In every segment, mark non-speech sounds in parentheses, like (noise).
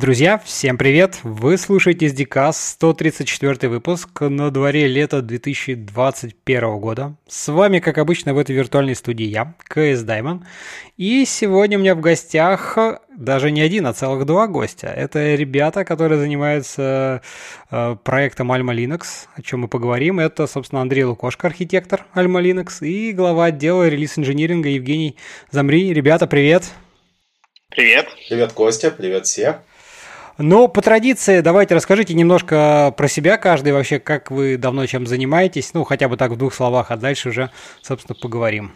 Друзья, всем привет! Вы слушаете SDCast 134 выпуск на дворе лета 2021 года. С вами, как обычно, в этой виртуальной студии я, КС Даймон. И сегодня у меня в гостях даже не один, а целых два гостя. Это ребята, которые занимаются э, проектом Alma Linux, о чем мы поговорим. Это, собственно, Андрей Лукошко, архитектор Alma Linux, и глава отдела релиз-инжиниринга Евгений Замри. Ребята, привет! Привет! Привет, Костя, привет все! Но по традиции давайте расскажите немножко про себя каждый вообще, как вы давно чем занимаетесь, ну хотя бы так в двух словах, а дальше уже, собственно, поговорим.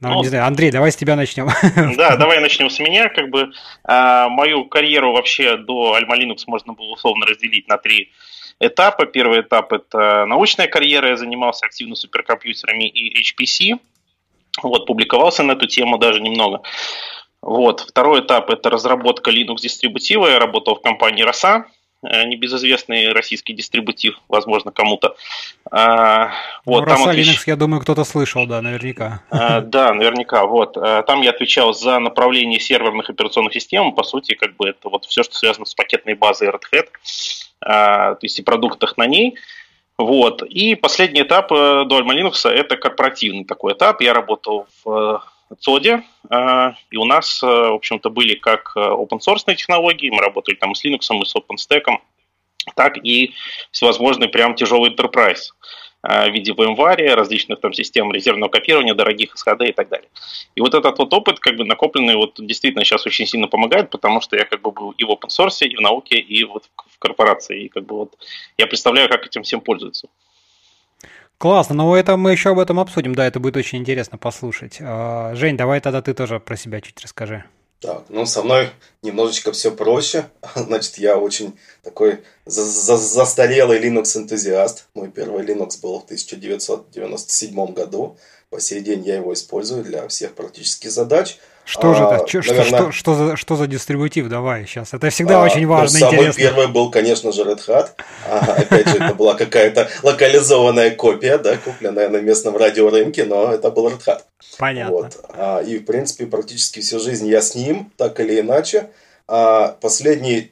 Ну, ну, не знаю, Андрей, давай с тебя начнем. (laughs) Да, давай начнем с меня. Как бы а, мою карьеру вообще до Alma Linux можно было условно разделить на три этапа. Первый этап это научная карьера. Я занимался активно суперкомпьютерами и HPC. Вот, публиковался на эту тему даже немного. Вот. Второй этап – это разработка Linux-дистрибутива. Я работал в компании «Роса», э, небезызвестный российский дистрибутив, возможно, кому-то. А, вот, ну, там отвеч... Linux, я думаю, кто-то слышал, да, наверняка. А, да, наверняка, вот. Э, там я отвечал за направление серверных операционных систем, по сути, как бы это вот все, что связано с пакетной базой Red Hat, а, то есть и продуктах на ней. Вот. И последний этап э, до Alma Linux – это корпоративный такой этап. Я работал в ЦОДе, а, и у нас, э, в общем-то, были как э, open source технологии, мы работали там с Linux, и с OpenStack, так и всевозможный прям тяжелый enterprise а, в виде VMware, различных там систем резервного копирования, дорогих SHD и так далее. И вот этот вот опыт, как бы накопленный, вот действительно сейчас очень сильно помогает, потому что я как бы был и в open source, и в науке, и вот в корпорации, и как бы вот я представляю, как этим всем пользуются. Классно, но это мы еще об этом обсудим, да, это будет очень интересно послушать. А, Жень, давай тогда ты тоже про себя чуть расскажи. Так, ну со мной немножечко все проще. (laughs) Значит, я очень такой за за застарелый Linux-энтузиаст. Мой первый Linux был в 1997 году. По сей день я его использую для всех практических задач. Что а, же это? Что, наверное, что, что, за, что за дистрибутив? Давай сейчас. Это всегда а, очень важно и интересно. Самый первый был, конечно же, Red Hat. А, опять же, это была какая-то локализованная копия, да, купленная на местном радиорынке, но это был Red Hat. Понятно. Вот. А, и, в принципе, практически всю жизнь я с ним, так или иначе. А последние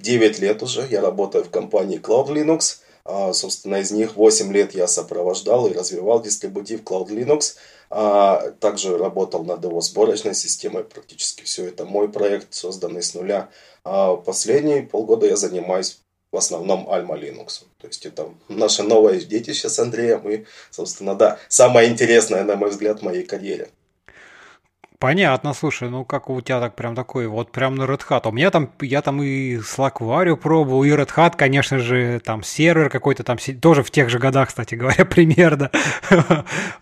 9 лет уже я работаю в компании Cloud Linux. А, собственно, из них 8 лет я сопровождал и развивал дистрибутив Cloud Linux – а, также работал над его сборочной системой. Практически все это мой проект, созданный с нуля. А последние полгода я занимаюсь в основном Alma Linux. То есть это наше новое детище с Андреем и, собственно, да, самое интересное, на мой взгляд, в моей карьере. Понятно, слушай, ну как у тебя так прям такой, вот прям на Red Hat. У меня там, я там и Slackvario пробовал, и Red Hat, конечно же, там сервер какой-то там, тоже в тех же годах, кстати говоря, (laughs) примерно.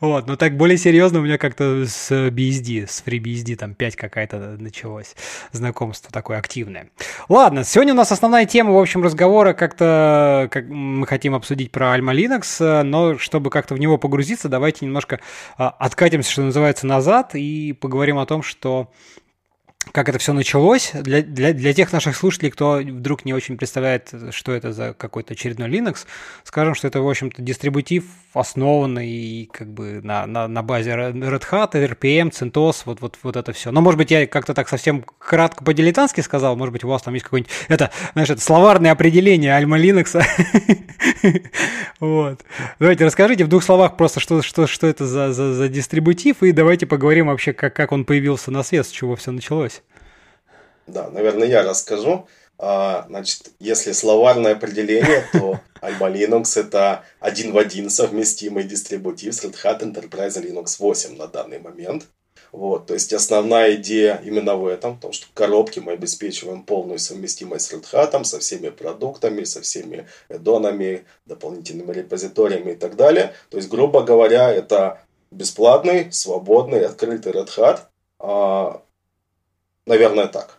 вот, но так более серьезно у меня как-то с BSD, с FreeBSD там 5 какая-то началось знакомство такое активное. Ладно, сегодня у нас основная тема, в общем, разговора как-то, как мы хотим обсудить про Alma Linux, но чтобы как-то в него погрузиться, давайте немножко а, откатимся, что называется, назад и поговорим поговорим о том, что как это все началось. Для, для, для тех наших слушателей, кто вдруг не очень представляет, что это за какой-то очередной Linux, скажем, что это, в общем-то, дистрибутив, основанный как бы на, на, на базе Red Hat, RPM, CentOS, вот, вот, вот это все. Но, может быть, я как-то так совсем кратко по-дилетантски сказал, может быть, у вас там есть какое-нибудь, это, знаешь, это словарное определение Альма Linux. (laughs) вот. Давайте расскажите в двух словах просто, что, что, что это за, за, за дистрибутив, и давайте поговорим вообще, как, как он появился на свет, с чего все началось. Да, наверное, я расскажу. А, значит, если словарное определение, то (laughs) Alma Linux это один в один совместимый дистрибутив с Red Hat Enterprise Linux 8 на данный момент. Вот, то есть основная идея именно в этом, в том, что в коробке мы обеспечиваем полную совместимость с Red Hat, со всеми продуктами, со всеми эдонами, дополнительными репозиториями и так далее. То есть, грубо говоря, это бесплатный, свободный, открытый Red Hat. А, наверное, так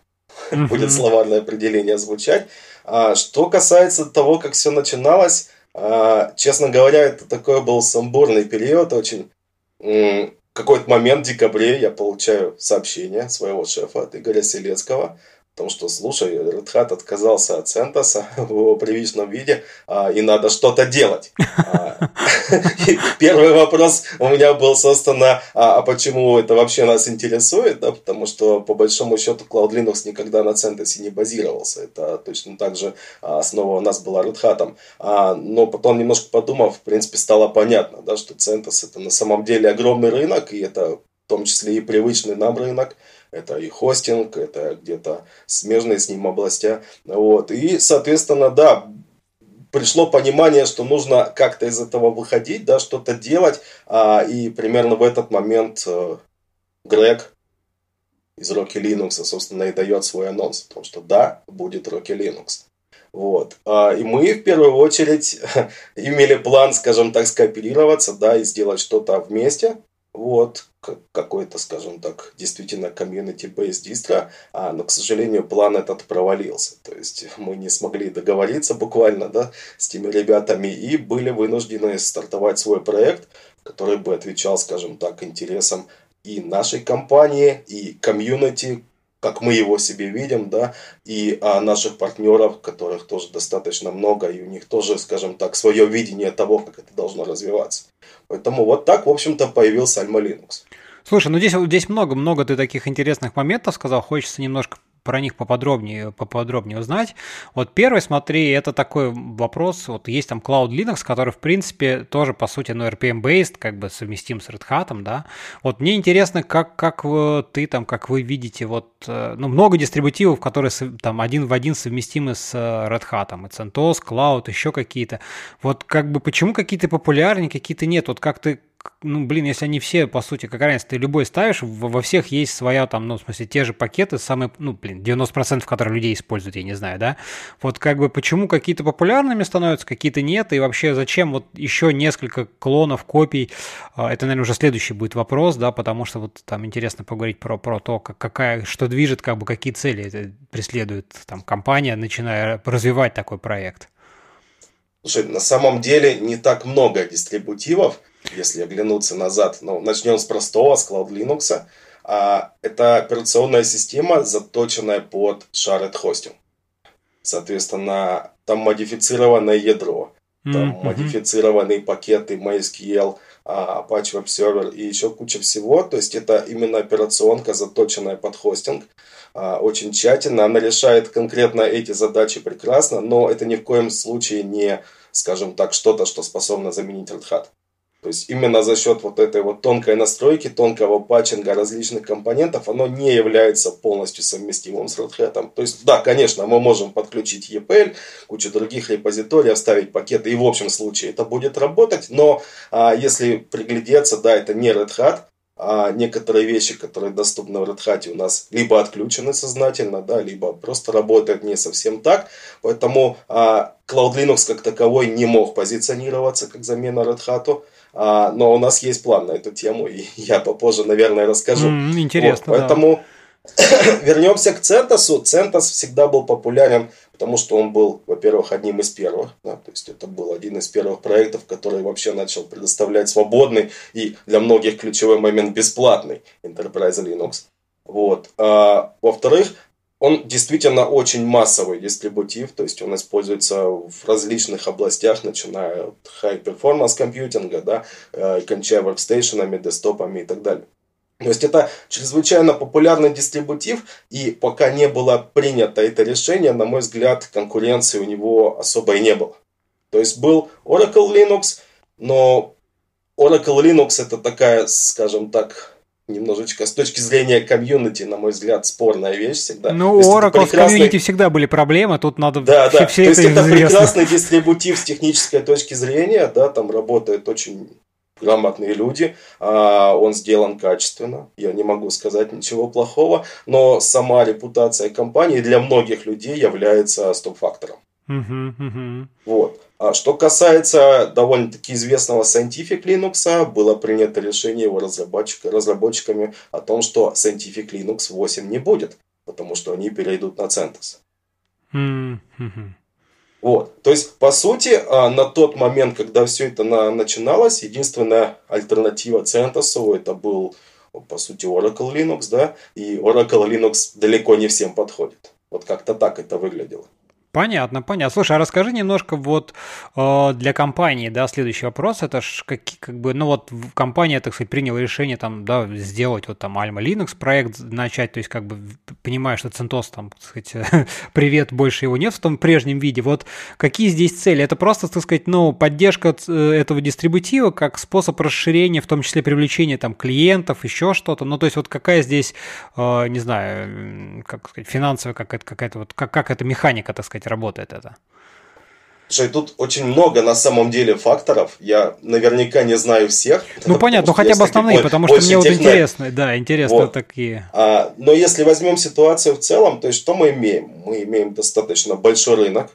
mm-hmm. (laughs) будет словарное определение звучать. А, что касается того, как все начиналось, а, честно говоря, это такой был сумбурный период, очень какой-то момент в декабре я получаю сообщение своего шефа от Игоря Селецкого Потому что, слушай, Hat отказался от CentOS (laughs) в его привычном виде, а, и надо что-то делать. (laughs) А, (laughs) первый вопрос у меня был, собственно, а, а почему это вообще нас интересует? Да, потому что, по большому счету, Cloud Linux никогда на CentOS не базировался. Это точно так же а, основа у нас была Red Hat. Но потом, немножко подумав, в принципе, стало понятно, да, что CentOS это на самом деле огромный рынок, и это в том числе и привычный нам рынок это и хостинг, это где-то смежные с ним области. Вот. И, соответственно, да, пришло понимание, что нужно как-то из этого выходить, да, что-то делать. А, и примерно в этот момент э, Грег из Rocky Linux, собственно, и дает свой анонс о том, что да, будет Rocky Linux. Вот. А, и мы в первую очередь (laughs) имели план, скажем так, скооперироваться, да, и сделать что-то вместе. Вот, какой-то, скажем так, действительно community-based дистро, а, но, к сожалению, план этот провалился. То есть мы не смогли договориться буквально да, с теми ребятами и были вынуждены стартовать свой проект, который бы отвечал, скажем так, интересам и нашей компании, и комьюнити, как мы его себе видим, да, и а, наших партнеров, которых тоже достаточно много, и у них тоже, скажем так, свое видение того, как это должно развиваться. Поэтому вот так, в общем-то, появился Alma Linux. Слушай, ну здесь, здесь много-много ты таких интересных моментов сказал, хочется немножко про них поподробнее, поподробнее узнать. Вот первый, смотри, это такой вопрос, вот есть там Cloud Linux, который, в принципе, тоже, по сути, ну, RPM-based, как бы совместим с Red Hat, да. Вот мне интересно, как, как ты там, как вы видите, вот, э, ну, много дистрибутивов, которые там один в один совместимы с э, Red Hat, и CentOS, Cloud, еще какие-то. Вот как бы почему какие-то популярнее, какие-то нет? Вот как ты ну, блин, если они все, по сути, как разница, ты любой ставишь, во всех есть своя там, ну, в смысле, те же пакеты, самые, ну, блин, 90% которые людей используют, я не знаю, да? Вот как бы почему какие-то популярными становятся, какие-то нет, и вообще зачем вот еще несколько клонов, копий, а, это, наверное, уже следующий будет вопрос, да, потому что вот там интересно поговорить про, про то, как, какая, что движет, как бы, какие цели преследует там компания, начиная развивать такой проект. Слушай, на самом деле не так много дистрибутивов, если оглянуться назад. Ну, начнем с простого, с Cloud Linux. А, это операционная система, заточенная под shared hosting. Соответственно, там модифицированное ядро, там mm-hmm. модифицированные пакеты MySQL, а, Apache Web Server и еще куча всего. То есть это именно операционка, заточенная под хостинг. А, очень тщательно. Она решает конкретно эти задачи прекрасно, но это ни в коем случае не, скажем так, что-то, что способно заменить Red Hat. То есть именно за счет вот этой вот тонкой настройки, тонкого патчинга различных компонентов, оно не является полностью совместимым с Red Hat. То есть, да, конечно, мы можем подключить EPL, кучу других репозиторий, вставить пакеты, и в общем случае это будет работать, но а, если приглядеться, да, это не Red Hat, а некоторые вещи, которые доступны в Red Hat, у нас либо отключены сознательно, да, либо просто работают не совсем так. Поэтому а, Cloud Linux как таковой не мог позиционироваться как замена Red Hat. А, но у нас есть план на эту тему, и (laughs) я попозже, наверное, расскажу. Mm, интересно. Вот, поэтому да. (coughs) вернемся к Центосу. Центос всегда был популярен, потому что он был, во-первых, одним из первых. Да, то есть это был один из первых проектов, который вообще начал предоставлять свободный и для многих ключевой момент бесплатный Enterprise Linux. Вот. А, во-вторых, он действительно очень массовый дистрибутив, то есть он используется в различных областях, начиная от high performance компьютинга, да, э, кончая workstationами, десктопами и так далее. То есть это чрезвычайно популярный дистрибутив, и пока не было принято это решение, на мой взгляд, конкуренции у него особо и не было. То есть был Oracle Linux, но Oracle Linux это такая, скажем так, немножечко с точки зрения комьюнити, на мой взгляд, спорная вещь всегда. Ну, у Oracle прекрасный... в комьюнити всегда были проблемы, тут надо да, да. все То это есть это прекрасный дистрибутив с технической точки зрения, да, там работают очень грамотные люди, а он сделан качественно, я не могу сказать ничего плохого, но сама репутация компании для многих людей является стоп-фактором. Uh-huh, uh-huh. Вот. А что касается довольно-таки известного Scientific Linux, было принято решение его разработчик, разработчиками о том, что Scientific Linux 8 не будет, потому что они перейдут на CentOS. Mm-hmm. Вот. То есть, по сути, а, на тот момент, когда все это на, начиналось, единственная альтернатива CentOS это был, по сути, Oracle Linux, да, и Oracle Linux далеко не всем подходит. Вот как-то так это выглядело. Понятно, понятно. Слушай, а расскажи немножко вот э, для компании, да, следующий вопрос, это ж как, как бы, ну вот компания, так сказать, приняла решение там, да, сделать вот там Alma Linux проект начать, то есть как бы понимая, что CentOS там, так сказать, (laughs) привет, больше его нет в том прежнем виде. Вот какие здесь цели? Это просто, так сказать, ну, поддержка э, этого дистрибутива как способ расширения, в том числе привлечения там клиентов, еще что-то. Ну, то есть вот какая здесь, э, не знаю, как сказать, финансовая какая-то, какая-то вот, как, как эта механика, так сказать, работает это? Слушай, тут очень много на самом деле факторов. Я наверняка не знаю всех. Ну понятно, но хотя бы основные, потому что мне вот интересно, да, интересно вот. такие. А, но если возьмем ситуацию в целом, то есть что мы имеем? Мы имеем достаточно большой рынок,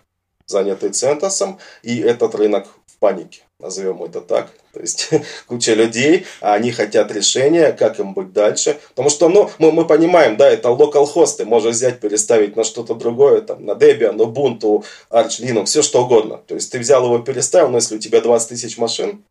занятый Центосом, и этот рынок в панике назовем это так. То есть (laughs) куча людей, а они хотят решения, как им быть дальше. Потому что ну, мы, мы понимаем, да, это local хосты, можно взять, переставить на что-то другое, там, на Debian, Ubuntu, Arch Linux, все что угодно. То есть ты взял его, переставил, но если у тебя 20 тысяч машин,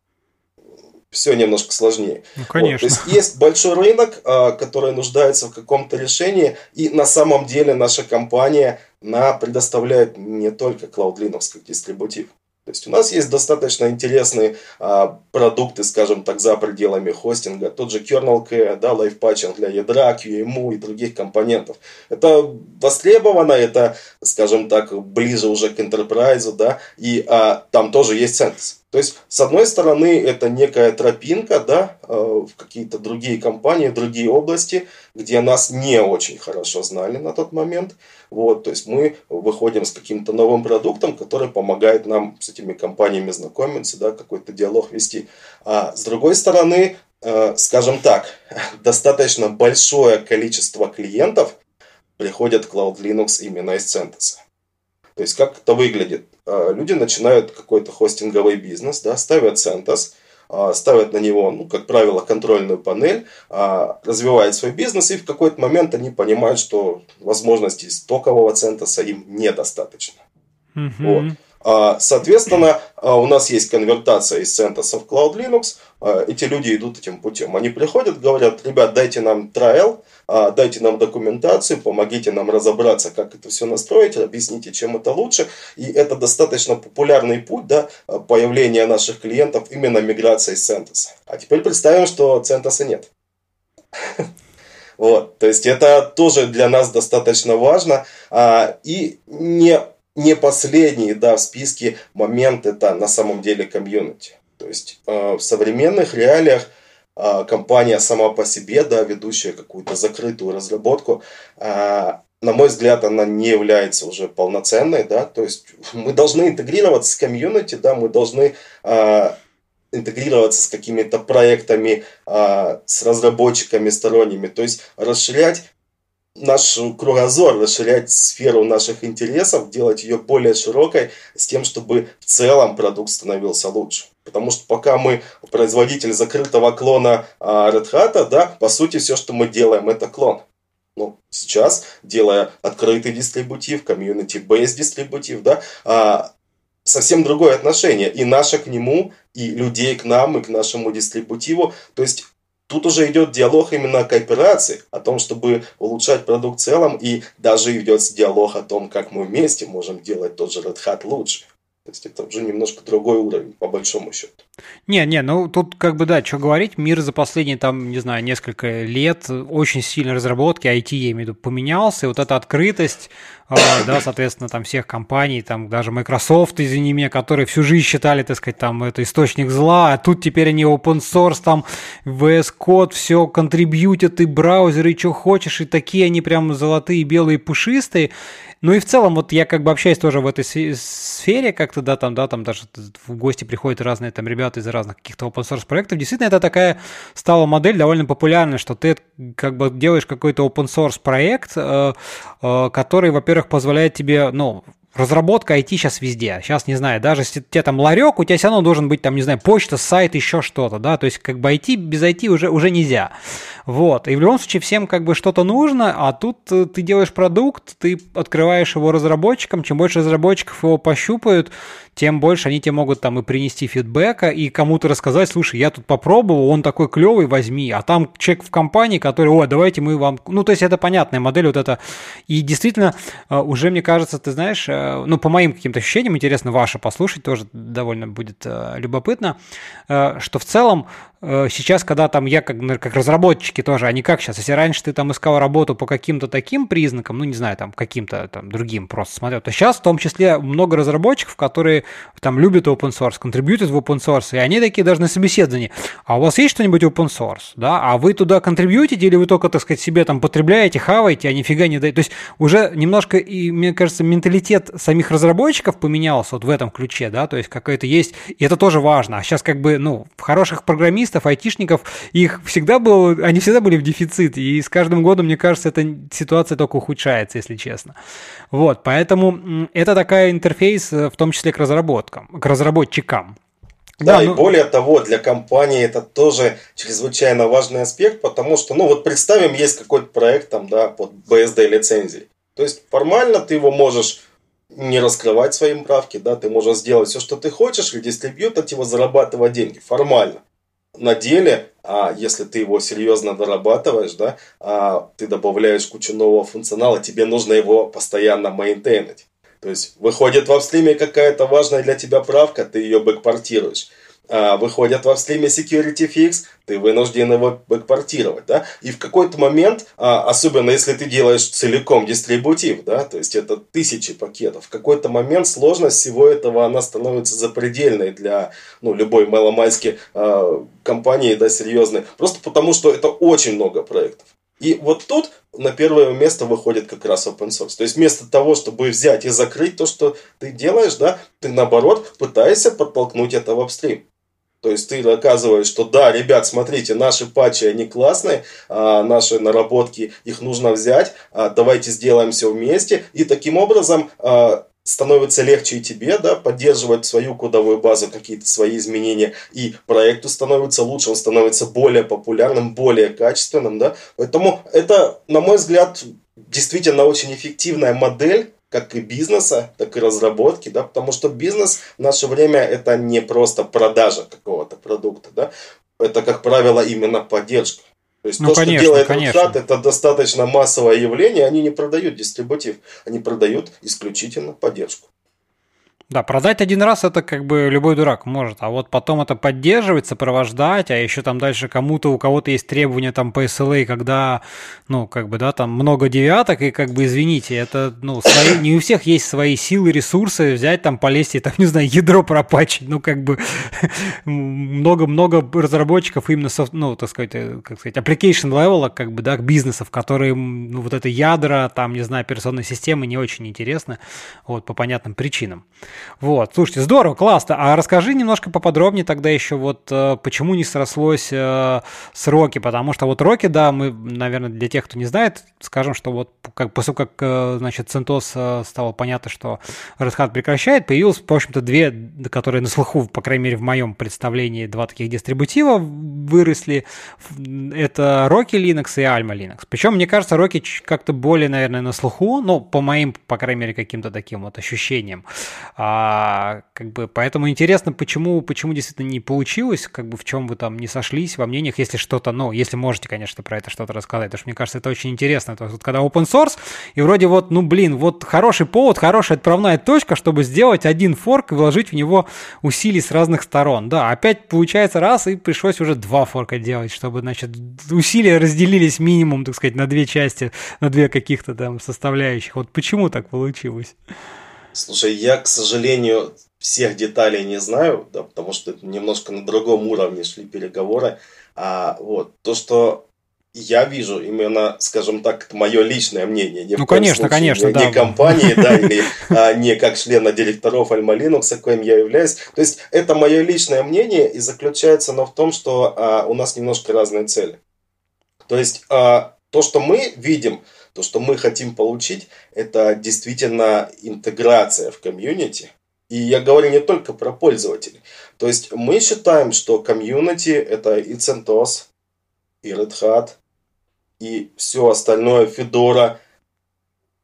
все немножко сложнее. Ну, конечно. Вот, то есть (laughs) есть большой рынок, а, который нуждается в каком-то решении, и на самом деле наша компания она предоставляет не только CloudLinux как дистрибутив. То есть у нас есть достаточно интересные а, продукты, скажем так, за пределами хостинга. Тот же KernelCare, да, live patching для ядра, QEMU и других компонентов. Это востребовано, это, скажем так, ближе уже к enterprise, да, и а, там тоже есть ценз. То есть, с одной стороны, это некая тропинка да, э, в какие-то другие компании, другие области, где нас не очень хорошо знали на тот момент. Вот, то есть мы выходим с каким-то новым продуктом, который помогает нам с этими компаниями знакомиться, да, какой-то диалог вести. А с другой стороны, э, скажем так, (laughs) достаточно большое количество клиентов приходят в Cloud Linux именно из CentOS. То есть как это выглядит? А, люди начинают какой-то хостинговый бизнес, да, ставят CentOS, а, ставят на него, ну, как правило, контрольную панель, а, развивают свой бизнес, и в какой-то момент они понимают, что возможностей стокового CentOS им недостаточно. Mm-hmm. Вот. Соответственно, у нас есть конвертация из CentOS в Cloud Linux. Эти люди идут этим путем. Они приходят, говорят, ребят, дайте нам trial, а, дайте нам документацию, помогите нам разобраться, как это все настроить, объясните, чем это лучше. И это достаточно популярный путь да, появления наших клиентов именно миграция из CentOS. А теперь представим, что CentOS нет. (laughs) Вот, то есть это тоже для нас достаточно важно. А, и не, не последний да, в списке момент это на самом деле комьюнити. То есть а, в современных реалиях а, компания сама по себе, да, ведущая какую-то закрытую разработку, а, на мой взгляд, она не является уже полноценной, да, то есть мы должны интегрироваться с комьюнити, да, мы должны а, интегрироваться с какими-то проектами, с разработчиками сторонними, то есть расширять наш кругозор, расширять сферу наших интересов, делать ее более широкой, с тем, чтобы в целом продукт становился лучше. Потому что пока мы производитель закрытого клона а, Red Hat, да, по сути все, что мы делаем, это клон. Ну, сейчас, делая открытый дистрибутив, community-based дистрибутив, да, а, совсем другое отношение. И наше к нему, и людей к нам, и к нашему дистрибутиву. То есть Тут уже идет диалог именно о кооперации, о том, чтобы улучшать продукт в целом, и даже идет диалог о том, как мы вместе можем делать тот же Red Hat лучше. То есть это уже немножко другой уровень, по большому счету. Не, не, ну тут как бы да, что говорить, мир за последние там, не знаю, несколько лет очень сильно разработки, IT, я имею в виду, поменялся, и вот эта открытость, э, да, соответственно, там всех компаний, там даже Microsoft, извини меня, которые всю жизнь считали, так сказать, там это источник зла, а тут теперь они open source, там VS Code, все контрибьютят и браузеры, и что хочешь, и такие они прям золотые, белые, пушистые, ну и в целом, вот я как бы общаюсь тоже в этой сфере как-то, да, там, да, там даже в гости приходят разные там ребята из разных каких-то open source проектов. Действительно, это такая стала модель довольно популярная, что ты как бы делаешь какой-то open source проект, э, э, который, во-первых, позволяет тебе, ну, разработка IT сейчас везде. Сейчас, не знаю, даже если у тебя там ларек, у тебя все равно должен быть там, не знаю, почта, сайт, еще что-то, да, то есть как бы IT без IT уже, уже нельзя. Вот, и в любом случае всем как бы что-то нужно, а тут э, ты делаешь продукт, ты открываешь его разработчикам, чем больше разработчиков его пощупают, тем больше они тебе могут там и принести фидбэка, и кому-то рассказать, слушай, я тут попробовал, он такой клевый, возьми, а там человек в компании, который, о, давайте мы вам... Ну, то есть это понятная модель вот это. И действительно, э, уже, мне кажется, ты знаешь, э, ну, по моим каким-то ощущениям, интересно ваше послушать, тоже довольно будет э, любопытно, что в целом сейчас, когда там я как, как разработчики тоже, они как сейчас, если раньше ты там искал работу по каким-то таким признакам, ну, не знаю, там, каким-то там другим просто смотрел, то сейчас в том числе много разработчиков, которые там любят open source, контрибьютят в open source, и они такие даже на собеседовании, а у вас есть что-нибудь open source, да, а вы туда контрибьютите или вы только, так сказать, себе там потребляете, хаваете, а нифига не даете, то есть уже немножко, и мне кажется, менталитет самих разработчиков поменялся вот в этом ключе, да, то есть какой-то есть, и это тоже важно, а сейчас как бы, ну, хороших программистов, айтишников, их всегда было, они всегда были в дефиците, и с каждым годом, мне кажется, эта ситуация только ухудшается, если честно. Вот, поэтому это такая интерфейс, э, в том числе к разработкам, к разработчикам. Да, да и ну... более того, для компании это тоже чрезвычайно важный аспект, потому что, ну вот представим, есть какой-то проект там, да, под BSD лицензией. То есть формально ты его можешь не раскрывать свои правки, да, ты можешь сделать все, что ты хочешь, и дистрибьютор его зарабатывать деньги, формально. На деле, а если ты его серьезно дорабатываешь, да, а ты добавляешь кучу нового функционала, тебе нужно его постоянно мейнтейнить. То есть выходит в стриме какая-то важная для тебя правка, ты ее бэкпортируешь. А, выходят во стриме security fix, ты вынужден его бэкпортировать, да, и в какой-то момент, а, особенно если ты делаешь целиком дистрибутив, да, то есть это тысячи пакетов, в какой-то момент сложность всего этого, она становится запредельной для, ну, любой маломальской а, компании, да, серьезной, просто потому что это очень много проектов. И вот тут на первое место выходит как раз open source. То есть вместо того, чтобы взять и закрыть то, что ты делаешь, да, ты наоборот пытаешься подтолкнуть это в апстрим. То есть ты доказываешь, что да, ребят, смотрите, наши патчи, они классные, а наши наработки, их нужно взять, а давайте сделаем все вместе. И таким образом а, становится легче и тебе, да, поддерживать свою кодовую базу, какие-то свои изменения, и проекту становится лучше, он становится более популярным, более качественным, да. Поэтому это, на мой взгляд, действительно очень эффективная модель, как и бизнеса, так и разработки, да, потому что бизнес в наше время это не просто продажа какого-то продукта, да, это, как правило, именно поддержка. То есть ну, то, конечно, что делает конечно. Red это достаточно массовое явление, они не продают дистрибутив, они продают исключительно поддержку. Да, продать один раз это как бы любой дурак может, а вот потом это поддерживать, сопровождать, а еще там дальше кому-то, у кого-то есть требования там по SLA, когда, ну, как бы, да, там много девяток, и как бы, извините, это, ну, свои, не у всех есть свои силы, ресурсы взять там, полезть и там, (laughs) не знаю, ядро пропачить, ну, как бы, (laughs) много-много разработчиков именно, ну, так сказать, э, как сказать, application level, как бы, да, бизнесов, которые, ну, вот это ядра, там, не знаю, операционной системы не очень интересны, вот, по понятным причинам. Вот, слушайте, здорово, классно. А расскажи немножко поподробнее тогда еще вот э, почему не срослось э, с Роки, потому что вот Роки, да, мы, наверное, для тех, кто не знает, скажем, что вот как, после как, э, значит, CentOS стало понятно, что Red прекращает, появилось, в общем-то, две, которые на слуху, по крайней мере, в моем представлении, два таких дистрибутива выросли. Это Rocky Linux и Alma Linux. Причем, мне кажется, Rocky как-то более, наверное, на слуху, ну, по моим, по крайней мере, каким-то таким вот ощущениям. А, как бы, поэтому интересно, почему, почему действительно не получилось, как бы в чем вы там не сошлись во мнениях, если что-то, ну, если можете, конечно, про это что-то рассказать, потому что мне кажется, это очень интересно. То есть, вот, когда open source, и вроде вот, ну, блин, вот хороший повод, хорошая отправная точка, чтобы сделать один форк и вложить в него усилий с разных сторон. Да, опять получается раз, и пришлось уже два форка делать, чтобы, значит, усилия разделились минимум, так сказать, на две части, на две каких-то там составляющих. Вот почему так получилось? Слушай, я, к сожалению, всех деталей не знаю, да, потому что немножко на другом уровне шли переговоры. А вот то, что я вижу именно, скажем так, это мое личное мнение. Не ну, конечно, случае, конечно, не, да. Не компании, да, (laughs) или а, не как члена директоров Альма Linux, коим я являюсь. То есть, это мое личное мнение, и заключается оно в том, что а, у нас немножко разные цели. То есть, а, то, что мы видим, то, что мы хотим получить, это действительно интеграция в комьюнити. И я говорю не только про пользователей. То есть мы считаем, что комьюнити это и CentOS, и Red Hat, и все остальное, Fedora,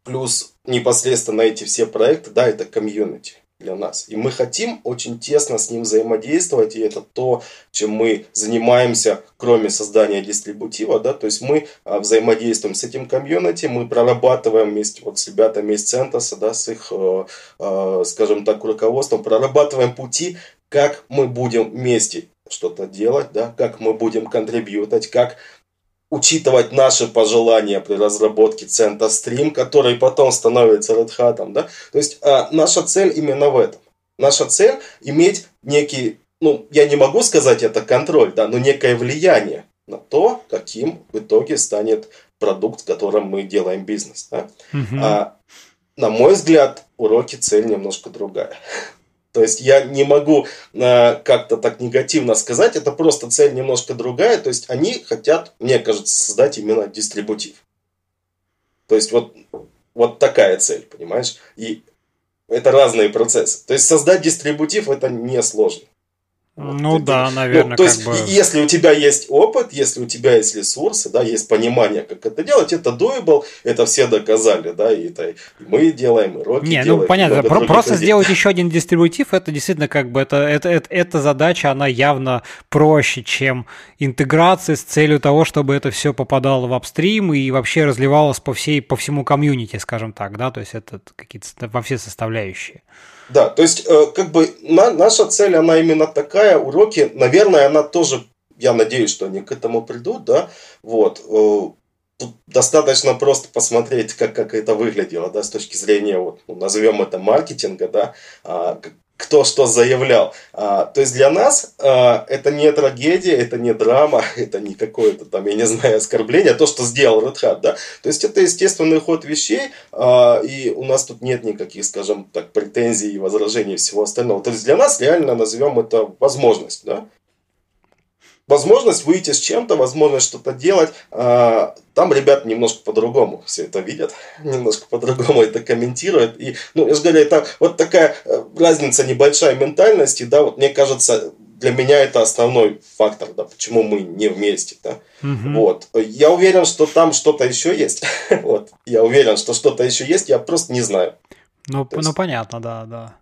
плюс непосредственно эти все проекты, да, это комьюнити. Для нас. И мы хотим очень тесно с ним взаимодействовать, и это то, чем мы занимаемся, кроме создания дистрибутива, да, то есть мы а, взаимодействуем с этим комьюнити, мы прорабатываем вместе вот с ребятами из Центоса, да, с их, э, э, скажем так, руководством, прорабатываем пути, как мы будем вместе что-то делать, да, как мы будем контрибьютать, как учитывать наши пожелания при разработке центра стрим, который потом становится Red Hat. Да? То есть а, наша цель именно в этом. Наша цель иметь некий, ну, я не могу сказать это контроль, да, но некое влияние на то, каким в итоге станет продукт, которым мы делаем бизнес. Да? Угу. А, на мой взгляд, уроки цель немножко другая. То есть я не могу э, как-то так негативно сказать, это просто цель немножко другая. То есть они хотят, мне кажется, создать именно дистрибутив. То есть вот, вот такая цель, понимаешь? И это разные процессы. То есть создать дистрибутив это не сложно. Ну ты, да, наверное. Ну, то есть, бы... если у тебя есть опыт, если у тебя есть ресурсы, да, есть понимание, как это делать, это doable, это все доказали, да, и это и мы делаем, и Роки Не, делает, ну понятно, про- просто людей. сделать еще один дистрибутив, это действительно как бы, это, это, это, эта задача, она явно проще, чем интеграция с целью того, чтобы это все попадало в апстрим и вообще разливалось по всей, по всему комьюнити, скажем так, да, то есть это какие-то во все составляющие. Да, то есть, э, как бы на, наша цель, она именно такая, уроки, наверное, она тоже, я надеюсь, что они к этому придут, да, вот. Э, тут достаточно просто посмотреть, как, как это выглядело, да, с точки зрения, вот, ну, назовем это маркетинга, да, а, кто что заявлял. А, то есть для нас а, это не трагедия, это не драма, (laughs) это не какое-то там, я не знаю, оскорбление, то, что сделал Hat, да. То есть это естественный ход вещей, а, и у нас тут нет никаких, скажем так, претензий и возражений и всего остального. То есть для нас реально назовем это возможность, да возможность выйти с чем-то, возможность что-то делать. А, там ребята немножко по-другому все это видят, (laughs) немножко по-другому это комментируют. И, ну, я же говорю, это вот такая э, разница небольшая ментальности, да, вот мне кажется, для меня это основной фактор, да, почему мы не вместе, да. Угу. Вот. Я уверен, что там что-то еще есть. (laughs) вот. Я уверен, что что-то еще есть, я просто не знаю. Ну, есть... ну понятно, да, да.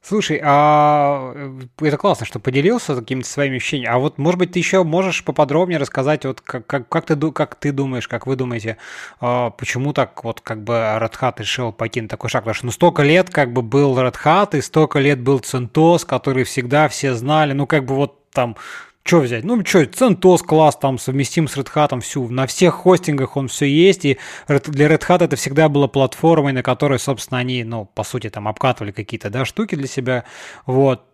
Слушай, а э, это классно, что поделился какими-то своими ощущениями. А вот, может быть, ты еще можешь поподробнее рассказать, вот как, как, как, ты, как ты думаешь, как вы думаете, а, почему так вот как бы Hat решил покинуть такой шаг? Потому что ну столько лет как бы был Hat, и столько лет был CentOS, который всегда все знали, ну как бы вот там что взять? Ну, что, CentOS класс там совместим с Red Hat всю. На всех хостингах он все есть, и для Red Hat это всегда была платформой, на которой, собственно, они, ну, по сути, там обкатывали какие-то, да, штуки для себя. Вот.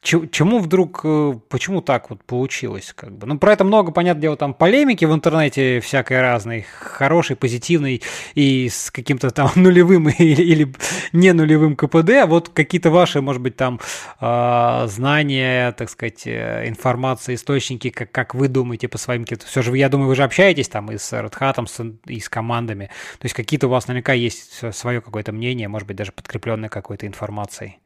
Чему вдруг, э, почему так вот получилось? Как бы? Ну, про это много, понятное дело, там полемики в интернете всякой разной, хорошей, позитивной и с каким-то там (laughs) нулевым или, или не нулевым КПД. А вот какие-то ваши, может быть, там э, знания, так сказать, э, информация, источники, как, как вы думаете по своим каким-то... Все же, я думаю, вы же общаетесь там и с Red Hat, и с командами. То есть какие-то у вас наверняка есть свое какое-то мнение, может быть, даже подкрепленное какой-то информацией.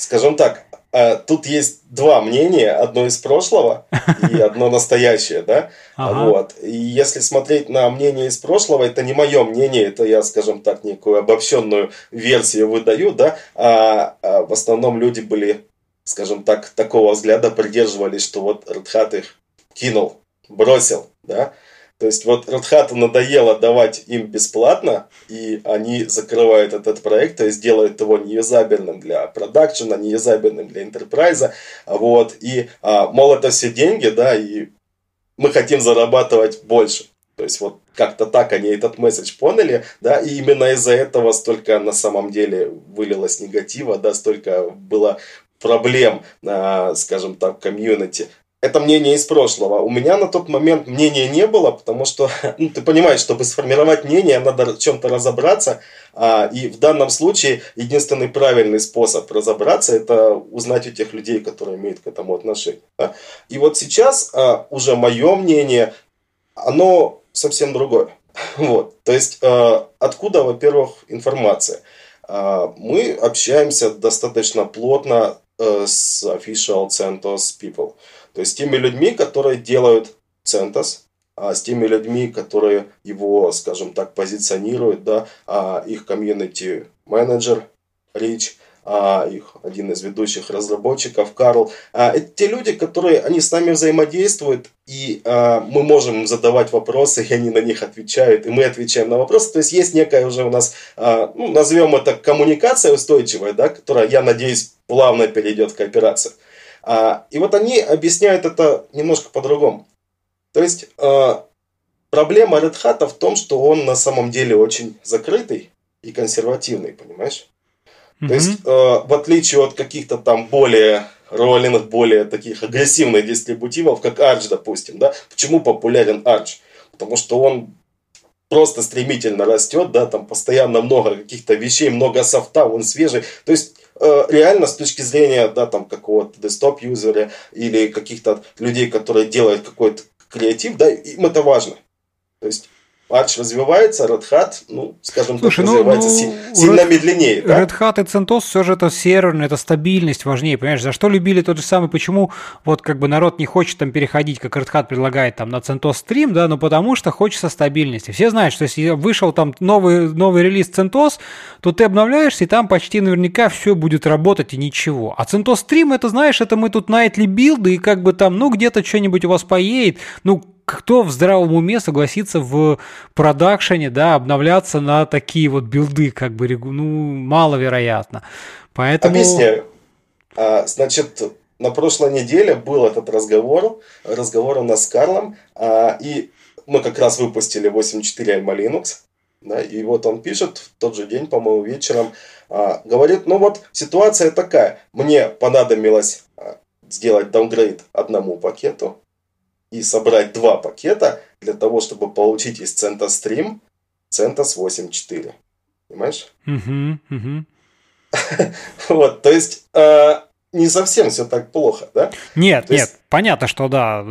Скажем так, а, тут есть два мнения, одно из прошлого (laughs) и одно настоящее, да? Ага. Вот. И если смотреть на мнение из прошлого, это не мое мнение, это я, скажем так, некую обобщенную версию выдаю, да? А, а в основном люди были, скажем так, такого взгляда придерживались, что вот Hat их кинул, бросил, да? То есть вот Hat надоело давать им бесплатно, и они закрывают этот проект, то есть делают его неюзабельным для продакшена, неюзабельным для enterprise, вот, и, а, мол, это все деньги, да, и мы хотим зарабатывать больше. То есть вот как-то так они этот месседж поняли, да, и именно из-за этого столько на самом деле вылилось негатива, да, столько было проблем, а, скажем так, в комьюнити это мнение из прошлого. У меня на тот момент мнения не было, потому что, (laughs) ну, ты понимаешь, чтобы сформировать мнение, надо в чем-то разобраться. А, и в данном случае единственный правильный способ разобраться – это узнать у тех людей, которые имеют к этому отношение. Да? И вот сейчас а, уже мое мнение, оно совсем другое. (laughs) Вот. То есть, а, откуда, во-первых, информация? А, мы общаемся достаточно плотно а, с official CentOS people – то есть с теми людьми, которые делают Центос, а с теми людьми, которые его, скажем так, позиционируют, да, а их комьюнити менеджер Рич, а, их один из ведущих разработчиков, Карл. А, это те люди, которые, они с нами взаимодействуют, и а, мы можем им задавать вопросы, и они на них отвечают, и мы отвечаем на вопросы. То есть есть некая уже у нас, а, ну, назовем это коммуникация устойчивая, да, которая, я надеюсь, плавно перейдет в кооперацию. А, и вот они объясняют это немножко по-другому. То есть а, проблема Red Hat в том, что он на самом деле очень закрытый и консервативный, понимаешь? Mm-hmm. То есть, э, в отличие от каких-то там более роллинг, более таких агрессивных дистрибутивов, как Arch, допустим, да, почему популярен Arch? Потому что он просто стремительно растет, да, там постоянно много каких-то вещей, много софта, он свежий. То есть, реально с точки зрения, да, там какого-то десктоп-юзера или каких-то людей, которые делают какой-то креатив, да, им это важно. То есть, Arch развивается, Red Hat, ну, скажем Слушай, так, ну, развивается ну, сильно Red, медленнее. Да? Red Hat и CentOS все же это серверно, это стабильность важнее, понимаешь? За что любили тот же самый, почему вот как бы народ не хочет там переходить, как Red Hat предлагает там на CentOS Stream, да, ну потому что хочется стабильности. Все знают, что если вышел там новый, новый релиз CentOS, то ты обновляешься, и там почти наверняка все будет работать и ничего. А CentOS Stream, это знаешь, это мы тут nightly билды, и как бы там, ну, где-то что-нибудь у вас поедет, ну, кто в здравом уме согласится в продакшене, да, обновляться на такие вот билды, как бы, ну, маловероятно. Поэтому... Объясняю. А, значит, на прошлой неделе был этот разговор, разговор у нас с Карлом, а, и мы как раз выпустили 8.4 Alma Linux, да, и вот он пишет в тот же день, по-моему, вечером, а, говорит, ну вот ситуация такая, мне понадобилось а, сделать даунгрейд одному пакету, и собрать два пакета для того, чтобы получить из CentOS CentOS 8.4. Понимаешь? Угу, угу. (laughs) Вот, то есть э, не совсем все так плохо, да? Нет, то нет, есть, понятно, что да,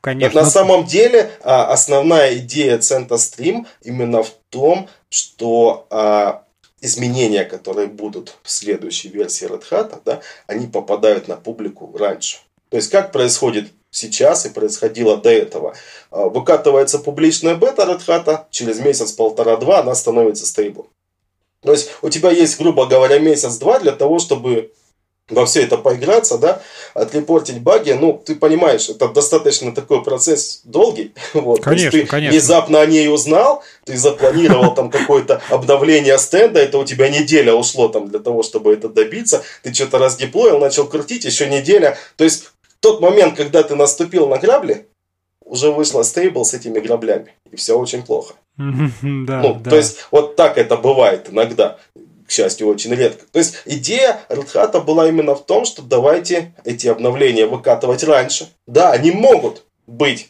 конечно. На самом деле а, основная идея CentOS именно в том, что а, изменения, которые будут в следующей версии Red Hat, да, они попадают на публику раньше. То есть как происходит сейчас и происходило до этого. А, выкатывается публичная бета Red Hat, через месяц, полтора-два она становится стейбл. То есть у тебя есть, грубо говоря, месяц-два для того, чтобы во все это поиграться, да, отрепортить баги, ну, ты понимаешь, это достаточно такой процесс долгий. (laughs) Вот. Конечно, ты конечно. внезапно о ней узнал, ты запланировал там какое-то обновление стенда, это у тебя неделя ушло там для того, чтобы это добиться, ты что-то раздеплоил, начал крутить, еще неделя. То есть тот момент, когда ты наступил на грабли, уже вышла стейбл с этими граблями. И все очень плохо. Да, ну, да. То есть, вот так это бывает иногда. К счастью, очень редко. То есть, идея Hat была именно в том, что давайте эти обновления выкатывать раньше. Да, они могут быть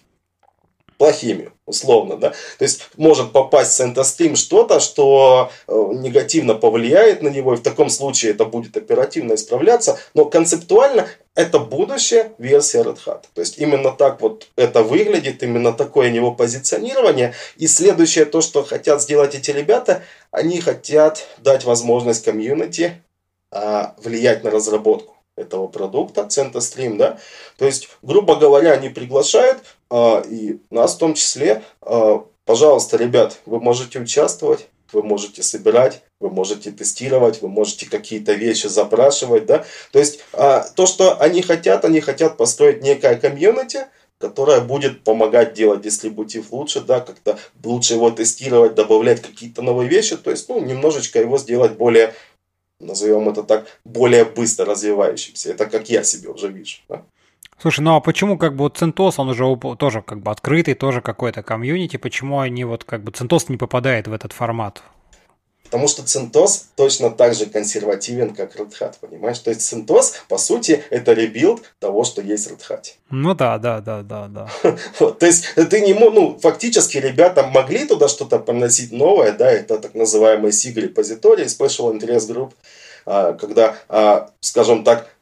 плохими, условно, да. То есть может попасть в CentOS что-то, что э, негативно повлияет на него, и в таком случае это будет оперативно исправляться, но концептуально это будущая версия Red Hat. То есть именно так вот это выглядит, именно такое него позиционирование. И следующее то, что хотят сделать эти ребята, они хотят дать возможность комьюнити а, влиять на разработку этого продукта, CentOS да. То есть, грубо говоря, они приглашают и нас в том числе, а, пожалуйста, ребят, вы можете участвовать, вы можете собирать, вы можете тестировать, вы можете какие-то вещи запрашивать, да. То есть а, то, что они хотят, они хотят построить некое комьюнити, которая будет помогать делать дистрибутив лучше, да, как-то лучше его тестировать, добавлять какие-то новые вещи, то есть, ну, немножечко его сделать более, назовем это так, более быстро развивающимся. Это как я себе уже вижу. Да? Слушай, ну а почему как бы вот CentOS, он уже тоже как бы открытый, тоже какой-то комьюнити, почему они вот как бы CentOS не попадает в этот формат? Потому что CentOS точно так же консервативен, как Red Hat, понимаешь? То есть CentOS, по сути, это rebuild того, что есть в Red Hat. Ну да, да, да, да, да. (laughs) вот, то есть ты не мог, ну, фактически ребята могли туда что-то приносить новое, да, это так называемые SIG репозитории, Special Interest Group, а, когда, а, скажем так,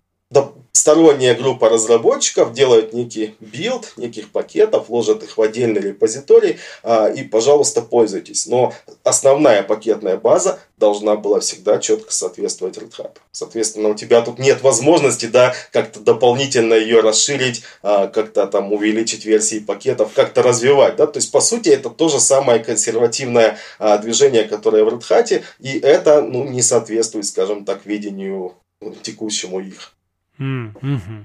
сторонняя группа разработчиков делают некий build, неких пакетов, ложат их в отдельный репозиторий а, и, пожалуйста, пользуйтесь. Но основная пакетная база должна была всегда четко соответствовать Red Hat. Соответственно, у тебя тут нет возможности, да, как-то дополнительно ее расширить, а, как-то там увеличить версии пакетов, как-то развивать, да, то есть, по сути, это то же самое консервативное а, движение, которое в Red Hat, и это, ну, не соответствует, скажем так, видению текущему их. Mm-hmm.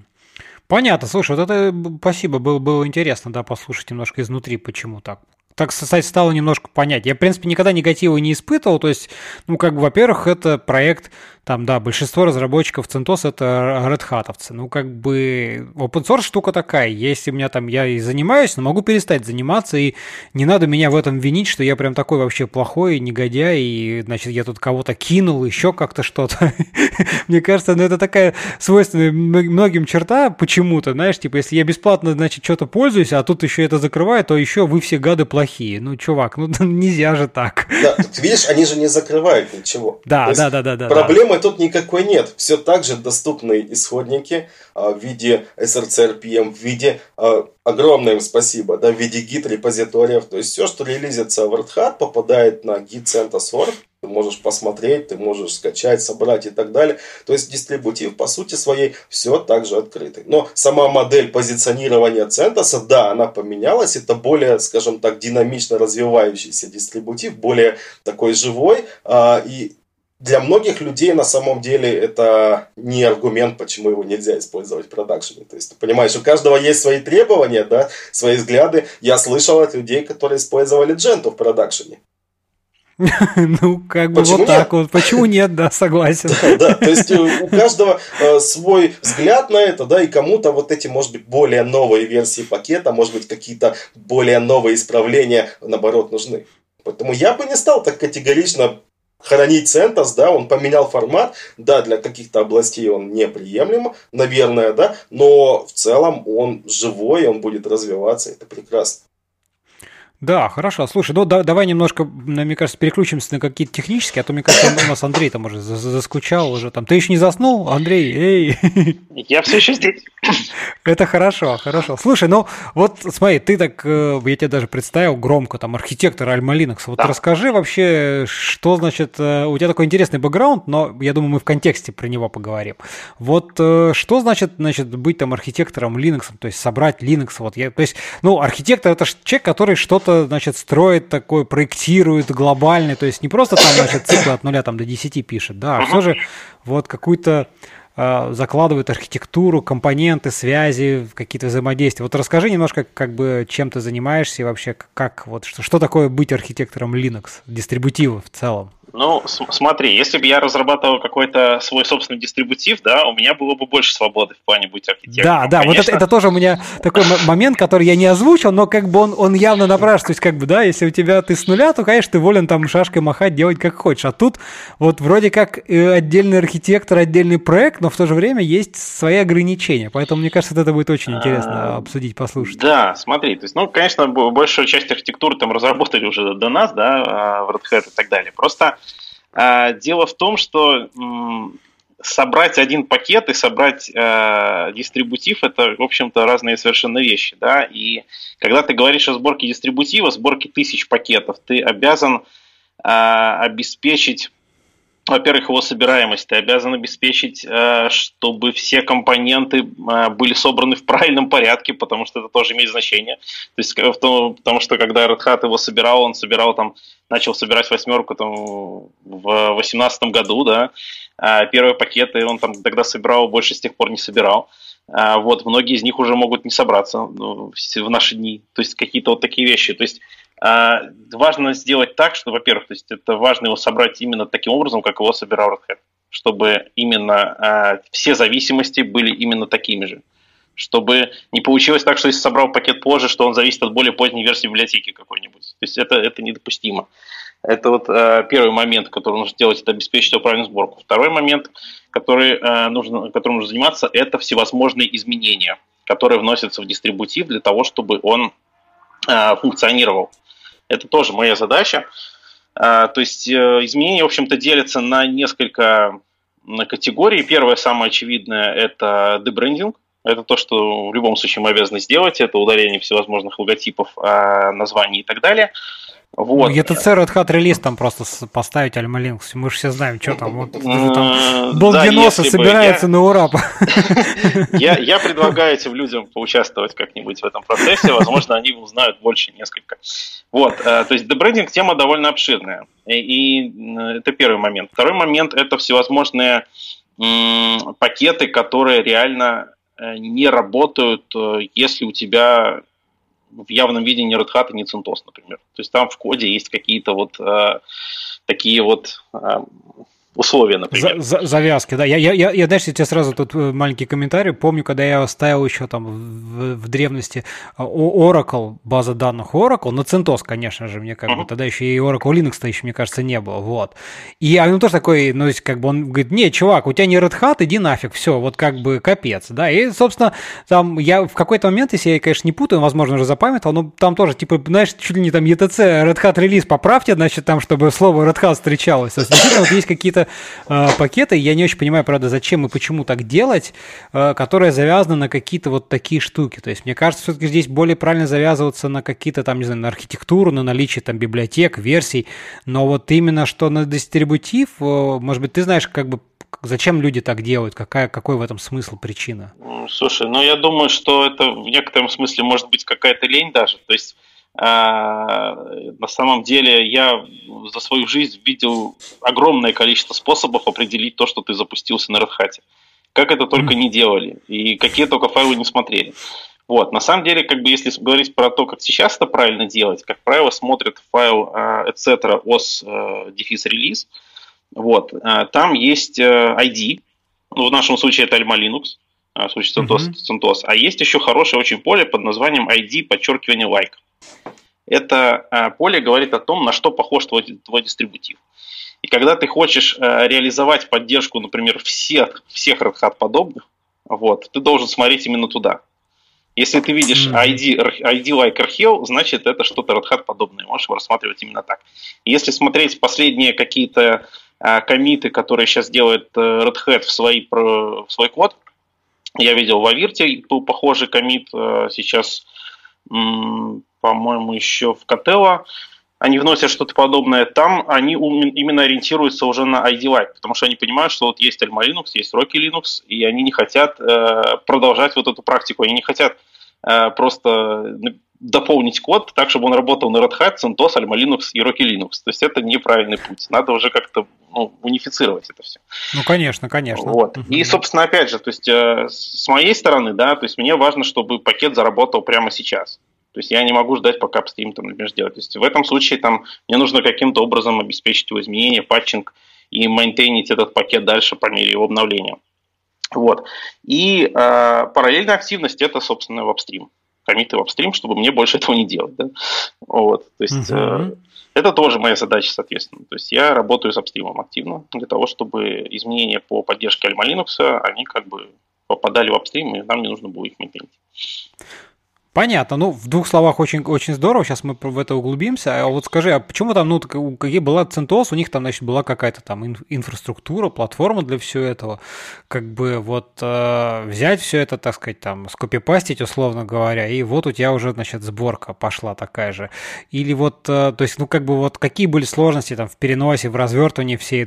Понятно, слушай, вот это спасибо, было, было интересно, да, послушать немножко изнутри, почему так так, кстати, стало немножко понять. Я, в принципе, никогда негатива не испытывал. То есть, ну, как бы, во-первых, это проект, там, да, большинство разработчиков CentOS это Red Hatовцы. Ну, как бы, open source штука такая. Если у меня там, я и занимаюсь, но могу перестать заниматься, и не надо меня в этом винить, что я прям такой вообще плохой, негодяй, и, значит, я тут кого-то кинул, еще как-то что-то. (laughs) Мне кажется, ну, это такая свойственная многим черта почему-то, знаешь, типа, если я бесплатно, значит, что-то пользуюсь, а тут еще это закрываю, то еще вы все гады плохие. Ну, чувак, ну (laughs) нельзя же так. Да, ты видишь, они же не закрывают ничего. Да, да, да, да, да. Проблемы тут никакой нет. Все так же доступны исходники а, в виде SRC-RPM, в виде а, огромное им спасибо, да, в виде гид-репозиториев. То есть все, что релизится в Red попадает на git CentOS.org ты можешь посмотреть, ты можешь скачать, собрать и так далее. То есть дистрибутив по сути своей все также открытый. Но сама модель позиционирования CentOS, да, она поменялась. Это более, скажем так, динамично развивающийся дистрибутив, более такой живой. А, и для многих людей на самом деле это не аргумент, почему его нельзя использовать в продакшене. То есть, ты понимаешь, у каждого есть свои требования, да, свои взгляды. Я слышал от людей, которые использовали Gentoo в продакшене. (laughs) Ну, как бы вот так вот. Почему нет, да, согласен. (laughs) Да, то есть у каждого э, свой взгляд на это, да, и кому-то вот эти, может быть, более новые версии пакета, может быть, какие-то более новые исправления, наоборот, нужны. Поэтому я бы не стал так категорично хранить CentOS, да, он поменял формат, да, для каких-то областей он неприемлем, наверное, да, но в целом он живой, он будет развиваться, это прекрасно. Да, хорошо. Слушай, ну да, давай немножко, мне кажется, переключимся на какие-то технические, а то, мне кажется, у нас Андрей там уже заскучал уже там. Ты еще не заснул, Андрей? Эй! Я все еще здесь. Это хорошо, хорошо. Слушай, ну вот смотри, ты так, э, я тебе даже представил громко, там, архитектор Альма Linux. Вот да. расскажи вообще, что значит, э, у тебя такой интересный бэкграунд, но я думаю, мы в контексте про него поговорим. Вот э, что значит, значит, быть там архитектором Linux, то есть собрать Linux, вот я, то есть, ну, архитектор это человек, который что-то что-то, значит, строит такой, проектирует глобальный, то есть не просто там, значит, циклы от нуля там до 10 пишет, да, а все же вот какую-то э, закладывает архитектуру, компоненты, связи, какие-то взаимодействия. Вот расскажи немножко, как бы, чем ты занимаешься и вообще, как, вот, что, что такое быть архитектором Linux, дистрибутива в целом? Ну, смотри, если бы я разрабатывал какой-то свой собственный дистрибутив, да, у меня было бы больше свободы в плане быть архитектором. Да, да, Конечно. вот это, это тоже у меня такой момент, который я не озвучил, но как бы он, он явно напрашивается. То есть, как бы, да, если у тебя ты с нуля, то, конечно, ты волен там шашкой махать, делать как хочешь. А тут вот вроде как э, отдельный архитектор, отдельный проект, но в то же время есть свои ограничения. Поэтому, мне кажется, это будет очень интересно а, обсудить, послушать. Да, смотри, то есть, ну, конечно, большую часть архитектуры там разработали уже до нас, да, а, в Red Hat и так далее. Просто дело в том, что собрать один пакет и собрать э, дистрибутив это, в общем-то, разные совершенно вещи, да. И когда ты говоришь о сборке дистрибутива, сборке тысяч пакетов, ты обязан э, обеспечить во-первых, его собираемость. Ты обязан обеспечить, э, чтобы все компоненты э, были собраны в правильном порядке, потому что это тоже имеет значение. То есть, потому что когда Red Hat его собирал, он собирал там, начал собирать восьмерку там в восемнадцатом году, да, а первые пакеты он там тогда собирал, больше с тех пор не собирал. А вот, многие из них уже могут не собраться ну, в наши дни. То есть, какие-то вот такие вещи. То есть, важно сделать так, что, во-первых, то есть это важно его собрать именно таким образом, как его собирал Red Hat, чтобы именно а, все зависимости были именно такими же. Чтобы не получилось так, что если собрал пакет позже, что он зависит от более поздней версии библиотеки какой-нибудь. То есть это, это недопустимо. Это вот э, первый момент, который нужно сделать, это обеспечить его правильную сборку. Второй момент, который, э, нужно, которым нужно заниматься, это всевозможные изменения, которые вносятся в дистрибутив для того, чтобы он э, функционировал. Это тоже моя задача. А, то есть э, изменения, в общем-то, делятся на несколько категории. Первое, самое очевидное, это дебрендинг. Это то, что в любом случае мы обязаны сделать. Это удаление всевозможных логотипов, а, названий и так далее. Вот. Ну, ETC Red Hat релиз там просто поставить Alma Linux. Мы же все знаем, что там. Вот, там Долгиносы да, собираются я... на ура. (laughs) (laughs) Я, я предлагаю этим людям поучаствовать как-нибудь в этом процессе. Возможно, они узнают больше несколько. Вот, э, то есть дебрендинг тема довольно обширная. И, это первый момент. Второй момент – это всевозможные пакеты, которые реально э, не работают, э, если у тебя в явном виде не Red Hat и не CentOS, например. То есть там в коде есть какие-то вот э, такие вот э, условия, например. За, за, завязки, да. Я, я, я, я дальше тебе сразу тут э, маленький комментарий. Помню, когда я ставил еще там в, в древности э, Oracle, база данных Oracle, на CentOS, конечно же, мне как uh-huh. бы, тогда еще и Oracle Linux-то еще, мне кажется, не было, вот. И он тоже такой, ну, как бы он говорит, не, чувак, у тебя не Red Hat, иди нафиг, все, вот как бы капец, да. И, собственно, там я в какой-то момент, если я, конечно, не путаю, возможно, уже запамятовал, но там тоже, типа, знаешь, чуть ли не там ETC, Red Hat релиз поправьте, значит, там, чтобы слово Red Hat встречалось. То есть, действительно, вот есть какие-то какие-то э, пакеты. Я не очень понимаю, правда, зачем и почему так делать, э, которые завязаны на какие-то вот такие штуки. То есть, мне кажется, все-таки здесь более правильно завязываться на какие-то там, не знаю, на архитектуру, на наличие там библиотек, версий. Но вот именно что на дистрибутив, э, может быть, ты знаешь, как бы Зачем люди так делают? Какая, какой в этом смысл, причина? Слушай, ну я думаю, что это в некотором смысле может быть какая-то лень даже. То есть на самом деле я за свою жизнь видел огромное количество способов определить то, что ты запустился на Red Hat. Как это только не делали, и какие только файлы не смотрели. Вот, на самом деле, как бы если говорить про то, как сейчас это правильно делать, как правило, смотрят файл etc. os дефис релиз, вот, а, там есть э, ID, ну, в нашем случае это Alma Linux, в случае CentOS, mm-hmm. CentOS, а есть еще хорошее очень поле под названием ID подчеркивание like. Это а, поле говорит о том, на что похож твой, твой дистрибутив. И когда ты хочешь а, реализовать поддержку, например, всех, всех Red Hat подобных, вот, ты должен смотреть именно туда. Если ты видишь ID, ID like Archel, значит это что-то Red Hat подобное. Можешь его рассматривать именно так. Если смотреть последние какие-то а, комиты, которые сейчас делает э, Red Hat в, свои, в свой код, я видел в Авирте был похожий комит, э, сейчас по-моему, еще в Котелло, они вносят что-то подобное, там они именно ориентируются уже на ID Live, потому что они понимают, что вот есть Alma Linux, есть Rocky Linux, и они не хотят э, продолжать вот эту практику, они не хотят э, просто дополнить код так, чтобы он работал на Red Hat, CentOS, Alma Linux и Rocky Linux. То есть это неправильный путь. Надо уже как-то ну, унифицировать это все. Ну, конечно, конечно. Вот. И, собственно, опять же, то есть э, с моей стороны, да, то есть мне важно, чтобы пакет заработал прямо сейчас. То есть я не могу ждать, пока апстрим там, например, сделать. То есть в этом случае там, мне нужно каким-то образом обеспечить его изменения, патчинг и мейнтейнить этот пакет дальше по мере его обновления. Вот. И э, параллельная активность это, собственно, в апстрим. Комиты в апстрим, чтобы мне больше этого не делать. Да? Вот. То есть uh-huh. э, это тоже моя задача, соответственно. То есть я работаю с апстримом активно для того, чтобы изменения по поддержке Alma Linux, они как бы попадали в апстрим, и нам не нужно было их мейнтейнить. Понятно. Ну, в двух словах очень, очень здорово. Сейчас мы в это углубимся. А вот скажи, а почему там, ну, какие была CentOS, у них там, значит, была какая-то там инфраструктура, платформа для всего этого. Как бы вот э, взять все это, так сказать, там, скопипастить, условно говоря, и вот у тебя уже, значит, сборка пошла такая же. Или вот, э, то есть, ну, как бы вот какие были сложности там в переносе, в развертывании всей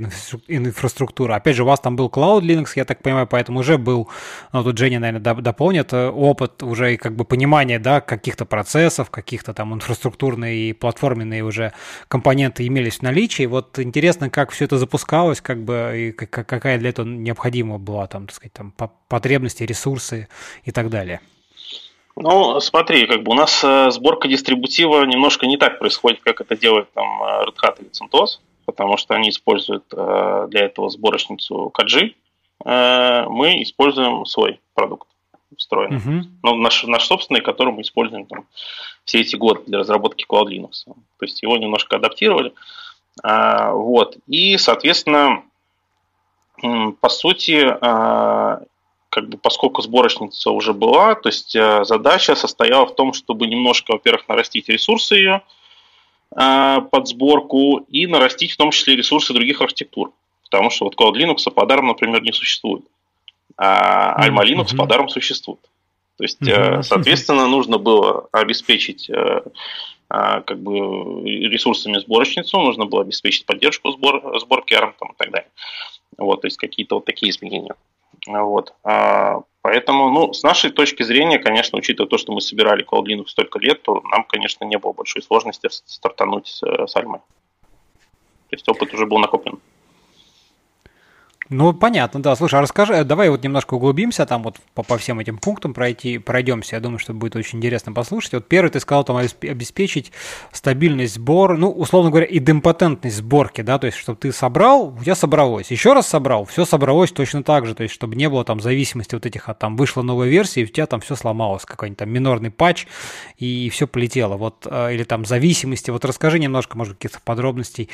инфраструктуры. Опять же, у вас там был Cloud Linux, я так понимаю, поэтому уже был, ну, тут Женя, наверное, дополнит, э, опыт уже и как бы понимание понимание да, каких-то процессов, каких-то там инфраструктурные и платформенные уже компоненты имелись в наличии. Вот интересно, как все это запускалось, как бы, и какая для этого необходима была там, так сказать, там, потребности, ресурсы и так далее. Ну, смотри, как бы у нас э, сборка дистрибутива немножко не так происходит, как это делает там э, Red Hat или CentOS, потому что они используют э, для этого сборочницу Kajи. Мы используем свой продукт встроенный. Uh-huh. Но наш, наш собственный, который мы используем там, все эти годы для разработки Cloud Linux. То есть его немножко адаптировали. А, вот. И, соответственно, по сути, а, как бы поскольку сборочница уже была, то есть а, задача состояла в том, чтобы немножко, во-первых, нарастить ресурсы ее а, под сборку и нарастить в том числе ресурсы других архитектур. Потому что вот Cloud Linux по дарам, например, не существует. А Linux mm-hmm. по дарам существует. То есть, mm-hmm. соответственно, нужно было обеспечить э, а, как бы ресурсами сборочницу, нужно было обеспечить поддержку сбор, сборки ARM там, и так далее. Вот, то есть какие-то вот такие изменения. Вот. А, поэтому, ну, с нашей точки зрения, конечно, учитывая то, что мы собирали Cloud Linux столько лет, то нам, конечно, не было большой сложности стартануть с, с Альмой. То есть опыт уже был накоплен. Ну, понятно, да. Слушай, а расскажи, э, давай вот немножко углубимся, там вот по, по всем этим пунктам пройти, пройдемся. Я думаю, что будет очень интересно послушать. Вот первый ты сказал там обеспечить стабильность сбора, ну, условно говоря, идемпотентность сборки, да, то есть, чтобы ты собрал, тебя собралось, еще раз собрал, все собралось точно так же, то есть, чтобы не было там зависимости вот этих, от там вышла новая версия, и у тебя там все сломалось, какой-нибудь там минорный патч, и все полетело, вот, э, или там зависимости, вот расскажи немножко, может, каких-то подробностей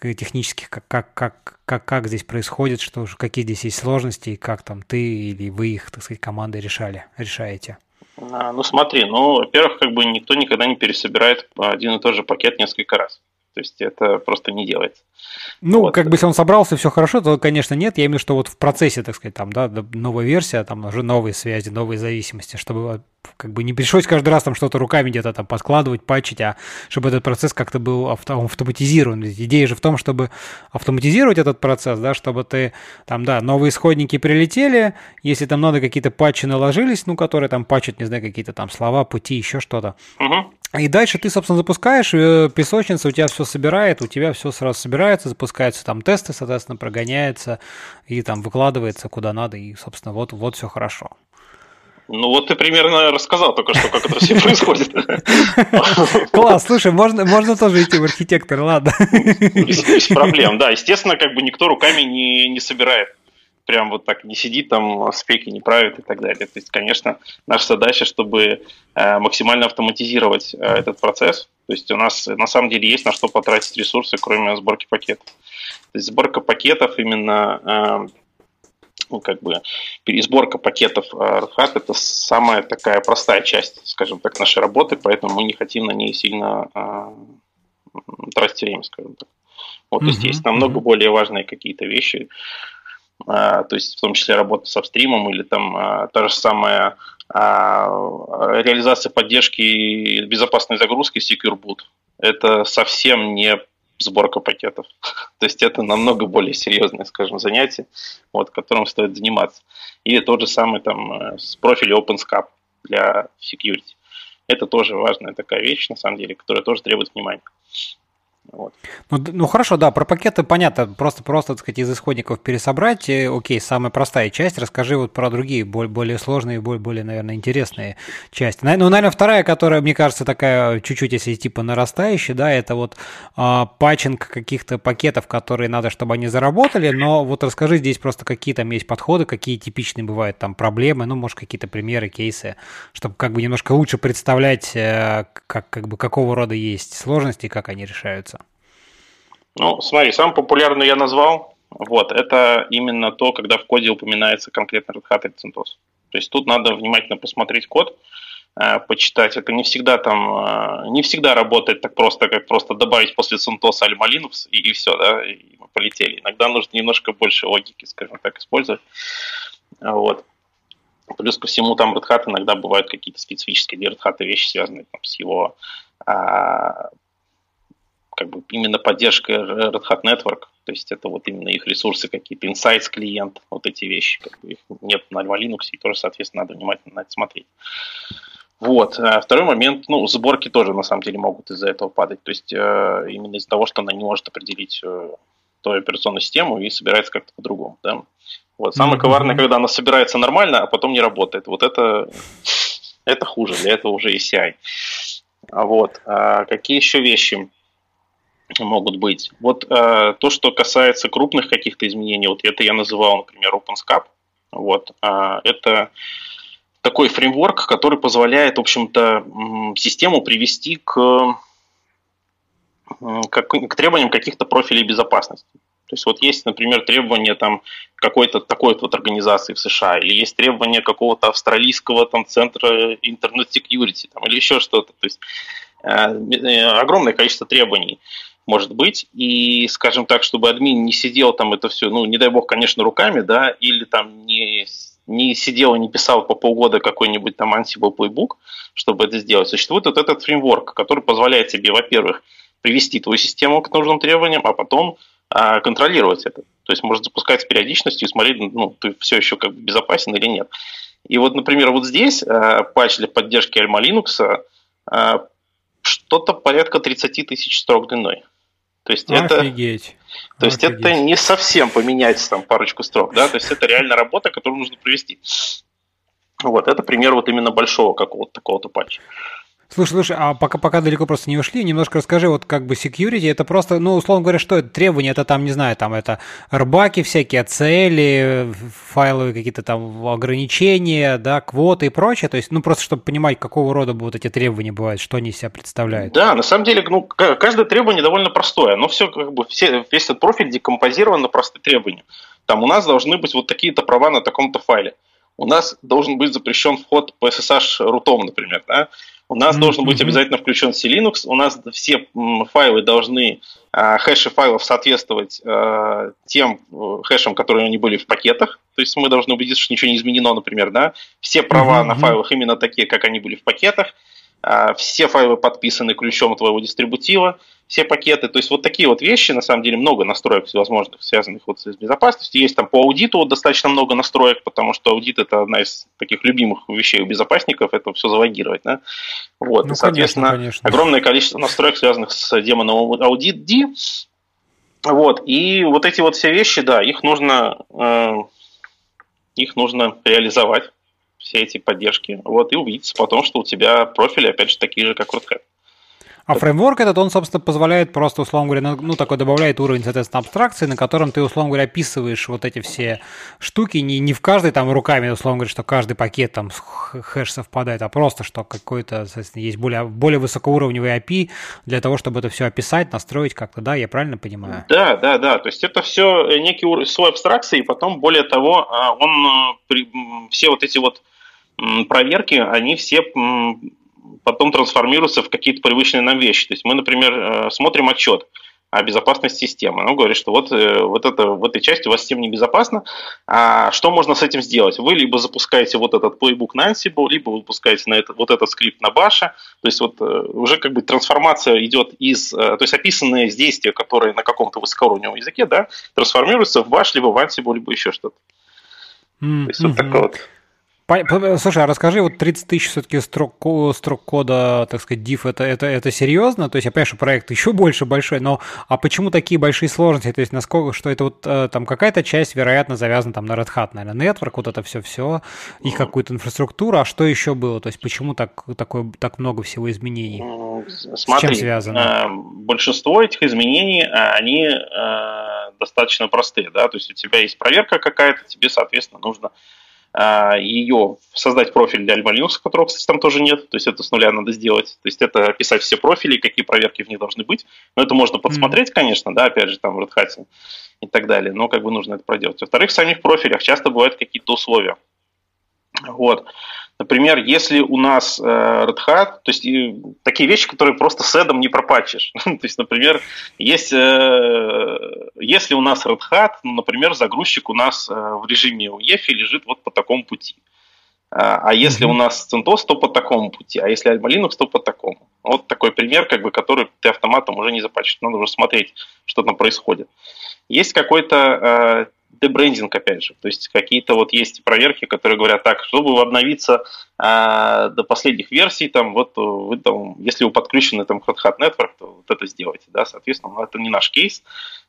технических, как, как, как, как, как здесь происходит, что что какие здесь есть сложности, и как там ты или вы их, так сказать, командой решали, решаете? А, ну смотри, ну, во-первых, как бы никто никогда не пересобирает один и тот же пакет несколько раз. То есть это просто не делается. Ну, вот. как бы если он собрался, все хорошо, то, конечно, нет. Я имею в виду, что вот в процессе, так сказать, там, да, новая версия, там уже новые связи, новые зависимости, чтобы как бы не пришлось каждый раз там что-то руками где-то там подкладывать, патчить, а чтобы этот процесс как-то был автоматизирован. Ведь идея же в том, чтобы автоматизировать этот процесс, да, чтобы ты там, да, новые исходники прилетели, если там надо какие-то патчи наложились, ну, которые там патчат, не знаю, какие-то там слова, пути, еще что-то. Угу. И дальше ты, собственно, запускаешь, э, песочница у тебя все собирает, у тебя все сразу собирается, запускаются там тесты, соответственно, прогоняется и там выкладывается куда надо, и, собственно, вот, вот все хорошо. Ну вот ты примерно рассказал только что, как это все (laughs) происходит. Класс, слушай, можно, можно тоже идти в архитектор, ладно. Без, без проблем, да. Естественно, как бы никто руками не, не собирает прям вот так не сидит там, спеки не правит и так далее. То есть, конечно, наша задача, чтобы э, максимально автоматизировать э, этот процесс. То есть у нас на самом деле есть на что потратить ресурсы, кроме сборки пакетов. То есть сборка пакетов именно э, ну, как бы пересборка пакетов Red Hat это самая такая простая часть, скажем так, нашей работы, поэтому мы не хотим на ней сильно э, тратить время, скажем так. Вот, mm-hmm. то есть есть намного mm-hmm. более важные какие-то вещи, а, то есть в том числе работа с апстримом или там а, та же самая а, реализация поддержки безопасной загрузки Secure Boot. Это совсем не сборка пакетов. (laughs) То есть это намного более серьезное, скажем, занятие, вот, которым стоит заниматься. Или тот же самый там э, с профиля OpenSCAP для security. Это тоже важная такая вещь, на самом деле, которая тоже требует внимания. Вот. Ну, ну хорошо, да, про пакеты понятно, просто просто, так сказать, из исходников пересобрать, э, окей, самая простая часть, расскажи вот про другие, более, более сложные, более, более, наверное, интересные части. Ну, наверное, вторая, которая, мне кажется, такая чуть-чуть, если типа нарастающая, да, это вот а, патчинг каких-то пакетов, которые надо, чтобы они заработали, но вот расскажи здесь просто, какие там есть подходы, какие типичные бывают там проблемы, ну, может, какие-то примеры, кейсы, чтобы как бы немножко лучше представлять, э, как, как бы какого рода есть сложности, как они решаются. Ну, смотри, самый популярный я назвал. Вот, это именно то, когда в коде упоминается конкретно Red Hat или CentOS. То есть тут надо внимательно посмотреть код, э, почитать. Это не всегда там, э, не всегда работает так просто, как просто добавить после CentOS Alma Linux и, и все, да, и мы полетели. Иногда нужно немножко больше логики, скажем так, использовать. Вот. Плюс ко всему там Red Hat иногда бывают какие-то специфические для Red Hat вещи, связанные там, с его а, как бы именно поддержкой Red Hat Network, то есть это вот именно их ресурсы какие-то, Insights клиент, вот эти вещи, как бы их нет на Alma Linux, и тоже, соответственно, надо внимательно на это смотреть. Вот. А второй момент, ну, сборки тоже на самом деле могут из-за этого падать. То есть э, именно из-за того, что она не может определить э, ту операционную систему и собирается как-то по-другому. Да? Вот. Самое mm-hmm. коварное, когда она собирается нормально, а потом не работает. Вот это, это хуже, для этого уже и CI. Вот. А какие еще вещи? Могут быть. Вот э, то, что касается крупных каких-то изменений, вот это я называл, например, OpenSCAP. Вот, э, это такой фреймворк, который позволяет, в общем-то, систему привести к, к, к требованиям каких-то профилей безопасности. То есть вот есть, например, требования там какой-то такой вот организации в США, или есть требования какого-то австралийского там центра интернет-секьюрити, там, или еще что-то. То есть э, э огромное количество требований. Может быть, и, скажем так, чтобы админ не сидел там это все, ну, не дай бог, конечно, руками, да, или там не, не сидел и не писал по полгода какой-нибудь там Ansible Playbook, чтобы это сделать. Существует вот этот фреймворк, который позволяет тебе, во-первых, привести твою систему к нужным требованиям, а потом а, контролировать это. То есть может запускать с периодичностью и смотреть, ну, ты все еще как бы безопасен или нет. И вот, например, вот здесь а, патч для поддержки Alma Linux а, что-то порядка 30 тысяч строк длиной. То есть Офигеть. это, то есть это не совсем поменять там парочку строк, да, то есть это реально работа, которую нужно провести. Вот, это пример вот именно большого какого-то такого-то патча. Слушай, слушай, а пока, пока далеко просто не ушли, немножко расскажи, вот как бы security, это просто, ну, условно говоря, что это требования, это там, не знаю, там это рбаки всякие, цели, файловые какие-то там ограничения, да, квоты и прочее, то есть, ну, просто чтобы понимать, какого рода будут эти требования бывают, что они из себя представляют. Да, на самом деле, ну, каждое требование довольно простое, но все, как бы, все, весь этот профиль декомпозирован на простые требования. Там у нас должны быть вот такие-то права на таком-то файле. У нас должен быть запрещен вход по SSH рутом, например, да, у нас mm-hmm. должен быть обязательно включен C-Linux, у нас все файлы должны, а, хэши файлов соответствовать а, тем э, хэшам, которые они были в пакетах, то есть мы должны убедиться, что ничего не изменено, например, да, все права mm-hmm. на файлах именно такие, как они были в пакетах, все файлы подписаны ключом твоего дистрибутива, все пакеты. То есть вот такие вот вещи, на самом деле, много настроек всевозможных, связанных вот с безопасностью. Есть там по аудиту достаточно много настроек, потому что аудит это одна из таких любимых вещей у безопасников, это все залогировать. Да? Вот. Ну, и, соответственно, конечно, конечно. огромное количество настроек, связанных с демоном аудит D. Вот. И вот эти вот все вещи, да, их нужно, э, их нужно реализовать, все эти поддержки, вот, и убедиться потом, что у тебя профили, опять же, такие же, как WordCat. А фреймворк этот, он, собственно, позволяет просто, условно говоря, ну, ну, такой добавляет уровень, соответственно, абстракции, на котором ты, условно говоря, описываешь вот эти все штуки, не, не в каждой там руками, условно говоря, что каждый пакет там хэш совпадает, а просто, что какой-то, соответственно, есть более, более высокоуровневый API для того, чтобы это все описать, настроить как-то, да, я правильно понимаю? Да, да, да, то есть это все некий слой абстракции, и потом, более того, а, он, э, все вот эти вот проверки, они все потом трансформируются в какие-то привычные нам вещи. То есть мы, например, э, смотрим отчет о безопасности системы. Он говорит, что вот, э, вот это, в этой части у вас система небезопасна, а что можно с этим сделать? Вы либо запускаете вот этот playbook на Ansible, либо вы запускаете на это, вот этот скрипт на Bash. То есть вот э, уже как бы трансформация идет из, то есть описанные действия, которые на каком-то высокоуровневом языке, да, трансформируются в Bash, либо в Ansible, либо еще что-то. Mm-hmm. То есть вот такое вот Слушай, а расскажи, вот 30 тысяч все-таки строк, строк кода, так сказать, div, это, это, это серьезно? То есть я понимаю, что проект еще больше большой, но а почему такие большие сложности? То есть насколько, что это вот э, там какая-то часть, вероятно, завязана там на Red Hat, наверное, Network, вот это все-все, их какую-то инфраструктуру, а что еще было? То есть почему так, такое, так много всего изменений? Смотри, С чем связано? Э, большинство этих изменений, э, они достаточно простые, да, то есть у тебя есть проверка какая-то, тебе, соответственно, нужно ее создать профиль для Alma Linux, которого, кстати, там тоже нет, то есть это с нуля надо сделать, то есть это описать все профили, какие проверки в них должны быть, но это можно подсмотреть, mm-hmm. конечно, да, опять же, там в Red Hat и так далее, но как бы нужно это проделать. Во-вторых, в самих профилях часто бывают какие-то условия. Вот. Например, если у нас э, Red Hat, то есть и, такие вещи, которые просто с эдом не пропатчишь. (laughs) то есть, например, есть, э, если у нас Red Hat, ну, например, загрузчик у нас э, в режиме UEFI лежит вот по такому пути. А, а если mm-hmm. у нас CentOS, то по такому пути, а если Alma Linux, то по такому. Вот такой пример, как бы, который ты автоматом уже не запачешь. Надо уже смотреть, что там происходит. Есть какой-то дебрендинг, опять же. То есть какие-то вот есть проверки, которые говорят так, чтобы обновиться а, до последних версий, там, вот вы там, если вы подключены там, к Red Hat Network, то вот это сделайте. Да? Соответственно, ну, это не наш кейс.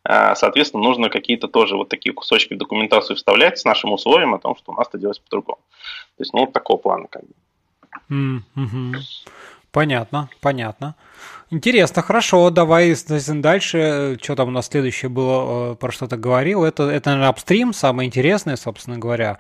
А, соответственно, нужно какие-то тоже вот такие кусочки в документацию вставлять с нашим условием о том, что у нас это делать по-другому. То есть, ну, вот такого плана. Как бы. Mm-hmm. Понятно, понятно. Интересно, хорошо, давай дальше. Что там у нас следующее было, э, про что то говорил? Это, это наверное, апстрим, самое интересное, собственно говоря.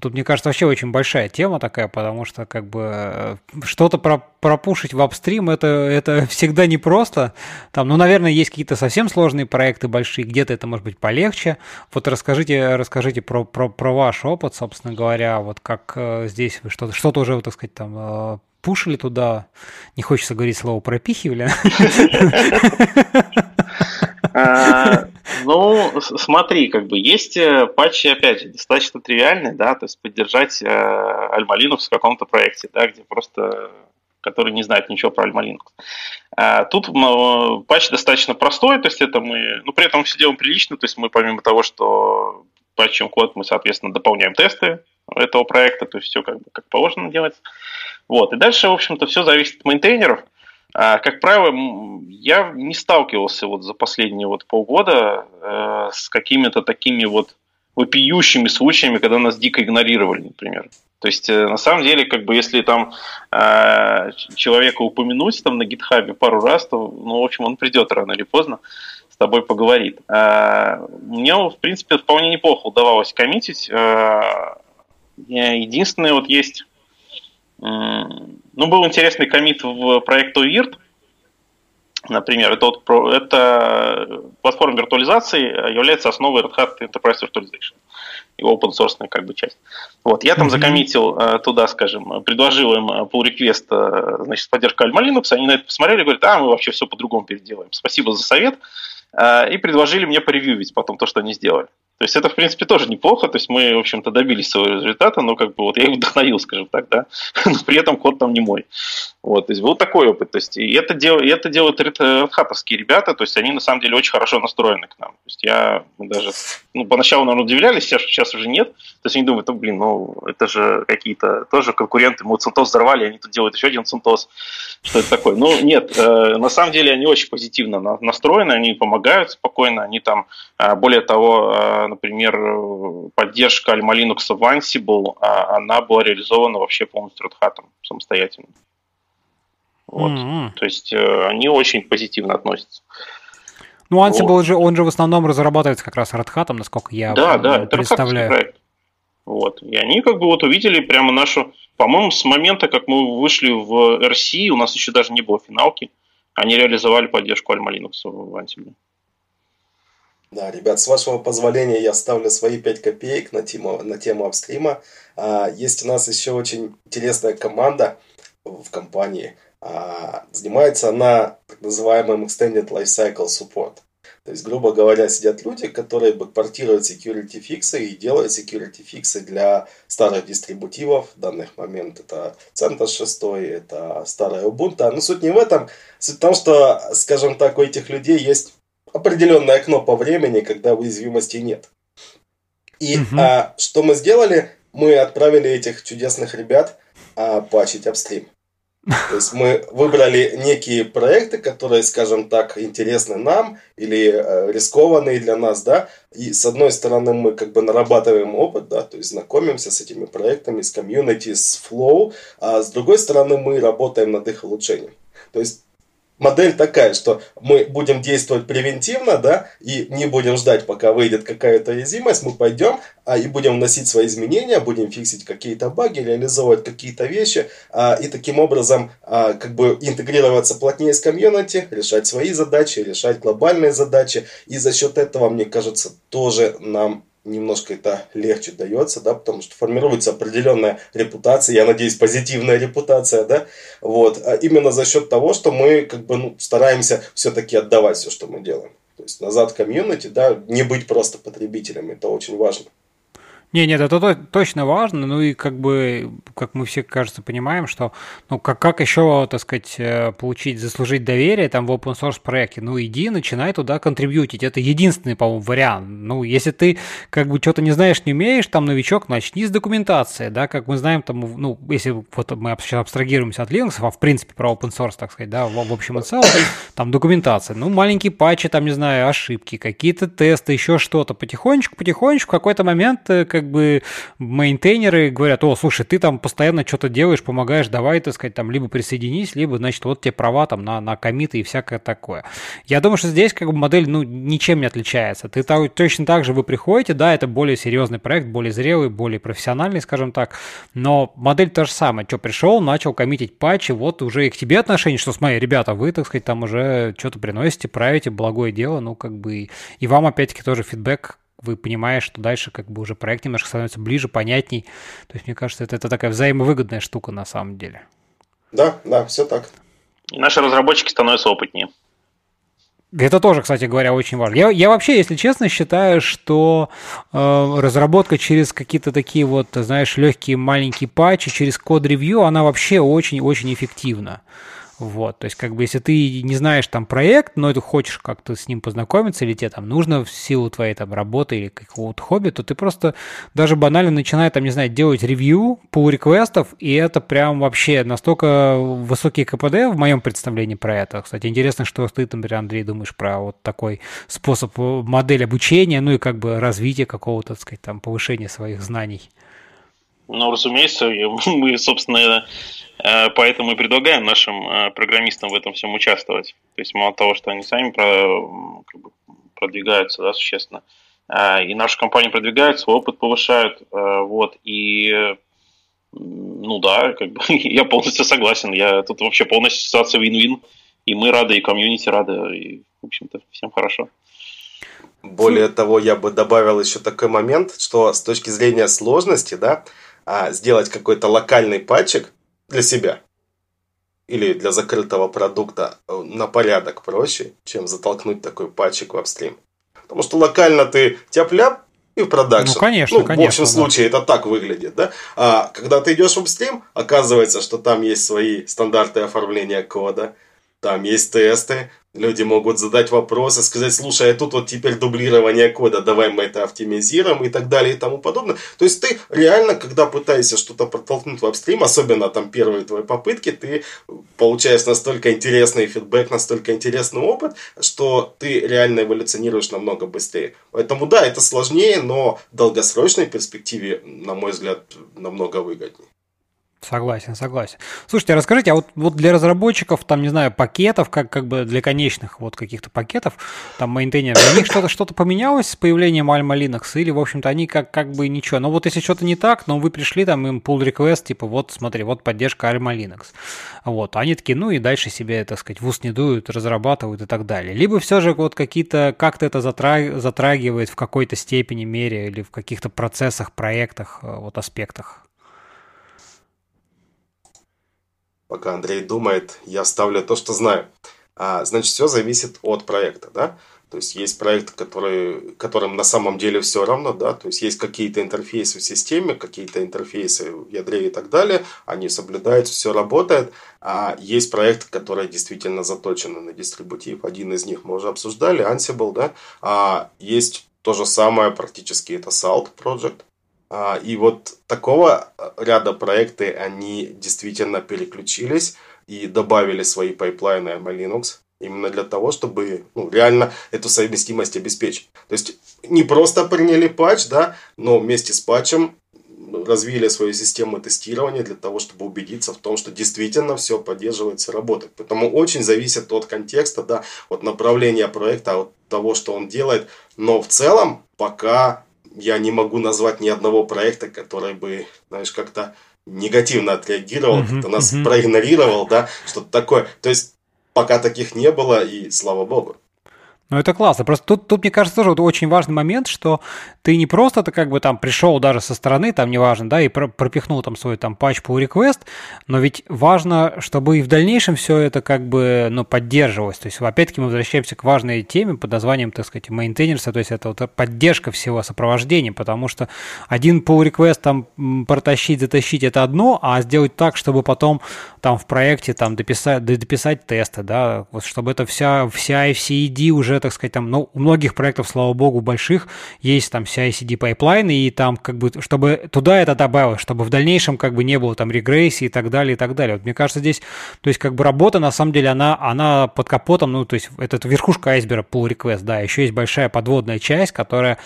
Тут, мне кажется, вообще очень большая тема такая, потому что как бы э, что-то про, пропушить в апстрим это, это (laughs) всегда непросто. Там, ну, наверное, есть какие-то совсем сложные проекты большие, где-то это может быть полегче. Вот расскажите, расскажите про, про, про ваш опыт, собственно говоря, вот как э, здесь вы что-то, что-то уже, так сказать, там пушили туда, не хочется говорить слово пропихивали. (laughs) А, ну, смотри, как бы есть э, патчи, опять же, достаточно тривиальные, да, то есть поддержать Alma Linux в каком-то проекте, да, где просто который не знает ничего про Linux. А тут патч достаточно простой, то есть это мы, ну, при этом все делаем прилично, то есть мы помимо того, что патчем код, мы, соответственно, дополняем тесты этого проекта, то есть все как бы как положено делается. Вот. И дальше, в общем-то, все зависит от мейнтейнеров. А, как правило, я не сталкивался вот за последние вот полгода э, с какими-то такими вот вопиющими случаями, когда нас дико игнорировали, например. То есть, э, на самом деле, как бы, если там э, человека упомянуть там на гитхабе пару раз, то, ну, в общем, он придет рано или поздно с тобой поговорит. Э, мне, в принципе, вполне неплохо удавалось коммитить. Э, единственное, вот есть ну, был интересный комит в проект OVIRT, например, это, вот, это платформа виртуализации является основой Red Hat Enterprise Virtualization, его open source как бы часть. Вот, я там mm-hmm. закоммитил э, туда, скажем, предложил им pull request, значит, с поддержкой Alma Linux, они на это посмотрели говорят, а, мы вообще все по-другому переделаем. Спасибо за совет. И предложили мне поревьювить потом то, что они сделали. То есть это, в принципе, тоже неплохо. То есть мы, в общем-то, добились своего результата, но как бы вот я их вдохновил, скажем так, да. (laughs) Но при этом код там не мой. Вот, то есть был такой опыт. То есть и это, дел, и это делают редхатовские ребята, то есть они на самом деле очень хорошо настроены к нам. То есть я даже, ну, поначалу, наверное, удивлялись, сейчас, сейчас уже нет. То есть они думают, ну, блин, ну, это же какие-то тоже конкуренты. Мы вот Центос взорвали, они тут делают еще один Центос. Что это такое? Ну, нет, э, на самом деле они очень позитивно настроены, они помогают спокойно, они там, э, более того, э, например, поддержка Alma Linux в Ansible, а она была реализована вообще полностью Red Hat самостоятельно. Вот. Mm-hmm. То есть э, они очень позитивно относятся. Ну, Ansible вот. же, он же в основном разрабатывается как раз Red Hat, насколько я да, да, это представляю. проект. Вот. И они как бы вот увидели прямо нашу... По-моему, с момента, как мы вышли в RC, у нас еще даже не было финалки, они реализовали поддержку Alma Linux в Ansible. Да, ребят, с вашего позволения я ставлю свои 5 копеек на тему, на тему апстрима. А, есть у нас еще очень интересная команда в компании. А, занимается она так называемым Extended Lifecycle Support. То есть, грубо говоря, сидят люди, которые бэкпортируют security фиксы и делают security фиксы для старых дистрибутивов. В данный момент это CentOS 6, это старая Ubuntu. Но суть не в этом. Суть в том, что, скажем так, у этих людей есть определенное окно по времени, когда уязвимости нет. И угу. а, что мы сделали? Мы отправили этих чудесных ребят а, пачить апстрим. То есть мы выбрали некие проекты, которые, скажем так, интересны нам или э, рискованные для нас, да. И с одной стороны мы как бы нарабатываем опыт, да, то есть знакомимся с этими проектами, с комьюнити, с flow, а с другой стороны мы работаем над их улучшением. То есть модель такая, что мы будем действовать превентивно, да, и не будем ждать, пока выйдет какая-то уязвимость, мы пойдем а, и будем вносить свои изменения, будем фиксить какие-то баги, реализовывать какие-то вещи, а, и таким образом а, как бы интегрироваться плотнее с комьюнити, решать свои задачи, решать глобальные задачи, и за счет этого, мне кажется, тоже нам немножко это легче дается, да, потому что формируется определенная репутация, я надеюсь, позитивная репутация, да, вот, а именно за счет того, что мы как бы ну, стараемся все-таки отдавать все, что мы делаем. То есть назад комьюнити, да, не быть просто потребителем, это очень важно. Не, нет, это точно важно, ну и как бы, как мы все, кажется, понимаем, что, ну, как, как еще, так сказать, э, получить, заслужить доверие там в open source проекте? Ну, иди, начинай туда контрибьютить, это единственный, по-моему, вариант. Ну, если ты, как бы, что-то не знаешь, не умеешь, там, новичок, начни с документации, да, как мы знаем, там, ну, если вот мы сейчас абстрагируемся от Linux, а в принципе про open source, так сказать, да, в, в общем и целом, там документация, ну, маленькие патчи, там, не знаю, ошибки, какие-то тесты, еще что-то, потихонечку, потихонечку, в какой-то момент, э, как бы мейнтейнеры говорят, о, слушай, ты там постоянно что-то делаешь, помогаешь, давай, так сказать, там, либо присоединись, либо, значит, вот тебе права там на, на комиты и всякое такое. Я думаю, что здесь как бы модель, ну, ничем не отличается. Ты точно так же вы приходите, да, это более серьезный проект, более зрелый, более профессиональный, скажем так, но модель та же самая. Что, пришел, начал коммитить патчи, вот уже и к тебе отношение, что, смотри, ребята, вы, так сказать, там уже что-то приносите, правите, благое дело, ну, как бы, и вам, опять-таки, тоже фидбэк вы понимаешь, что дальше как бы уже проект немножко становится ближе, понятней. То есть, мне кажется, это, это такая взаимовыгодная штука на самом деле. Да, да, все так. И наши разработчики становятся опытнее. Это тоже, кстати говоря, очень важно. Я, я вообще, если честно, считаю, что э, разработка через какие-то такие вот, знаешь, легкие маленькие патчи, через код-ревью, она вообще очень-очень эффективна. Вот, то есть, как бы, если ты не знаешь там проект, но ты хочешь как-то с ним познакомиться, или тебе там нужно в силу твоей там работы или какого-то хобби, то ты просто даже банально начинаешь там, не знаю, делать ревью, пул реквестов, и это прям вообще настолько высокий КПД в моем представлении про это. Кстати, интересно, что ты, например, Андрей, думаешь про вот такой способ, э, модель обучения, ну и как бы развития какого-то, так сказать, там, повышения своих знаний. Ну, разумеется, (laughs) мы, собственно, Э, поэтому и предлагаем нашим э, программистам в этом всем участвовать. То есть мало того, что они сами продвигаются да, существенно, э, и наша компания продвигает, свой опыт повышают, вот, и ну да, как бы, (laughs) я полностью согласен, я тут вообще полностью ситуация вин-вин, и мы рады, и комьюнити рады, и, в общем-то, всем хорошо. Более того, я бы добавил еще такой момент, что с точки зрения сложности, да, а, сделать какой-то локальный патчик, для себя или для закрытого продукта э, на порядок проще, чем затолкнуть такой патчик в апстрим. Потому что локально ты тяп-ляп и в продакшн. Ну, конечно, ну, конечно. В общем да. случае это так выглядит, да? А когда ты идешь в апстрим, оказывается, что там есть свои стандарты оформления кода, там есть тесты, Люди могут задать вопросы, сказать, слушай, а тут вот теперь дублирование кода, давай мы это оптимизируем и так далее и тому подобное. То есть ты реально, когда пытаешься что-то протолкнуть в апстрим, особенно там первые твои попытки, ты получаешь настолько интересный фидбэк, настолько интересный опыт, что ты реально эволюционируешь намного быстрее. Поэтому да, это сложнее, но в долгосрочной перспективе, на мой взгляд, намного выгоднее. Согласен, согласен. Слушайте, а расскажите, а вот, вот для разработчиков, там, не знаю, пакетов, как, как бы для конечных вот каких-то пакетов, там, мейнтейнеров, у них что-то что поменялось с появлением Alma Linux? Или, в общем-то, они как, как бы ничего? Но вот если что-то не так, но вы пришли, там, им pull request, типа, вот, смотри, вот поддержка Alma Linux. Вот, они такие, ну и дальше себе, так сказать, в ус не дуют, разрабатывают и так далее. Либо все же вот какие-то, как-то это затрагивает в какой-то степени, мере или в каких-то процессах, проектах, э, вот аспектах. Пока Андрей думает, я ставлю то, что знаю. А, значит, все зависит от проекта, да? То есть есть проекты, которые, которым на самом деле все равно, да, то есть есть какие-то интерфейсы в системе, какие-то интерфейсы в ядре и так далее, они соблюдаются, все работает, а есть проекты, которые действительно заточены на дистрибутив, один из них мы уже обсуждали, Ansible, да, а есть то же самое практически, это Salt Project, и вот такого ряда проекты, они действительно переключились и добавили свои пайплайны на Linux именно для того, чтобы ну, реально эту совместимость обеспечить. То есть не просто приняли патч, да, но вместе с патчем развили свою систему тестирования для того, чтобы убедиться в том, что действительно все поддерживается, работает. Поэтому очень зависит от контекста, да, от направления проекта, от того, что он делает. Но в целом пока я не могу назвать ни одного проекта, который бы, знаешь, как-то негативно отреагировал, uh-huh, как-то нас uh-huh. проигнорировал, да, что-то такое. То есть пока таких не было, и слава богу. Ну, это классно. Просто тут, тут, мне кажется, тоже вот очень важный момент, что ты не просто ты как бы там пришел даже со стороны, там неважно, да, и пропихнул там свой там патч по request, но ведь важно, чтобы и в дальнейшем все это как бы, ну, поддерживалось. То есть, опять-таки, мы возвращаемся к важной теме под названием, так сказать, maintainers, то есть это вот поддержка всего сопровождения, потому что один pull request там протащить, затащить это одно, а сделать так, чтобы потом там в проекте там дописать, дописать тесты, да, вот чтобы это вся, вся FCED уже так сказать, там, ну, у многих проектов, слава богу, больших, есть там CI/CD pipeline, и там, как бы, чтобы туда это добавилось, чтобы в дальнейшем, как бы, не было там регрессии и так далее, и так далее. Вот мне кажется, здесь, то есть, как бы, работа, на самом деле, она, она под капотом, ну, то есть, это верхушка айсберга pull request, да, еще есть большая подводная часть, которая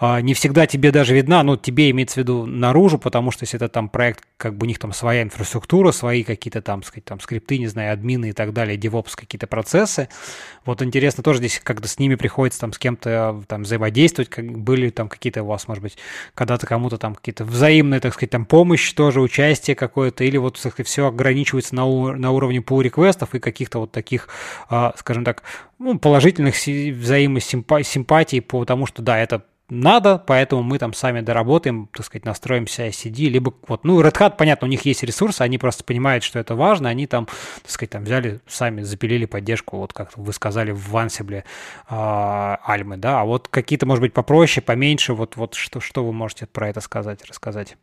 э, не всегда тебе даже видна, ну, тебе имеется в виду наружу, потому что если это там проект, как бы, у них там своя инфраструктура, свои какие-то там, сказать, там, скрипты, не знаю, админы и так далее, DevOps какие-то процессы. Вот интересно тоже здесь, как как-то с ними приходится там с кем-то там взаимодействовать, как были там какие-то у вас, может быть, когда-то кому-то там какие-то взаимные, так сказать, там помощь тоже, участие какое-то, или вот, так сказать, все ограничивается на, на уровне pull реквестов и каких-то вот таких, а, скажем так, ну, положительных взаимосимпатий по тому, что да, это надо, поэтому мы там сами доработаем, так сказать, настроим CI-CD, либо вот, ну, Red Hat, понятно, у них есть ресурсы, они просто понимают, что это важно, они там, так сказать, там взяли, сами запилили поддержку, вот как вы сказали, в Ansible э, Альмы, да, а вот какие-то, может быть, попроще, поменьше, вот, вот что, что вы можете про это сказать, рассказать?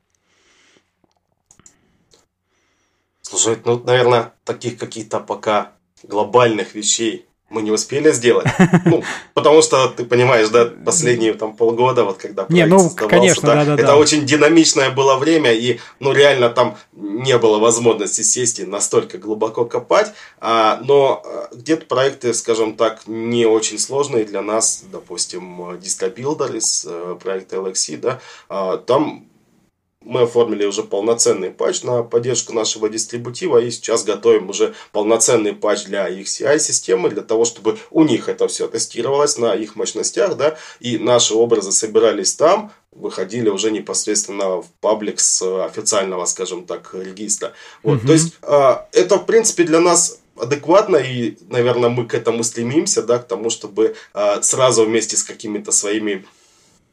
Слушай, ну, наверное, таких каких-то пока глобальных вещей мы не успели сделать. (laughs) Ну, потому что, ты понимаешь, да, последние там полгода, вот когда проект не, ну, конечно, да, да, это да. очень динамичное было время, и, ну, реально там не было возможности сесть и настолько глубоко копать, а, но а, где-то проекты, скажем так, не очень сложные для нас, допустим, DistroBuilder из э, проекта LXC, да, а, там мы оформили уже полноценный патч на поддержку нашего дистрибутива и сейчас готовим уже полноценный патч для их CI-системы, для того, чтобы у них это все тестировалось на их мощностях, да, и наши образы собирались там, выходили уже непосредственно в паблик с официального, скажем так, регистра. Вот, mm-hmm. То есть э, это, в принципе, для нас адекватно, и, наверное, мы к этому стремимся, да, к тому, чтобы э, сразу вместе с какими-то своими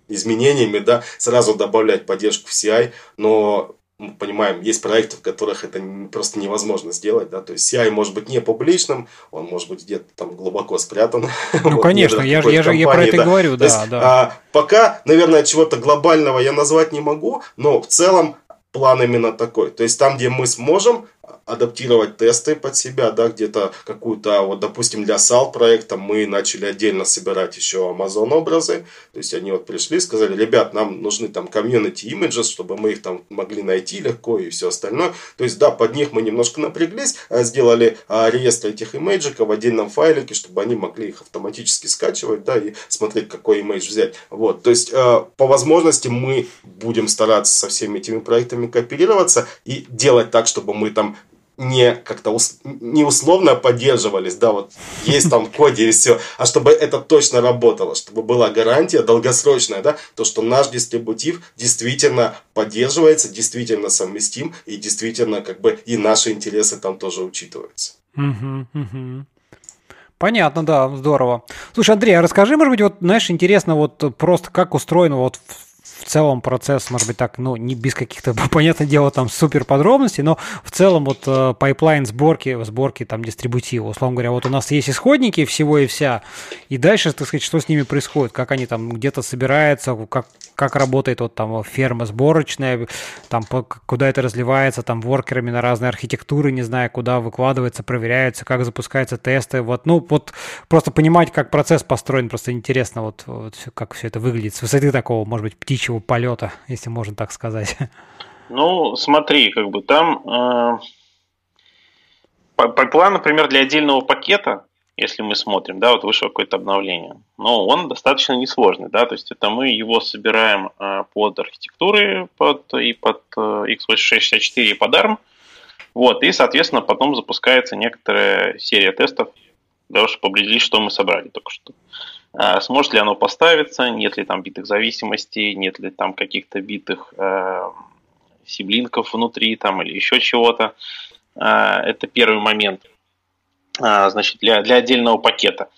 изменениями, да, сразу добавлять поддержку в CI, но мы понимаем, есть проекты, в которых это просто невозможно сделать, да, то есть CI может быть не публичным, он может быть где-то там глубоко спрятан. (laughs) Ну, вот, конечно, я же, я же я про это да. говорю, то да, есть, да. А, пока, наверное, чего-то глобального я назвать не могу, но в целом план именно такой. То есть там, где мы сможем адаптировать тесты под себя, да, где-то какую-то, вот, допустим, для SAL проекта мы начали отдельно собирать еще Amazon образы, то есть они вот пришли, сказали, ребят, нам нужны там images, чтобы мы их там могли найти легко и все остальное, то есть, да, под них мы немножко напряглись, а, сделали а, реестр этих имейджиков в отдельном файлике, чтобы они могли их автоматически скачивать, да, и смотреть, какой имейдж взять, вот, то есть, а, по возможности мы будем стараться со всеми этими проектами кооперироваться и делать так, чтобы мы там не как-то ус, не условно поддерживались, да, вот есть там в коде и все, а чтобы это точно работало, чтобы была гарантия долгосрочная, да, то, что наш дистрибутив действительно поддерживается, действительно совместим и действительно как бы и наши интересы там тоже учитываются. Понятно, да, здорово. Слушай, Андрей, а расскажи, может быть, вот, знаешь, интересно, вот просто как устроено вот в целом процесс, может быть, так, ну, не без каких-то, (laughs) понятное дело, там супер подробностей, но в целом вот э, pipeline сборки, сборки там дистрибутива, условно говоря, вот у нас есть исходники всего и вся, и дальше, так сказать, что с ними происходит, как они там где-то собираются, как, как работает вот там ферма сборочная, там куда это разливается, там воркерами на разные архитектуры, не знаю, куда выкладывается, проверяются, как запускаются тесты, вот, ну, вот просто понимать, как процесс построен, просто интересно вот, вот как все это выглядит с высоты такого, может быть, птичьего птичьего полета, если можно так сказать? (laughs) Ну, смотри, как бы там э, план, например, для отдельного пакета, если мы смотрим, да, вот вышло какое-то обновление, но он достаточно несложный, да, то есть это мы его собираем э, под архитектуры под, и под э, x8664 и под ARM, вот, и, соответственно, потом запускается некоторая серия тестов для того, чтобы определить, что мы собрали только что. А, сможет ли оно поставиться, нет ли там битых зависимостей, нет ли там каких-то битых э, сиблинков внутри там или еще чего-то. Э, это первый момент э, значит, для, для отдельного пакета.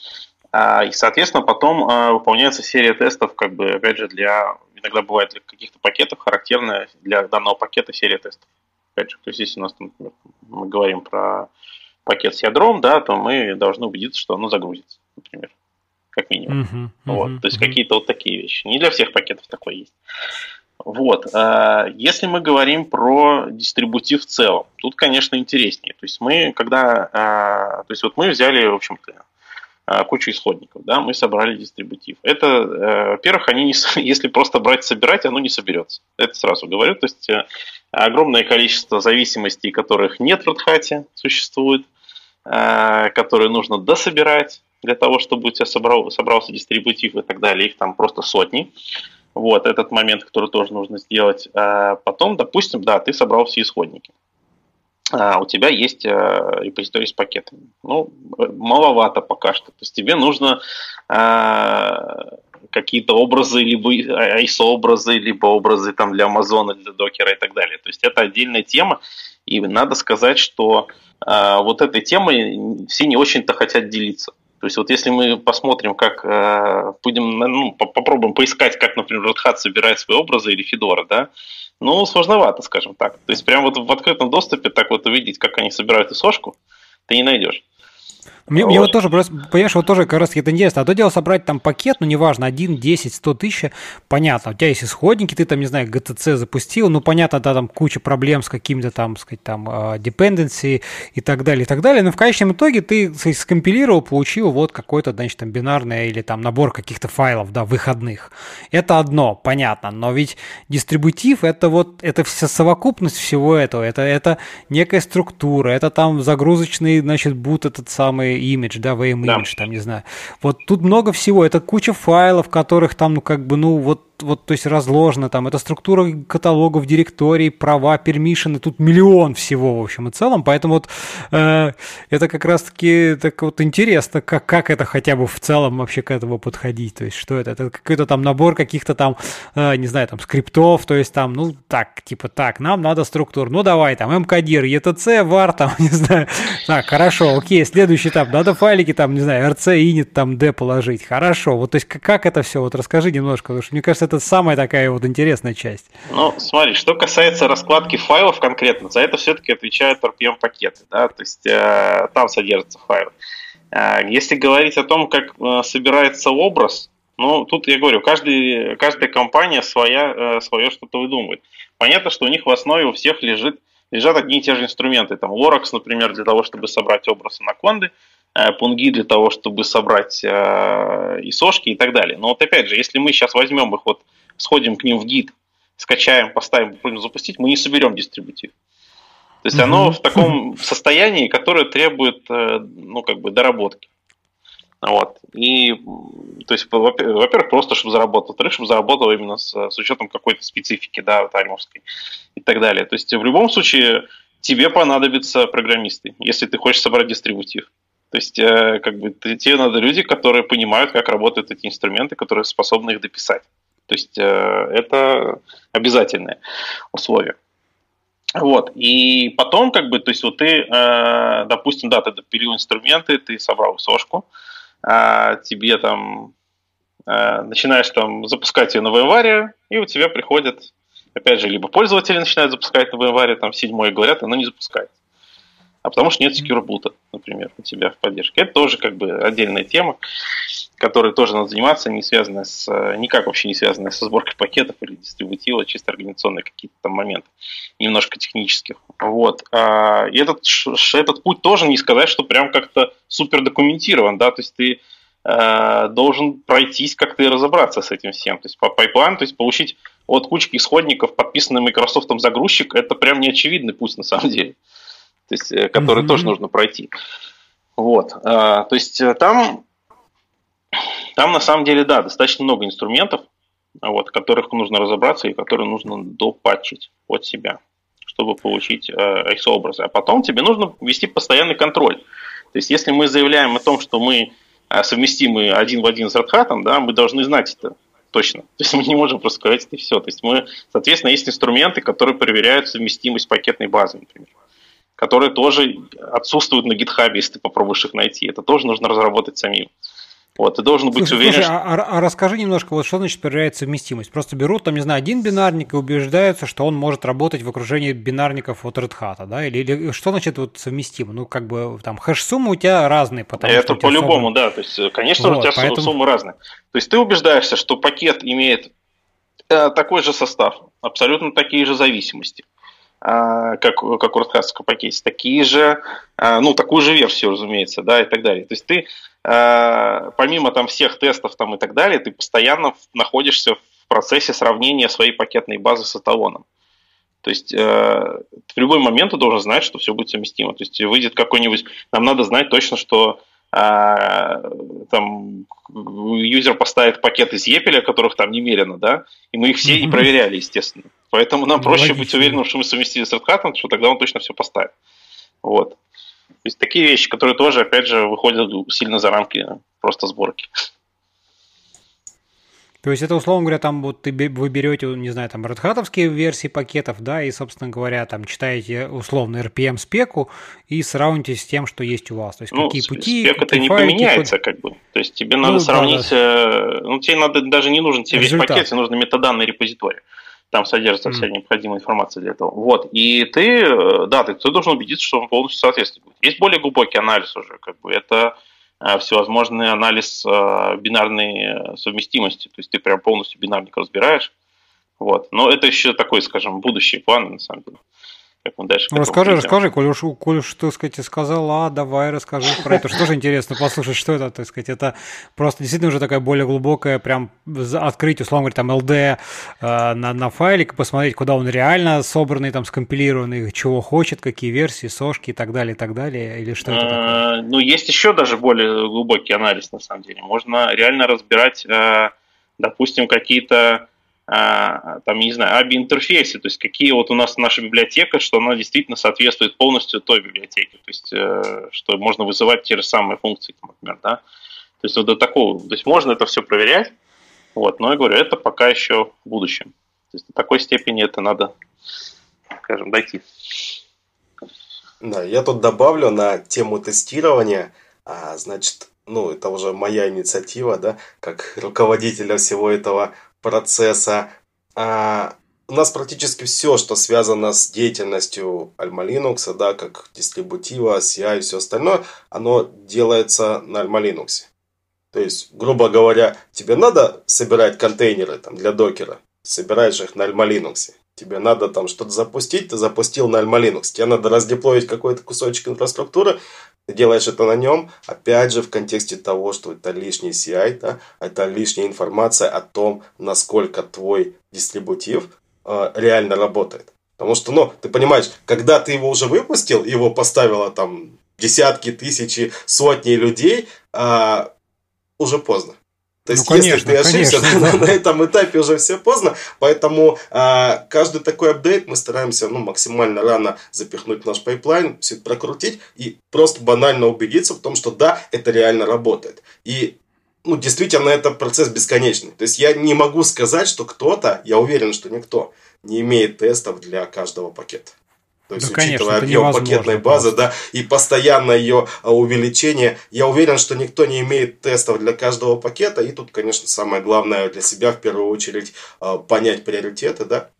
Э, и, соответственно, потом э, выполняется серия тестов, как бы, опять же, для, иногда бывает для каких-то пакетов характерная для данного пакета серия тестов. Опять же, то есть, если у нас, например, мы говорим про пакет с ядром, да, то мы должны убедиться, что оно загрузится, например как минимум. Uh-huh, uh-huh, вот, то есть uh-huh. какие-то вот такие вещи. Не для всех пакетов такое есть. Вот. Э, если мы говорим про дистрибутив в целом, тут, конечно, интереснее. То есть мы, когда, э, то есть вот мы взяли, в общем-то, э, кучу исходников, да, мы собрали дистрибутив. Это, во-первых, они не, (laughs) если просто брать собирать, оно не соберется. Это сразу говорю. То есть огромное количество зависимостей, которых нет в Red Hat, существует, которые нужно дособирать, для того, чтобы у тебя собрал, собрался дистрибутив и так далее, их там просто сотни. Вот, этот момент, который тоже нужно сделать. А потом, допустим, да, ты собрал все исходники. А у тебя есть а, репозиторий с пакетами. Ну, маловато пока что. То есть тебе нужно а, какие-то образы, либо ISO-образы, либо образы там для Амазона, для докера и так далее. То есть это отдельная тема. И надо сказать, что а, вот этой темой все не очень-то хотят делиться. То есть вот если мы посмотрим, как э, будем, ну, попробуем поискать, как, например, Red собирает свои образы или Fedora, да, ну, сложновато, скажем так. То есть прямо вот в открытом доступе так вот увидеть, как они собирают исошку, ты не найдешь. Мне, вот. мне вот тоже, понимаешь, вот тоже как раз это интересно. А то дело собрать там пакет, ну, неважно, 1, 10, 100 тысяч, понятно. У тебя есть исходники, ты там, не знаю, GTC запустил, ну, понятно, да, там куча проблем с какими-то там, сказать, там, а, dependency и так далее, и так далее. Но в конечном итоге ты скомпилировал, получил вот какой-то, значит, там, бинарный или там набор каких-то файлов, да, выходных. Это одно, понятно. Но ведь дистрибутив это вот, это вся совокупность всего этого. Это, это некая структура, это там загрузочный, значит, бут этот самый image, да, VM image, да. там, не знаю. Вот тут много всего, это куча файлов, которых там, ну, как бы, ну, вот вот, то есть разложено там, это структура каталогов, директорий, права, пермишины, тут миллион всего, в общем и целом, поэтому вот э, это как раз-таки так вот интересно, как, как это хотя бы в целом вообще к этому подходить, то есть что это, это какой-то там набор каких-то там, э, не знаю, там скриптов, то есть там, ну, так, типа так, нам надо структур, ну, давай, там, мкдир, etc, var, там, (laughs) не знаю, так, хорошо, окей, следующий этап, надо файлики там, не знаю, rc, init, там, d положить, хорошо, вот, то есть как это все, вот расскажи немножко, потому что мне кажется, это самая такая вот интересная часть. Ну, смотри, что касается раскладки файлов конкретно, за это все-таки отвечают RPM-пакеты, да, то есть э, там содержатся файлы. Э, если говорить о том, как э, собирается образ, ну, тут я говорю, каждый, каждая компания своя, э, свое что-то выдумывает. Понятно, что у них в основе у всех лежит, лежат одни и те же инструменты. Там Lorax, например, для того, чтобы собрать образ анаконды, пунги для того, чтобы собрать э, исошки и так далее. Но вот опять же, если мы сейчас возьмем их, вот сходим к ним в гид, скачаем, поставим, попробуем запустить, мы не соберем дистрибутив. То есть оно в таком состоянии, которое требует, э, ну, как бы, доработки. Вот. И, то есть, во-первых, просто чтобы заработал, во-вторых, чтобы заработал именно с, с учетом какой-то специфики, да, таймовской и так далее. То есть, в любом случае, тебе понадобятся программисты, если ты хочешь собрать дистрибутив. То есть, э, как бы, тебе надо люди, которые понимают, как работают эти инструменты, которые способны их дописать. То есть, э, это обязательное условие. Вот, и потом, как бы, то есть, вот ты, э, допустим, да, ты допилил инструменты, ты собрал сошку, а тебе там начинаешь там запускать ее на VMware, и у тебя приходят, опять же, либо пользователи начинают запускать на VMware, там, седьмой, говорят, оно не запускается а потому что нет boot, например, у тебя в поддержке. Это тоже как бы отдельная тема, которой тоже надо заниматься, не связанная с, никак вообще не связанная со сборкой пакетов или дистрибутива, чисто организационные какие-то там моменты, немножко технических. Вот. А, и этот, этот путь тоже не сказать, что прям как-то супер документирован, да, то есть ты э, должен пройтись как-то и разобраться с этим всем. То есть по pipeline, то есть получить от кучки исходников подписанный Microsoft загрузчик, это прям не очевидный путь на самом деле то есть, э, который mm-hmm. тоже нужно пройти. Вот, а, то есть э, там, там на самом деле, да, достаточно много инструментов, вот, которых нужно разобраться и которые нужно допатчить от себя, чтобы получить э, ISO-образы. А потом тебе нужно ввести постоянный контроль. То есть, если мы заявляем о том, что мы э, совместимы один в один с Red Hat, да, мы должны знать это точно. То есть мы не можем просто сказать это все. То есть мы, соответственно, есть инструменты, которые проверяют совместимость пакетной базы, например которые тоже отсутствуют на GitHub, если ты попробуешь их найти. Это тоже нужно разработать самим. Вот, ты должен быть слушай, уверен. Слушай, что... а, а расскажи немножко, вот что значит проверяет совместимость? Просто берут, там, не знаю, один бинарник и убеждаются, что он может работать в окружении бинарников от Red Hat, да? Или, или что значит вот совместимо? Ну, как бы там хэш-суммы у тебя разные, потому Это по-любому, особо... да. То есть, конечно, вот, у тебя поэтому... суммы разные. То есть ты убеждаешься, что пакет имеет э, такой же состав, абсолютно такие же зависимости. А, как, как у рассказчика пакете, такие же, а, ну, такую же версию, разумеется, да, и так далее. То есть ты, а, помимо там всех тестов там и так далее, ты постоянно находишься в процессе сравнения своей пакетной базы с эталоном. То есть э, в любой момент ты должен знать, что все будет совместимо. То есть выйдет какой-нибудь... Нам надо знать точно, что а, там юзер поставит пакет из Епеля, которых там немерено, да, и мы их все и проверяли, естественно. Поэтому нам проще Логично. быть уверенным, что мы совместили с Red Hat, что тогда он точно все поставит. Вот. То есть такие вещи, которые тоже, опять же, выходят сильно за рамки просто сборки. То есть это, условно говоря, там вот ты, вы берете, не знаю, там Hat версии пакетов, да, и, собственно говоря, там читаете условно RPM спеку и сравните с тем, что есть у вас. То есть ну, какие пути, спека это не поменяется, код... как бы. То есть тебе надо ну, сравнить, да, да. ну тебе надо даже не нужен тебе Результат. весь пакет, тебе нужно метаданные репозитории. Там содержится mm. вся необходимая информация для этого. Вот. И ты, э, да, ты, ты должен убедиться, что он полностью соответствует. Есть более глубокий анализ уже, как бы это Э, всевозможный анализ э, бинарной совместимости. То есть ты прям полностью бинарник разбираешь. Вот. Но это еще такой, скажем, будущий план, на самом деле как мы дальше. Ну, расскажи, расскажи, коль уж, коль уж, так сказать, сказал, а, давай расскажи про это. Что же интересно послушать, что это, так сказать, это просто действительно уже такая более глубокая, прям открыть, условно говоря, там LD э, на, на файлик, посмотреть, куда он реально собранный, там, скомпилированный, чего хочет, какие версии, сошки и так далее, и так далее, или что это такое? Э, ну, есть еще даже более глубокий анализ, на самом деле. Можно реально разбирать, э, допустим, какие-то а, там, не знаю, ABI-интерфейсе, то есть какие вот у нас наша библиотека, что она действительно соответствует полностью той библиотеке, то есть э, что можно вызывать те же самые функции, например, да. То есть вот до такого, то есть можно это все проверять, вот, но я говорю, это пока еще в будущем. То есть до такой степени это надо, скажем, дойти. Да, я тут добавлю на тему тестирования, а, значит, ну, это уже моя инициатива, да, как руководителя всего этого процесса. А у нас практически все, что связано с деятельностью Alma Linux, да, как дистрибутива, CI и все остальное, оно делается на Alma Linux. То есть, грубо говоря, тебе надо собирать контейнеры там, для докера, собираешь их на Alma Linux. Тебе надо там что-то запустить, ты запустил на Alma Linux. Тебе надо раздеплоить какой-то кусочек инфраструктуры, ты делаешь это на нем, опять же, в контексте того, что это лишний CI, да, это лишняя информация о том, насколько твой дистрибутив э, реально работает. Потому что, ну, ты понимаешь, когда ты его уже выпустил, его поставило там десятки, тысячи, сотни людей, э, уже поздно. То есть, ну, конечно, если ты ошибся, конечно, (laughs) на, на этом этапе уже все поздно. Поэтому а, каждый такой апдейт мы стараемся ну, максимально рано запихнуть в наш pipeline, все это прокрутить и просто банально убедиться в том, что да, это реально работает. И ну, действительно, это процесс бесконечный. То есть я не могу сказать, что кто-то, я уверен, что никто, не имеет тестов для каждого пакета. То есть, да, учитывая конечно, объем пакетной базы, да, и постоянное ее а, увеличение, я уверен, что никто не имеет тестов для каждого пакета. И тут, конечно, самое главное для себя в первую очередь а, понять приоритеты, да.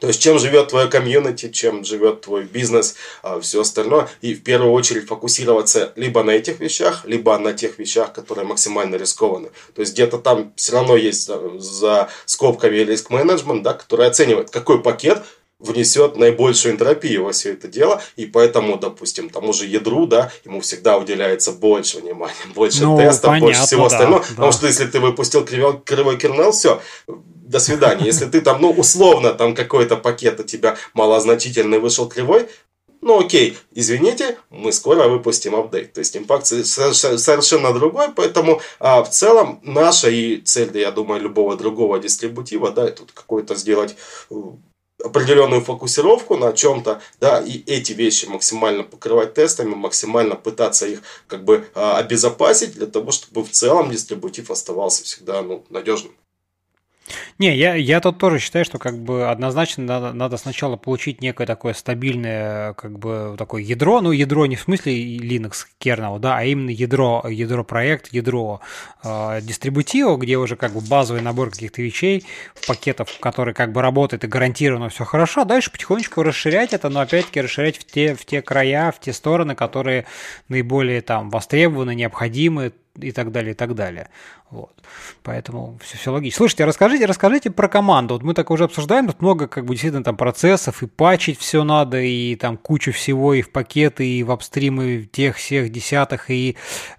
То есть, чем живет твое комьюнити, чем живет твой бизнес, а, все остальное. И в первую очередь фокусироваться либо на этих вещах, либо на тех вещах, которые максимально рискованы. То есть, где-то там все равно есть за скобками риск-менеджмент, да, который оценивает, какой пакет внесет наибольшую энтропию во все это дело, и поэтому, допустим, тому же ядру, да, ему всегда уделяется больше внимания, (laughs) больше ну, тестов, понятно, больше всего да, остального, да. потому что если ты выпустил кривой, кривой кернел, все, до свидания. Если ты там, ну, условно, там какой-то пакет у тебя малозначительный вышел кривой, ну окей, извините, мы скоро выпустим апдейт. То есть импакт совершенно другой, поэтому а, в целом наша и цель, я думаю, любого другого дистрибутива, да, тут какой-то сделать определенную фокусировку на чем-то, да, и эти вещи максимально покрывать тестами, максимально пытаться их как бы а, обезопасить для того, чтобы в целом дистрибутив оставался всегда ну, надежным. Не, я, я тут тоже считаю, что как бы однозначно надо, надо сначала получить некое такое стабильное как бы такое ядро, ну ядро не в смысле Linux kernel, да, а именно ядро, ядро проект, ядро э, дистрибутива, где уже как бы базовый набор каких-то вещей, пакетов, которые как бы работают и гарантированно все хорошо, дальше потихонечку расширять это, но опять-таки расширять в те, в те края, в те стороны, которые наиболее там востребованы, необходимы, и так далее, и так далее. Вот. Поэтому все, все логично. Слушайте, расскажите, расскажите про команду. Вот мы так уже обсуждаем, тут много как бы действительно там процессов, и пачить все надо, и там кучу всего, и в пакеты, и в апстримы тех всех десятых, и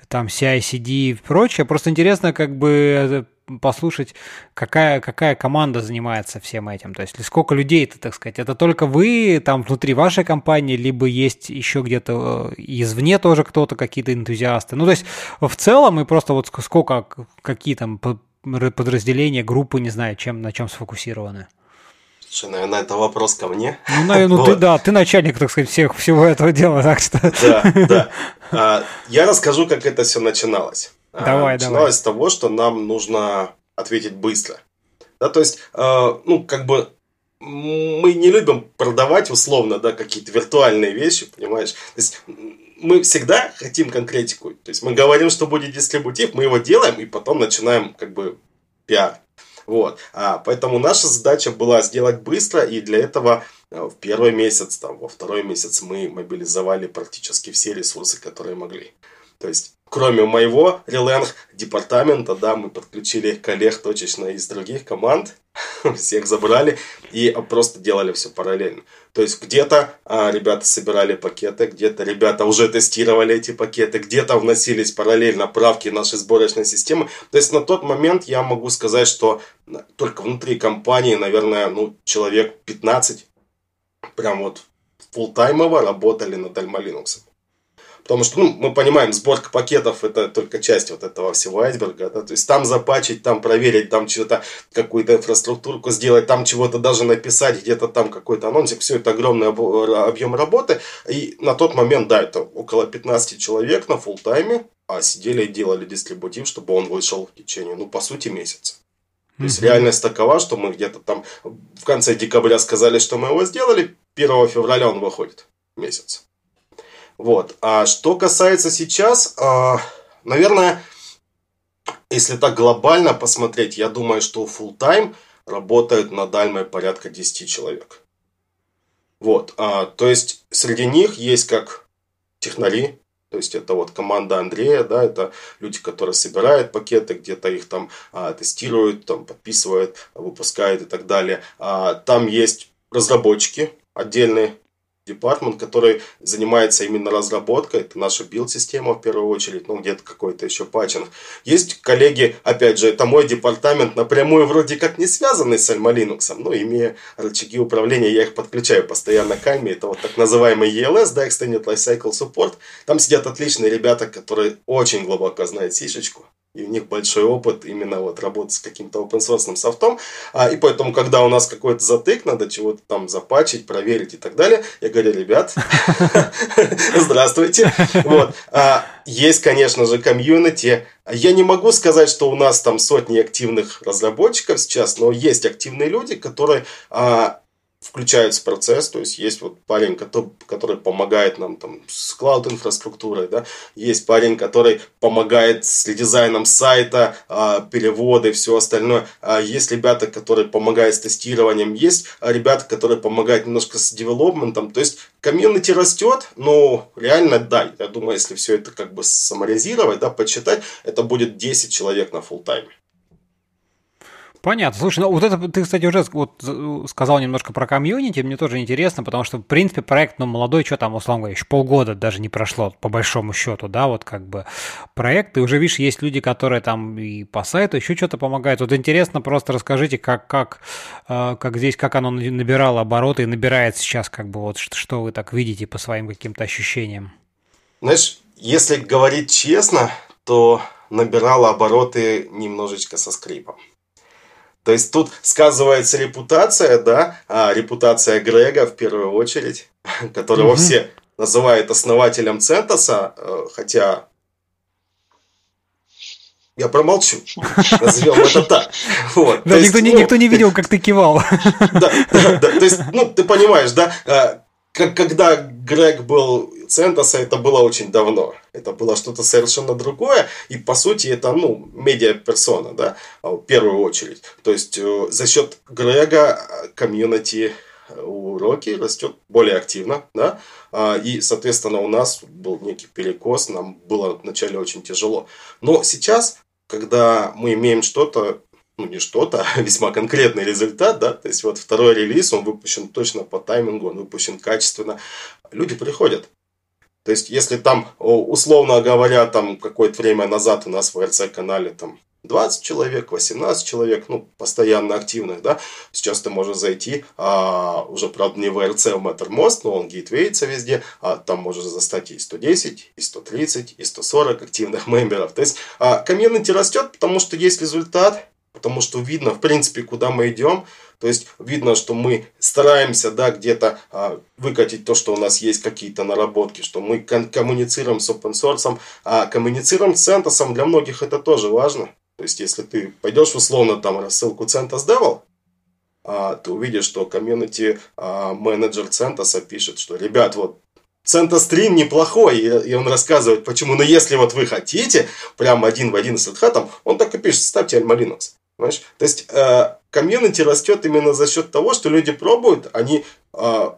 там CI-CD и прочее. Просто интересно как бы послушать, какая, какая команда занимается всем этим. То есть, сколько людей это, так сказать. Это только вы там внутри вашей компании, либо есть еще где-то э, извне тоже кто-то, какие-то энтузиасты. Ну, то есть, в целом, и просто вот сколько, какие там подразделения, группы, не знаю, чем, на чем сфокусированы. Слушай, наверное, это вопрос ко мне. Ну, наверное, ну вот. ты, да, ты начальник, так сказать, всех, всего этого дела, так что... Да, да. (laughs) А, я расскажу, как это все начиналось. Давай, Начиналось давай. с того, что нам нужно ответить быстро. Да, то есть, э, ну, как бы мы не любим продавать условно, да, какие-то виртуальные вещи, понимаешь? То есть мы всегда хотим конкретику. То есть мы говорим, что будет дистрибутив, мы его делаем и потом начинаем как бы пиар. Вот. А, поэтому наша задача была сделать быстро, и для этого э, в первый месяц, там, во второй месяц мы мобилизовали практически все ресурсы, которые могли. То есть кроме моего Relang департамента, да, мы подключили коллег точечно из других команд, (laughs) всех забрали и просто делали все параллельно. То есть где-то а, ребята собирали пакеты, где-то ребята уже тестировали эти пакеты, где-то вносились параллельно правки нашей сборочной системы. То есть на тот момент я могу сказать, что только внутри компании, наверное, ну, человек 15 прям вот фултаймово работали над Alma Linux. Потому что, ну, мы понимаем, сборка пакетов это только часть вот этого всего айсберга. Да? То есть там запачить, там проверить, там что-то, какую-то инфраструктурку сделать, там чего-то даже написать, где-то там какой-то анонсик. Все это огромный объем работы. И на тот момент, да, это около 15 человек на фул тайме а сидели и делали дистрибутив, чтобы он вышел в течение, ну, по сути, месяца. То есть реальность такова, что мы где-то там в конце декабря сказали, что мы его сделали, 1 февраля он выходит месяц. Вот. А что касается сейчас, а, наверное, если так глобально посмотреть, я думаю, что full time работают на Дальмой порядка 10 человек. Вот. А, то есть среди них есть как технари, то есть это вот команда Андрея, да, это люди, которые собирают пакеты, где-то их там а, тестируют, там подписывают, выпускают и так далее. А, там есть разработчики отдельные, департмент, который занимается именно разработкой, это наша билд-система в первую очередь, ну где-то какой-то еще патчинг. Есть коллеги, опять же, это мой департамент, напрямую вроде как не связанный с Alma Linux, но имея рычаги управления, я их подключаю постоянно к Alma, это вот так называемый ELS, да, Extended Lifecycle Support. Там сидят отличные ребята, которые очень глубоко знают сишечку, и у них большой опыт именно вот работы с каким-то open source софтом. А, и поэтому, когда у нас какой-то затык, надо чего-то там запачить, проверить и так далее, я говорю, ребят, (laughs) здравствуйте. Вот. А, есть, конечно же, комьюнити. Я не могу сказать, что у нас там сотни активных разработчиков сейчас, но есть активные люди, которые а, включается процесс, то есть есть вот парень, который, помогает нам там с клауд-инфраструктурой, да, есть парень, который помогает с дизайном сайта, а, переводы, все остальное, а есть ребята, которые помогают с тестированием, есть ребята, которые помогают немножко с девелопментом, то есть комьюнити растет, но реально, да, я думаю, если все это как бы саморизировать, да, почитать, это будет 10 человек на full тайме Понятно. Слушай, ну вот это ты, кстати, уже вот сказал немножко про комьюнити, мне тоже интересно, потому что, в принципе, проект, ну, молодой, что там, условно говоря, еще полгода даже не прошло, по большому счету, да, вот как бы проект, и уже, видишь, есть люди, которые там и по сайту еще что-то помогают. Вот интересно, просто расскажите, как, как, э, как здесь, как оно набирало обороты и набирает сейчас, как бы, вот что вы так видите по своим каким-то ощущениям? Знаешь, если говорить честно, то набирало обороты немножечко со скрипом. То есть тут сказывается репутация, да, а репутация Грега в первую очередь, (laughs) которого mm все называют основателем Центоса, э, хотя я промолчу. (laughs) Назовем это так. Вот. Да, никто, есть, не, ну, никто не видел, как ты кивал. (laughs) Да, да, да. То есть, ну, ты понимаешь, да, э, как, когда Грег был Центоса, это было очень давно. Это было что-то совершенно другое. И, по сути, это, ну, медиа-персона, да, в первую очередь. То есть, э, за счет Грега э, комьюнити у Роки растет более активно, да, а, и, соответственно, у нас был некий перекос, нам было вначале очень тяжело. Но сейчас, когда мы имеем что-то, ну не что-то, (laughs) а весьма конкретный результат, да, то есть вот второй релиз, он выпущен точно по таймингу, он выпущен качественно, люди приходят. То есть, если там, условно говоря, там какое-то время назад у нас в РЦ-канале там 20 человек, 18 человек, ну, постоянно активных, да, сейчас ты можешь зайти, а, уже, правда, не в РЦ, в Mattermost, но он гейтвеется везде, а там можешь застать и 110, и 130, и 140 активных (laughs) мемберов. То есть, а, комьюнити растет, потому что есть результат, потому что видно, в принципе, куда мы идем. То есть видно, что мы стараемся, да, где-то а, выкатить то, что у нас есть какие-то наработки, что мы кон- коммуницируем с open source, а коммуницируем с CentOS, для многих это тоже важно. То есть, если ты пойдешь условно там рассылку CentOS Devil, а, ты увидишь, что комьюнити а, менеджер CentOS пишет, что, ребят, вот Stream неплохой, и, он рассказывает, почему. Но если вот вы хотите, прям один в один с Hat, он так и пишет, ставьте Alma Linux. Понимаешь? То есть, э, комьюнити растет именно за счет того, что люди пробуют, они э,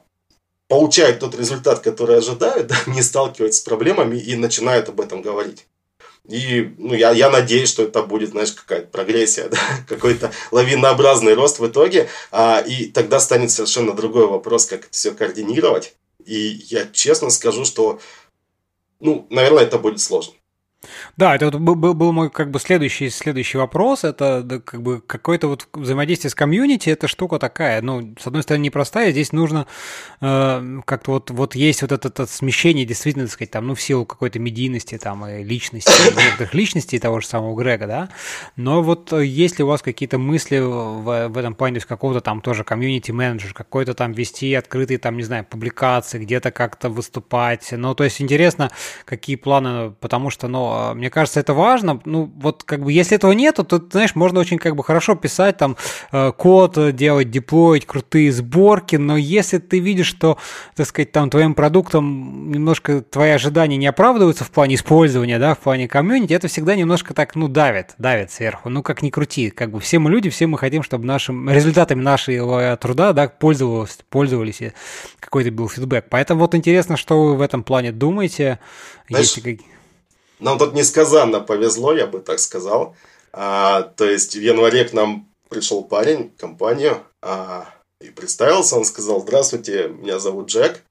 получают тот результат, который ожидают, да, (laughs) не сталкиваются с проблемами и начинают об этом говорить. И ну, я, я надеюсь, что это будет, знаешь, какая-то прогрессия, (laughs) да? какой-то лавинообразный рост в итоге. А, и тогда станет совершенно другой вопрос, как это все координировать. И я честно скажу, что, ну, наверное, это будет сложно. Да, это вот был, был мой как бы следующий, следующий вопрос. Это да, как бы какое-то вот взаимодействие с комьюнити, это штука такая, ну, с одной стороны, непростая, здесь нужно э, как-то вот, вот есть вот это, это смещение, действительно, так сказать, там, ну, в силу какой-то медийности, там, и личности, некоторых личностей того же самого Грега, да, но вот э, есть ли у вас какие-то мысли в, в этом плане, то есть какого-то там тоже комьюнити-менеджер, какой-то там вести открытые, там, не знаю, публикации, где-то как-то выступать, ну, то есть интересно, какие планы, потому что, ну, а, мне кажется, это важно. Ну, вот как бы, если этого нету, то, знаешь, можно очень как бы хорошо писать там э, код, делать, деплоить крутые сборки, но если ты видишь, что, так сказать, там твоим продуктом немножко твои ожидания не оправдываются в плане использования, да, в плане комьюнити, это всегда немножко так, ну, давит, давит сверху. Ну, как ни крути, как бы все мы люди, все мы хотим, чтобы нашим результатами нашего труда, да, пользовались, пользовались, и какой-то был фидбэк. Поэтому вот интересно, что вы в этом плане думаете. Знаешь, Есть нам тут несказанно повезло, я бы так сказал. А, то есть в январе к нам пришел парень компанию а, и представился. Он сказал, здравствуйте, меня зовут Джек.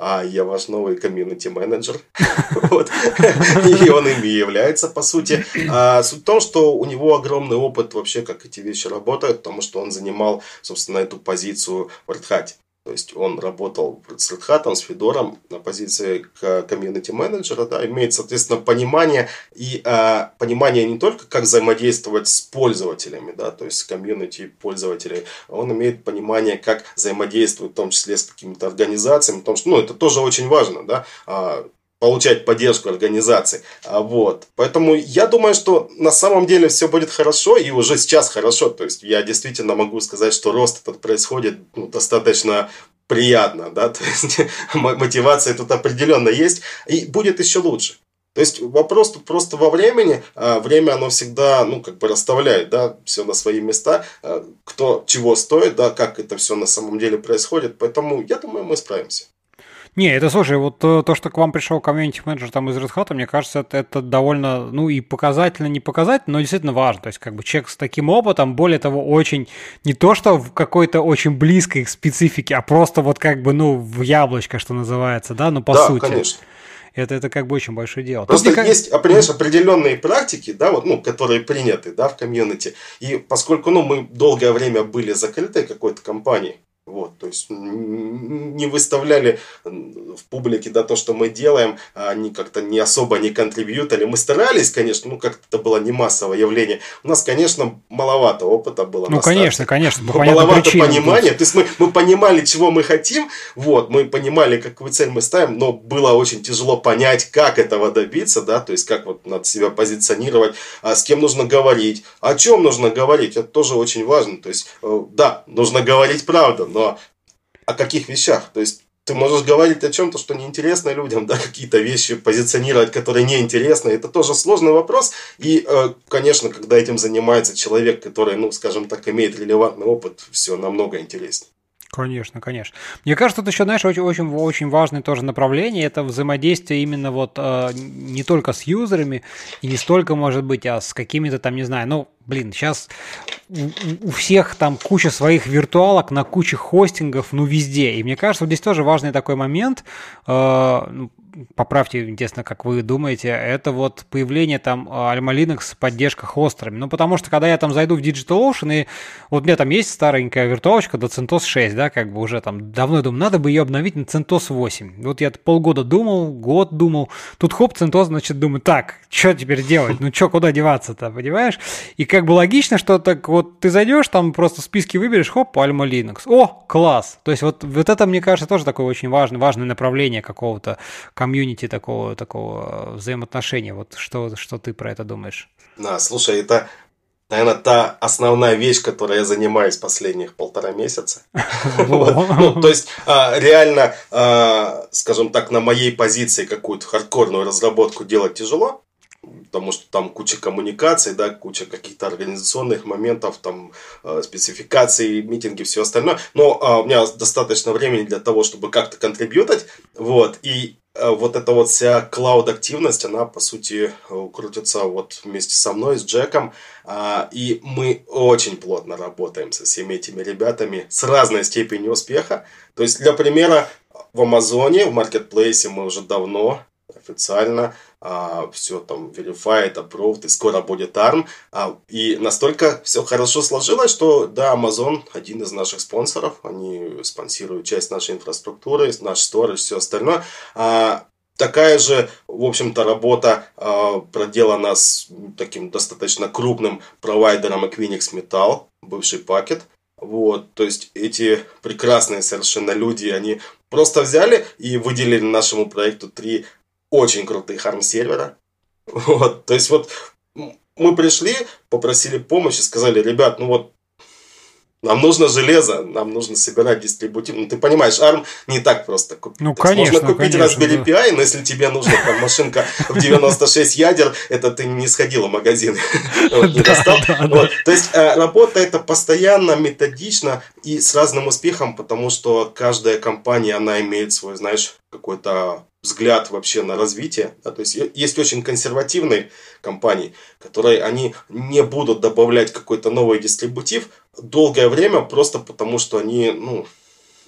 А я ваш новый комьюнити-менеджер. (laughs) И он ими является, по сути. А, суть в том, что у него огромный опыт вообще, как эти вещи работают, потому что он занимал, собственно, эту позицию в Red Hat. То есть он работал с Red с Федором на позиции комьюнити менеджера, да, имеет, соответственно, понимание и э, понимание не только как взаимодействовать с пользователями, да, то есть с комьюнити пользователей, он имеет понимание, как взаимодействовать в том числе с какими-то организациями, потому что, ну, это тоже очень важно, да, а, получать поддержку организации. А, вот. Поэтому я думаю, что на самом деле все будет хорошо, и уже сейчас хорошо. То есть я действительно могу сказать, что рост этот происходит ну, достаточно приятно, да, (laughs) то есть мотивация тут определенно есть, и будет еще лучше. То есть вопрос тут просто во времени. А, время оно всегда, ну, как бы расставляет, да, все на свои места. А, кто чего стоит, да, как это все на самом деле происходит. Поэтому я думаю, мы справимся. Не, это слушай, вот э, то, что к вам пришел комьюнити менеджер там из Red Hat, мне кажется, это, это довольно, ну и показательно, не показательно, но действительно важно. То есть, как бы человек с таким опытом, более того, очень не то, что в какой-то очень близкой специфике, а просто вот как бы, ну, в яблочко, что называется, да, ну по да, сути. конечно. Это, это как бы очень большое дело. Просто как... есть, понимаешь, определенные практики, да, вот, ну, которые приняты, да, в комьюнити. И поскольку, ну, мы долгое время были закрытой какой-то компанией, вот, то есть не выставляли в публике да, то, что мы делаем, а они как-то не особо не контрибьютали. Мы старались, конечно, ну как-то это было не массовое явление. У нас, конечно, маловато опыта было. Ну, конечно, конечно. По маловато понимания. То есть мы, мы понимали, чего мы хотим, вот, мы понимали, какую цель мы ставим, но было очень тяжело понять, как этого добиться, да, то есть как вот надо себя позиционировать, а с кем нужно говорить, о чем нужно говорить, это тоже очень важно. То есть, э, да, нужно говорить правду, но о каких вещах? То есть ты можешь говорить о чем-то, что неинтересно людям, да, какие-то вещи позиционировать, которые неинтересны. Это тоже сложный вопрос. И, э, конечно, когда этим занимается человек, который, ну, скажем так, имеет релевантный опыт, все намного интереснее. Конечно, конечно. Мне кажется, это еще, знаешь, очень, очень, очень важное тоже направление. Это взаимодействие именно вот э, не только с юзерами и не столько, может быть, а с какими-то там, не знаю, ну, блин, сейчас у, у всех там куча своих виртуалок на куче хостингов, ну, везде. И мне кажется, вот здесь тоже важный такой момент. Э, ну, поправьте, интересно, как вы думаете, это вот появление там Alma Linux с поддержкой хостерами. Ну, потому что, когда я там зайду в DigitalOcean, и вот у меня там есть старенькая виртуалочка до CentOS 6, да, как бы уже там давно думаю, надо бы ее обновить на CentOS 8. Вот я полгода думал, год думал, тут хоп, CentOS, значит, думаю, так, что теперь делать? Ну, что, куда деваться-то, понимаешь? И как бы логично, что так вот ты зайдешь, там просто списки выберешь, хоп, Alma Linux. О, класс! То есть вот, вот это, мне кажется, тоже такое очень важное, важное направление какого-то комьюнити такого, такого взаимоотношения. Вот что, что ты про это думаешь? Да, слушай, это наверное, та основная вещь, которой я занимаюсь последних полтора месяца. (laughs) (laughs) Ну, то есть, а, реально, а, скажем так, на моей позиции какую-то хардкорную разработку делать тяжело, потому что там куча коммуникаций, да, куча каких-то организационных моментов, там э, спецификации, митинги, все остальное. Но э, у меня достаточно времени для того, чтобы как-то контрибьютать, вот, и э, вот эта вот вся клауд-активность, она, по сути, крутится вот вместе со мной, с Джеком, э, и мы очень плотно работаем со всеми этими ребятами с разной степенью успеха. То есть, для примера, в Амазоне, в маркетплейсе мы уже давно официально а, все там verified, approved, и скоро будет ARM. А, и настолько все хорошо сложилось, что да, Amazon один из наших спонсоров, они спонсируют часть нашей инфраструктуры, наш стор и все остальное. А, такая же, в общем-то, работа а, проделана с таким достаточно крупным провайдером Equinix Metal, бывший пакет. Вот, то есть эти прекрасные совершенно люди, они просто взяли и выделили нашему проекту три очень крутых арм-сервера. Вот, то есть вот мы пришли, попросили помощи, сказали, ребят, ну вот нам нужно железо, нам нужно собирать дистрибутив. Ну, ты понимаешь, ARM не так просто купить. Ну, конечно, Можно купить конечно, Raspberry да. Pi, но если тебе нужна там машинка в 96 ядер, это ты не сходил в магазин. (laughs) Не достал. То есть, э, работа это постоянно, методично и с разным успехом, потому что каждая компания, она имеет свой, знаешь, какой-то взгляд вообще на развитие. Да, то есть есть очень консервативные компании, которые они не будут добавлять какой-то новый дистрибутив долгое время просто потому, что они ну,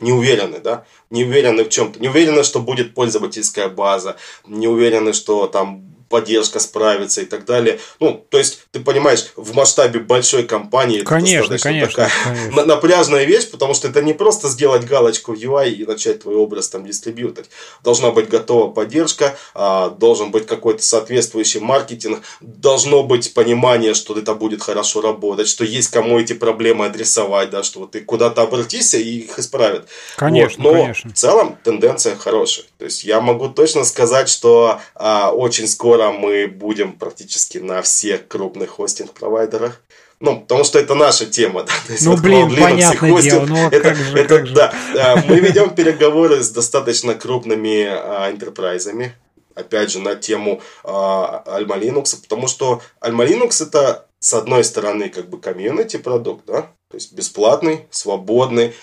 не уверены, да, не уверены в чем-то, не уверены, что будет пользовательская база, не уверены, что там поддержка справится и так далее. Ну, то есть, ты понимаешь, в масштабе большой компании конечно, это конечно, такая конечно. напряжная вещь, потому что это не просто сделать галочку в UI и начать твой образ там дистрибьютать. Должна быть готова поддержка, а, должен быть какой-то соответствующий маркетинг, должно быть понимание, что это будет хорошо работать, что есть кому эти проблемы адресовать, да, что вот ты куда-то обратишься и их исправят. Конечно, вот. Но конечно. в целом тенденция хорошая. То есть я могу точно сказать, что а, очень скоро скоро мы будем практически на всех крупных хостинг-провайдерах. Ну, потому что это наша тема, (laughs) да. То есть, ну, вот блин, Linux понятное хостинг, дело, ну, это, как же, это, как же. да. А, мы ведем переговоры с достаточно крупными а, enterprise опять же, на тему а, Alma Linux, потому что Alma Linux это, с одной стороны, как бы комьюнити продукт, да, то есть бесплатный, свободный,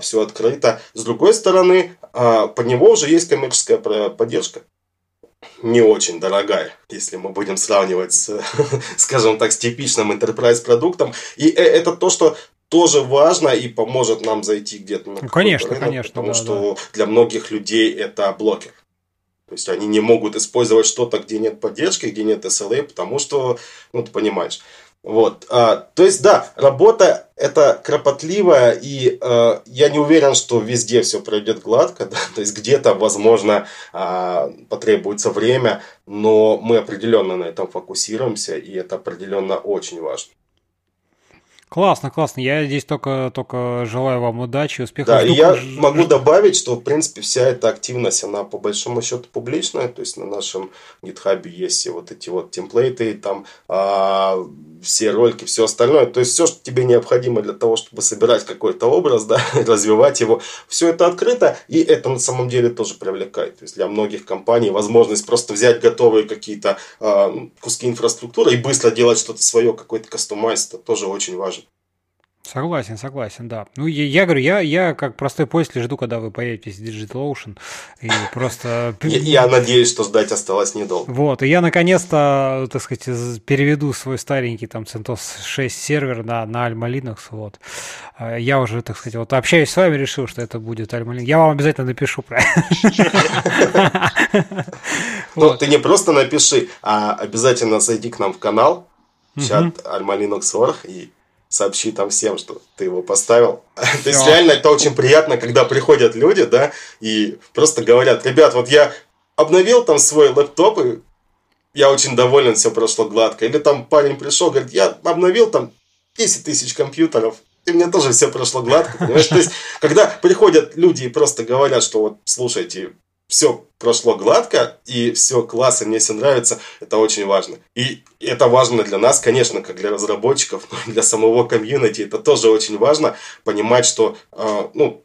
все открыто. С другой стороны, под него уже есть коммерческая поддержка не очень дорогая, если мы будем сравнивать с, (laughs) скажем так, с типичным enterprise продуктом. И э, это то, что тоже важно и поможет нам зайти где-то на ну, конечно, рынок, конечно, потому да, что да. для многих людей это блокер. То есть они не могут использовать что-то, где нет поддержки, где нет SLA, потому что, ну ты понимаешь. Вот, а, то есть, да, работа это кропотливая, и а, я не уверен, что везде все пройдет гладко, (laughs) да? то есть где-то, возможно, а, потребуется время, но мы определенно на этом фокусируемся, и это определенно очень важно. Классно, классно. Я здесь только, только желаю вам удачи, успехов. Да, и я могу добавить, что, в принципе, вся эта активность, она по большому счету публичная. То есть на нашем GitHub есть все вот эти вот темплейты, там а, все ролики, все остальное. То есть все, что тебе необходимо для того, чтобы собирать какой-то образ, да, (laughs) развивать его, все это открыто, и это на самом деле тоже привлекает. То есть для многих компаний возможность просто взять готовые какие-то а, куски инфраструктуры и быстро делать что-то свое, какой-то кастомайз, это тоже очень важно. Согласен, согласен, да. Ну, я, я говорю, я, я как простой пользователь жду, когда вы появитесь в DigitalOcean. И просто... (laughs) Я, надеюсь, что ждать осталось недолго. Вот, и я наконец-то, так сказать, переведу свой старенький там CentOS 6 сервер на, на Alma Linux, вот. А я уже, так сказать, вот общаюсь с вами, решил, что это будет Alma Linux. Я вам обязательно напишу про (laughs) Ну, ты не просто напиши, а обязательно зайди к нам в канал, чат Alma Linux.org и сообщи там всем, что ты его поставил. (laughs) То есть реально это очень приятно, когда приходят люди, да, и просто говорят, ребят, вот я обновил там свой лэптоп, и я очень доволен, все прошло гладко. Или там парень пришел, говорит, я обновил там 10 тысяч компьютеров, и мне тоже все прошло гладко, понимаешь? То есть, когда приходят люди и просто говорят, что вот, слушайте, все прошло гладко, и все классно, мне все нравится, это очень важно. И это важно для нас, конечно, как для разработчиков, но для самого комьюнити, это тоже очень важно, понимать, что, э, ну,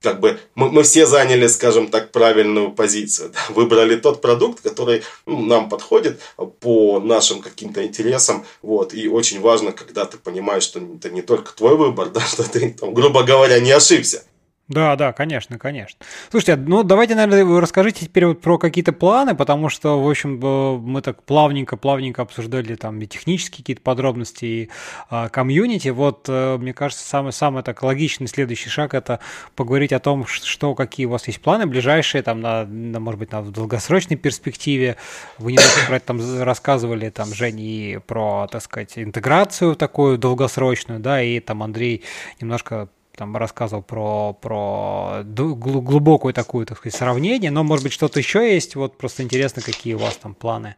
как бы мы, мы все заняли, скажем так, правильную позицию. Да? Выбрали тот продукт, который ну, нам подходит по нашим каким-то интересам. Вот. И очень важно, когда ты понимаешь, что это не только твой выбор, (laughs) да, что ты, там, грубо говоря, не ошибся. Да, да, конечно, конечно. Слушайте, ну давайте, наверное, вы расскажите теперь вот про какие-то планы, потому что, в общем, мы так плавненько-плавненько обсуждали там и технические какие-то подробности, и а, комьюнити. Вот, э, мне кажется, самый-самый так логичный следующий шаг – это поговорить о том, что, какие у вас есть планы ближайшие, там, на, на может быть, на долгосрочной перспективе. Вы немножко про это там рассказывали, там, Женя, и про, так сказать, интеграцию такую долгосрочную, да, и там Андрей немножко там рассказывал про, про глубокую такую, так сказать, сравнение, но, может быть, что-то еще есть, вот просто интересно, какие у вас там планы,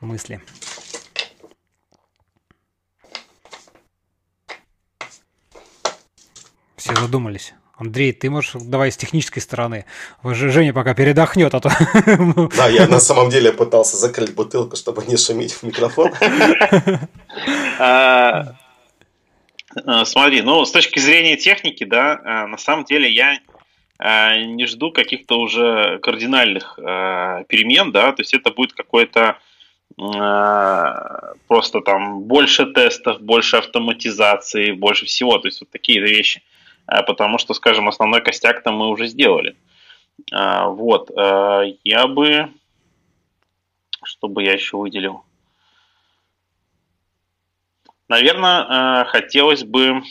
мысли. Все задумались. Андрей, ты можешь давай с технической стороны. Женя пока передохнет, а то... Да, я на самом деле пытался закрыть бутылку, чтобы не шуметь в микрофон. (laughs) Э, смотри, ну, с точки зрения техники, да, э, на самом деле я э, не жду каких-то уже кардинальных перемен, да, то есть это будет какой-то просто там больше тестов, больше автоматизации, больше всего, то есть вот такие вещи, потому что, скажем, основной костяк-то мы уже сделали. Вот, я бы, что бы я еще выделил? Наверное, э, хотелось бы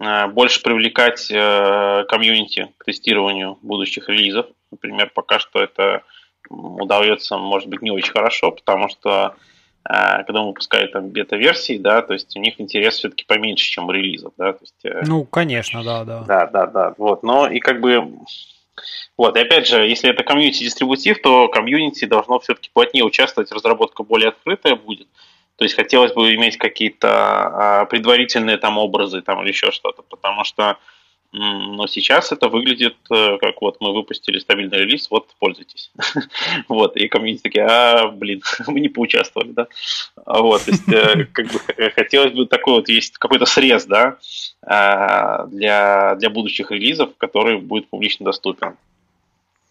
э, больше привлекать э, комьюнити к тестированию будущих релизов. Например, пока что это удается, может быть, не очень хорошо, потому что когда мы выпускаем там бета-версии, да, то есть у них интерес все-таки поменьше, чем у релизов, да, то есть... Ну, конечно, да, да. Да, да, да, вот, но и как бы... Вот, и опять же, если это комьюнити-дистрибутив, то комьюнити должно все-таки плотнее участвовать, разработка более открытая будет, то есть хотелось бы иметь какие-то а, предварительные там образы там, или еще что-то, потому что но сейчас это выглядит э, как вот мы выпустили стабильный релиз, вот пользуйтесь. (laughs) вот, и комьюнити такие, а, блин, (laughs) мы не поучаствовали, да. Вот, то есть, э, (laughs) как бы хотелось бы такой вот есть какой-то срез, да, а, для, для будущих релизов, который будет публично доступен.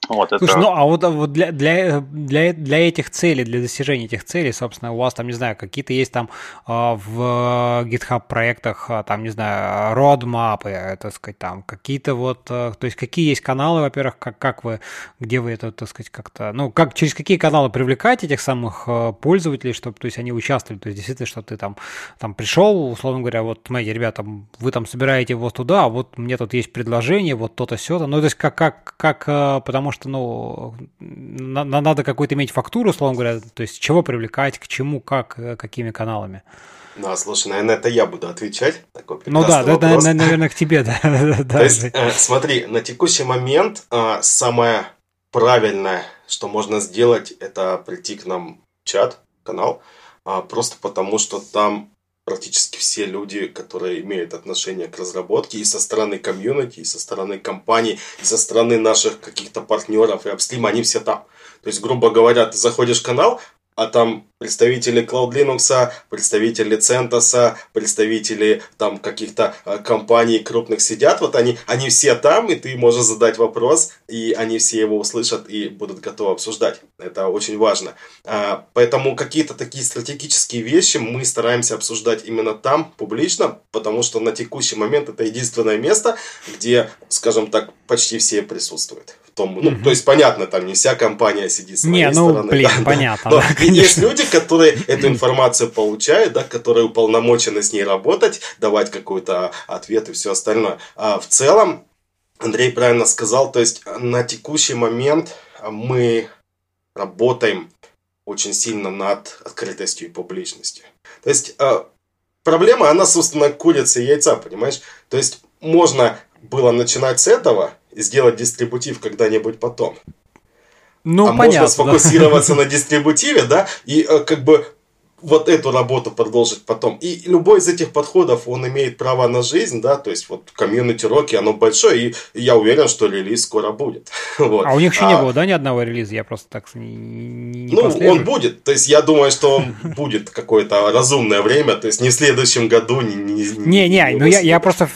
Вот Слушай, это... ну а вот, вот для, для, для, для этих целей, для достижения этих целей, собственно, у вас там, не знаю, какие-то есть там а, в GitHub проектах, а, там, не знаю, родмапы, так сказать, там какие-то вот, то есть какие есть каналы, во-первых, как, как вы, где вы это, так сказать, как-то, ну, как, через какие каналы привлекать этих самых пользователей, чтобы, то есть они участвовали, то есть действительно, что ты там, там пришел, условно говоря, вот, смотрите, ребята, вы там собираете вот туда, а вот мне тут есть предложение, вот то-то, все-то, ну, то есть как, как, как, потому что что, ну, на, надо какую-то иметь фактуру, условно говоря, то есть чего привлекать, к чему, как, э, какими каналами. Ну, а слушай, наверное, это я буду отвечать. Такой ну да, да, да, наверное, к тебе, да. (laughs) То есть, э, смотри, на текущий момент э, самое правильное, что можно сделать, это прийти к нам в чат, канал, э, просто потому что там практически все люди, которые имеют отношение к разработке и со стороны комьюнити, и со стороны компаний, и со стороны наших каких-то партнеров и апстрима, они все там. То есть, грубо говоря, ты заходишь в канал, а там представители Cloud Linux, представители CentOS, представители там каких-то э, компаний крупных сидят, вот они, они все там, и ты можешь задать вопрос, и они все его услышат и будут готовы обсуждать. Это очень важно. А, поэтому какие-то такие стратегические вещи мы стараемся обсуждать именно там, публично, потому что на текущий момент это единственное место, где, скажем так, почти все присутствуют том, ну, mm-hmm. то есть понятно, там не вся компания сидит с моей не, ну, стороны. блин, да, понятно. Да. Но да, есть люди, которые эту информацию получают, да, которые уполномочены с ней работать, давать какой-то ответ и все остальное. А в целом, Андрей правильно сказал, то есть на текущий момент мы работаем очень сильно над открытостью и публичностью. То есть э, проблема, она, собственно, курица и яйца, понимаешь? То есть можно было начинать с этого, сделать дистрибутив когда-нибудь потом. Ну, а понятно, можно сфокусироваться (laughs) на дистрибутиве, да, и э, как бы вот эту работу продолжить потом. И любой из этих подходов, он имеет право на жизнь, да, то есть вот комьюнити Роки, оно большое, и я уверен, что релиз скоро будет. (laughs) вот. А у них еще а, не было, да, ни одного релиза? Я просто так не, не Ну, он будет, то есть я думаю, что он (laughs) будет какое-то разумное время, то есть не в следующем году, не... Не, не, ну я, я просто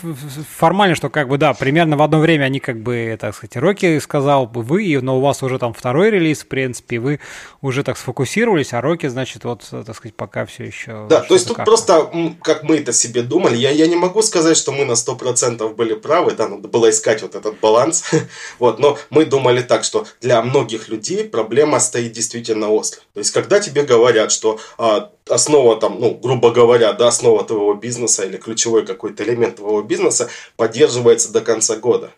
формально, что как бы, да, примерно в одно время они как бы, так сказать, Роки сказал бы вы, но у вас уже там второй релиз, в принципе, вы уже так сфокусировались, а Роки, значит, вот, так сказать, пока все еще... Да, то есть тут просто, как мы это себе думали, я, я не могу сказать, что мы на 100% были правы, да, надо было искать вот этот баланс, (laughs) вот, но мы думали так, что для многих людей проблема стоит действительно остро. То есть, когда тебе говорят, что а, основа там, ну, грубо говоря, да, основа твоего бизнеса или ключевой какой-то элемент твоего бизнеса поддерживается до конца года.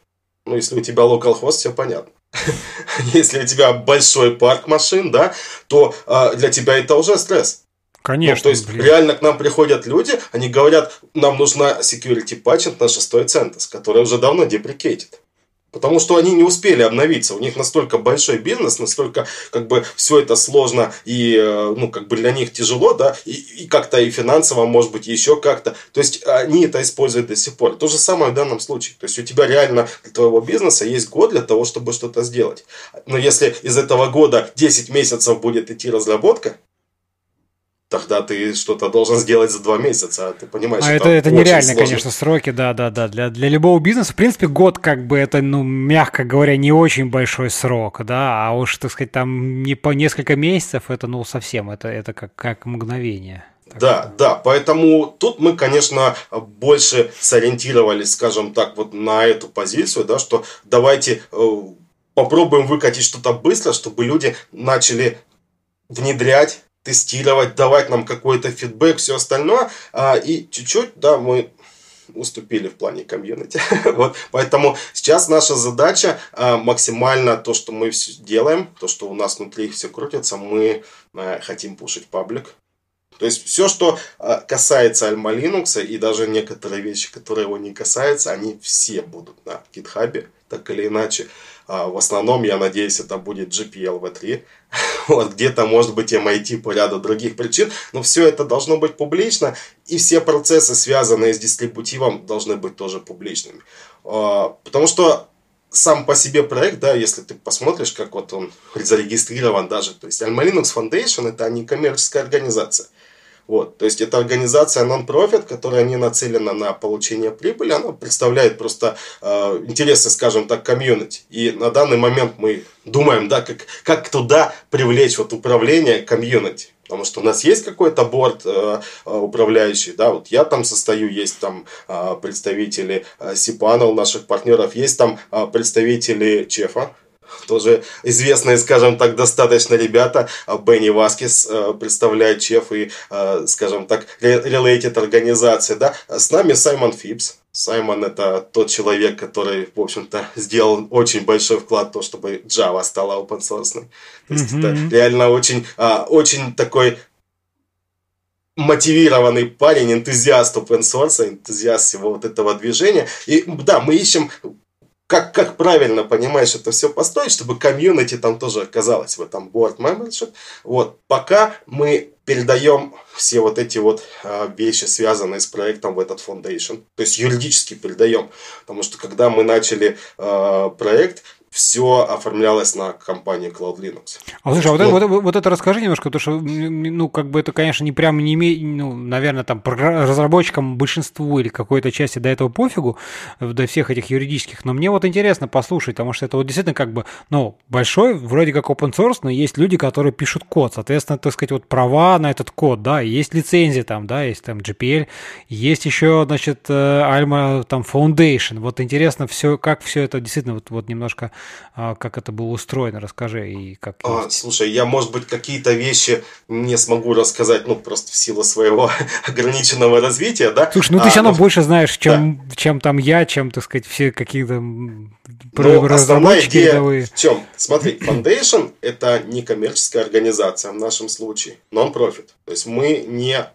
Ну, если у тебя host, все понятно. (laughs) Если у тебя большой парк машин, да, то э, для тебя это уже стресс. Конечно. Ну, то есть блин. реально к нам приходят люди, они говорят, нам нужна security patching на шестой центос, который уже давно деприкейтит. Потому что они не успели обновиться. У них настолько большой бизнес, настолько как бы все это сложно и э, ну как бы для них тяжело, да, и, и как-то и финансово, может быть, еще как-то. То есть они это используют до сих пор. То же самое в данном случае. То есть у тебя реально для твоего бизнеса есть год для того, чтобы что-то сделать. Но если из этого года 10 месяцев будет идти разработка, тогда ты что-то должен сделать за два месяца, а ты понимаешь, а это, это нереально, сложно. конечно, сроки, да, да, да. Для, для любого бизнеса, в принципе, год, как бы, это, ну, мягко говоря, не очень большой срок, да, а уж, так сказать, там не по несколько месяцев, это, ну, совсем, это, это как, как мгновение. Так да, да, поэтому тут мы, конечно, больше сориентировались, скажем так, вот на эту позицию, да, что давайте э, попробуем выкатить что-то быстро, чтобы люди начали внедрять тестировать, давать нам какой-то фидбэк, все остальное. А, и чуть-чуть, да, мы уступили в плане комьюнити. (laughs) вот, поэтому сейчас наша задача а, максимально то, что мы все делаем, то, что у нас внутри все крутится, мы а, хотим пушить паблик. То есть все, что а, касается Alma Linux и даже некоторые вещи, которые его не касаются, они все будут на GitHub, так или иначе. А, в основном, я надеюсь, это будет GPL V3. (laughs) вот, где-то, может быть, MIT по ряду других причин. Но все это должно быть публично. И все процессы, связанные с дистрибутивом, должны быть тоже публичными. А, потому что сам по себе проект, да, если ты посмотришь, как вот он (laughs) зарегистрирован даже, то есть Alma Linux Foundation это не коммерческая организация. Вот, то есть это организация non-profit, которая не нацелена на получение прибыли, она представляет просто э, интересы, скажем так, комьюнити. И на данный момент мы думаем, да, как, как туда привлечь вот управление комьюнити. Потому что у нас есть какой-то борт э, э управляющий, да, вот я там состою, есть там э, представители э, Сипанов, наших партнеров, есть там э, представители Чефа, тоже известные, скажем так, достаточно ребята. Бенни Васкис э, представляет Чеф и, э, скажем так, Related организация. Да? С нами Саймон Фипс. Саймон это тот человек, который, в общем-то, сделал очень большой вклад в то, чтобы Java стала open source. То есть mm-hmm. это реально очень, а, очень такой мотивированный парень, энтузиаст open source, энтузиаст всего вот этого движения. И да, мы ищем как, как правильно, понимаешь, это все построить, чтобы комьюнити там тоже оказалось в этом board membership. Вот, пока мы передаем все вот эти вот э, вещи, связанные с проектом в этот foundation. То есть юридически передаем. Потому что когда мы начали э, проект, все оформлялось на компанию Cloud Linux. А слушай, а вот, ну, это, вот, вот это расскажи немножко, потому что, ну, как бы это, конечно, не прям не имеет, ну, наверное, там разработчикам большинству или какой-то части до этого пофигу, до всех этих юридических, но мне вот интересно послушать, потому что это вот действительно как бы, ну, большой, вроде как open source, но есть люди, которые пишут код, соответственно, так сказать, вот права на этот код, да, есть лицензии там, да, есть там GPL, есть еще, значит, э, Alma там Foundation, вот интересно все, как все это действительно вот, вот немножко как это было устроено, расскажи. И как а, слушай, я, может быть, какие-то вещи не смогу рассказать, ну, просто в силу своего (laughs) ограниченного развития, да. Слушай, ну ты а, все равно но... больше знаешь, чем, да. чем там я, чем, так сказать, все какие-то ну, разработчики рядовые. в чем? Смотри, Foundation – это не коммерческая организация в нашем случае, non-profit. То есть мы не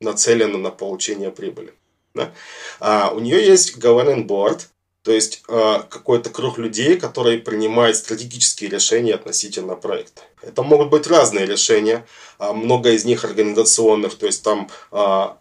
нацелены на получение прибыли. Да? А, у нее есть governing board, То есть э, какой-то круг людей, которые принимают стратегические решения относительно проекта. Это могут быть разные решения, а много из них организационных, то есть там а,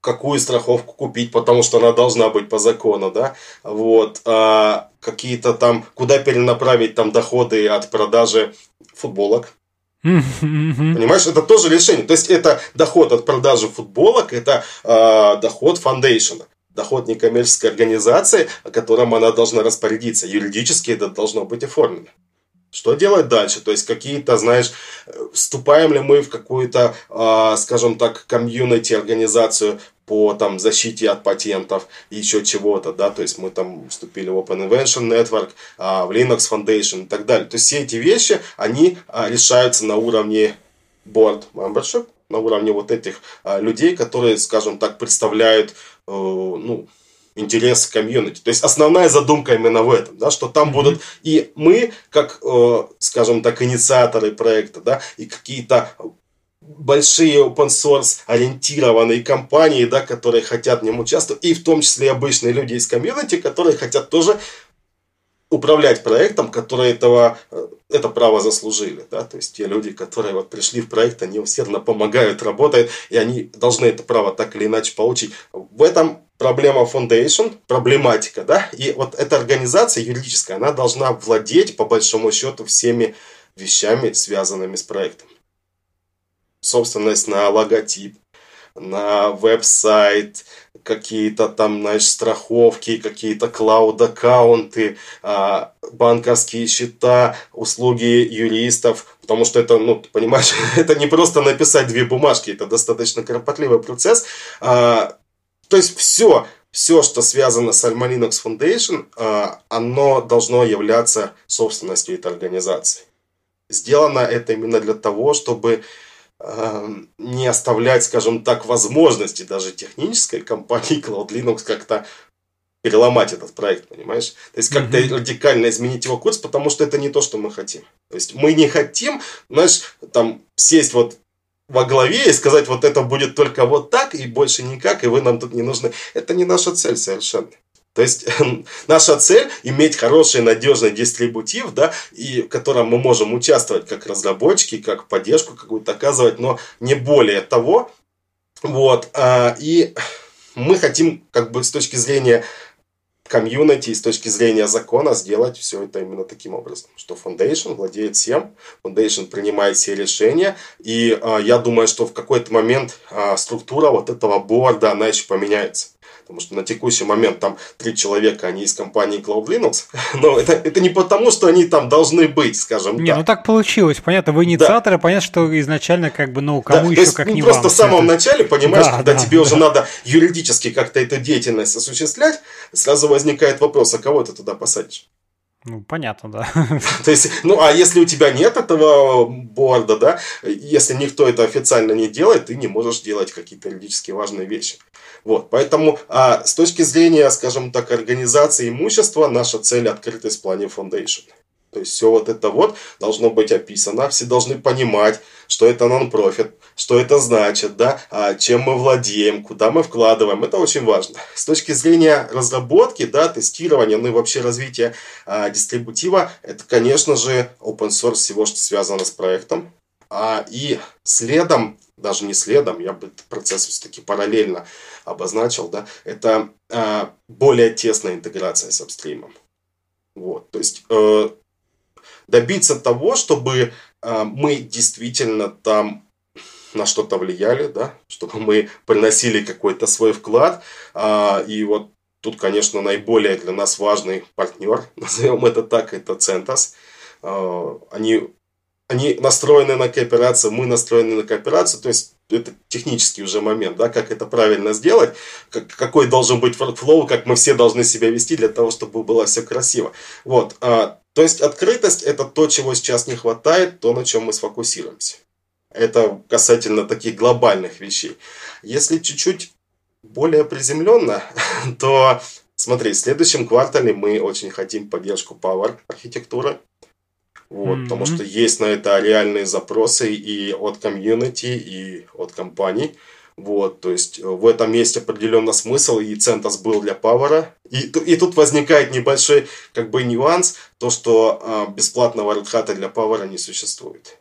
какую страховку купить, потому что она должна быть по закону, да, вот, а какие-то там, куда перенаправить там доходы от продажи футболок, Понимаешь, это тоже решение. То есть это доход от продажи футболок, это э, доход фондейшена, доход некоммерческой организации, о котором она должна распорядиться. Юридически это должно быть оформлено. Что делать дальше? То есть какие-то, знаешь, вступаем ли мы в какую-то, э, скажем так, комьюнити организацию по там защите от патентов и еще чего-то, да, то есть мы там вступили в Open Invention Network, э, в Linux Foundation и так далее. То есть все эти вещи, они э, решаются на уровне board membership, на уровне вот этих э, людей, которые, скажем так, представляют, э, ну, интерес комьюнити. То есть основная задумка именно в этом, да, что там mm-hmm. будут и мы, как, э, скажем так, инициаторы проекта, да, и какие-то большие open source ориентированные компании, да, которые хотят в нем участвовать, и в том числе обычные люди из комьюнити, которые хотят тоже управлять проектом, которые этого, э, это право заслужили. Да? То есть те люди, которые вот пришли в проект, они усердно помогают, работают, и они должны это право так или иначе получить. В этом проблема Foundation, проблематика, да, и вот эта организация юридическая, она должна владеть, по большому счету, всеми вещами, связанными с проектом. Собственность на логотип, на веб-сайт, какие-то там, знаешь, страховки, какие-то клауд-аккаунты, а, банковские счета, услуги юристов, потому что это, ну, понимаешь, (laughs) это не просто написать две бумажки, это достаточно кропотливый процесс, а, то есть все, все, что связано с Alma Linux Foundation, а, оно должно являться собственностью этой организации. Сделано это именно для того, чтобы не оставлять, скажем так, возможности даже технической компании Cloud Linux как-то переломать этот проект, понимаешь? То есть как-то mm-hmm. радикально изменить его курс, потому что это не то, что мы хотим. То есть мы не хотим, знаешь, там сесть вот во главе и сказать, вот это будет только вот так и больше никак, и вы нам тут не нужны. Это не наша цель совершенно. То есть наша цель иметь хороший, надежный дистрибутив, да, и в котором мы можем участвовать как разработчики, как поддержку какую-то оказывать, но не более того. Вот. А, и мы хотим, как бы с точки зрения комьюнити с точки зрения закона сделать все это именно таким образом, что Foundation владеет всем, Foundation принимает все решения, и э, я думаю, что в какой-то момент э, структура вот этого борда, она еще поменяется. Потому что на текущий момент там три человека, они из компании Cloud Linux. (laughs) Но это, это не потому, что они там должны быть, скажем не, так. ну так получилось. Понятно, вы инициаторы, да. понятно, что изначально как бы, ну, кому да, еще есть, как ну, не Просто вам, в самом это... начале, понимаешь, да, когда да, тебе да. уже надо юридически как-то эту деятельность осуществлять, сразу возникает вопрос, а кого ты туда посадишь? Ну, понятно, да. (laughs) То есть, ну, а если у тебя нет этого борда, да, если никто это официально не делает, ты не можешь делать какие-то юридически важные вещи. Вот, поэтому а, с точки зрения, скажем так, организации имущества, наша цель открытость в плане Foundation. То есть все вот это вот должно быть описано, все должны понимать, что это нон-профит, что это значит, да, а, чем мы владеем, куда мы вкладываем, это очень важно. С точки зрения разработки, да, тестирования, ну и вообще развития а, дистрибутива, это, конечно же, open source всего, что связано с проектом. А, и следом, даже не следом, я бы этот процесс все-таки параллельно обозначил, да, это а, более тесная интеграция с апстримом. Вот, то есть э, добиться того, чтобы э, мы действительно там на что-то влияли, да, чтобы мы приносили какой-то свой вклад. Э, и вот тут, конечно, наиболее для нас важный партнер, (laughs) назовем это так, это Центас. Э, они они настроены на кооперацию, мы настроены на кооперацию, то есть это технический уже момент, да, как это правильно сделать, как, какой должен быть workflow, как мы все должны себя вести для того, чтобы было все красиво. Вот, а, то есть открытость это то, чего сейчас не хватает, то, на чем мы сфокусируемся. Это касательно таких глобальных вещей. Если чуть-чуть более приземленно, (laughs) то смотри, в следующем квартале мы очень хотим поддержку Power архитектуры. Вот, mm-hmm. Потому что есть на это реальные запросы и от комьюнити, и от компаний. Вот, то есть э, в этом есть определенно смысл, и CentOS был для Power. И, и тут возникает небольшой как бы нюанс, то, что э, бесплатного Red Hat для Power не существует.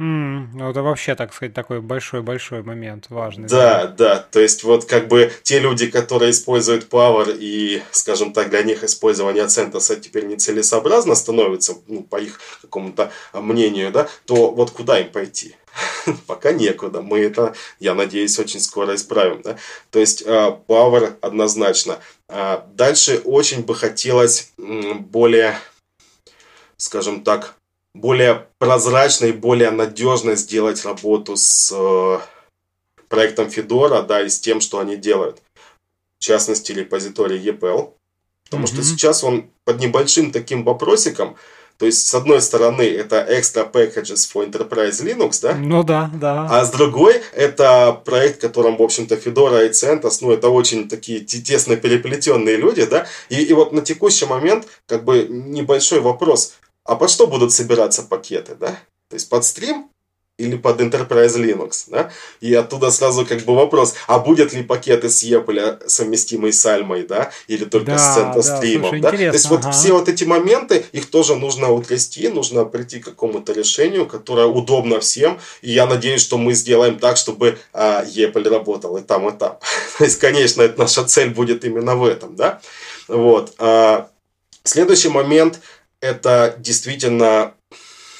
Mm, ну, это вообще, так сказать, такой большой-большой момент, важный. Да, да, да, то есть вот как бы те люди, которые используют Power и, скажем так, для них использование CentOS теперь нецелесообразно становится, ну, по их какому-то мнению, да, то вот куда им пойти? (laughs) Пока некуда. Мы это, я надеюсь, очень скоро исправим. Да? То есть э, Power однозначно. А дальше очень бы хотелось более, скажем так, более прозрачно и более надежно сделать работу с э, проектом Fedora, да, и с тем, что они делают. В частности, репозиторий EPL. Потому mm-hmm. что сейчас он под небольшим таким вопросиком, то есть, с одной стороны, это Extra Packages for Enterprise Linux, да? Ну да, да. А с другой, это проект, в котором, в общем-то, Fedora и CentOS, ну, это очень такие тесно переплетенные люди, да? И, и вот на текущий момент, как бы, небольшой вопрос – а под что будут собираться пакеты, да? То есть под стрим или под Enterprise Linux, да? И оттуда сразу как бы вопрос, а будет ли пакеты с Apple совместимый с Альмой, да? Или только да, с CentOS да? да? То есть ага. вот все вот эти моменты, их тоже нужно утрясти, нужно прийти к какому-то решению, которое удобно всем, и я надеюсь, что мы сделаем так, чтобы а, Apple работал и там, и там. (laughs) То есть, конечно, это наша цель будет именно в этом, да? Вот. А, следующий момент – это действительно,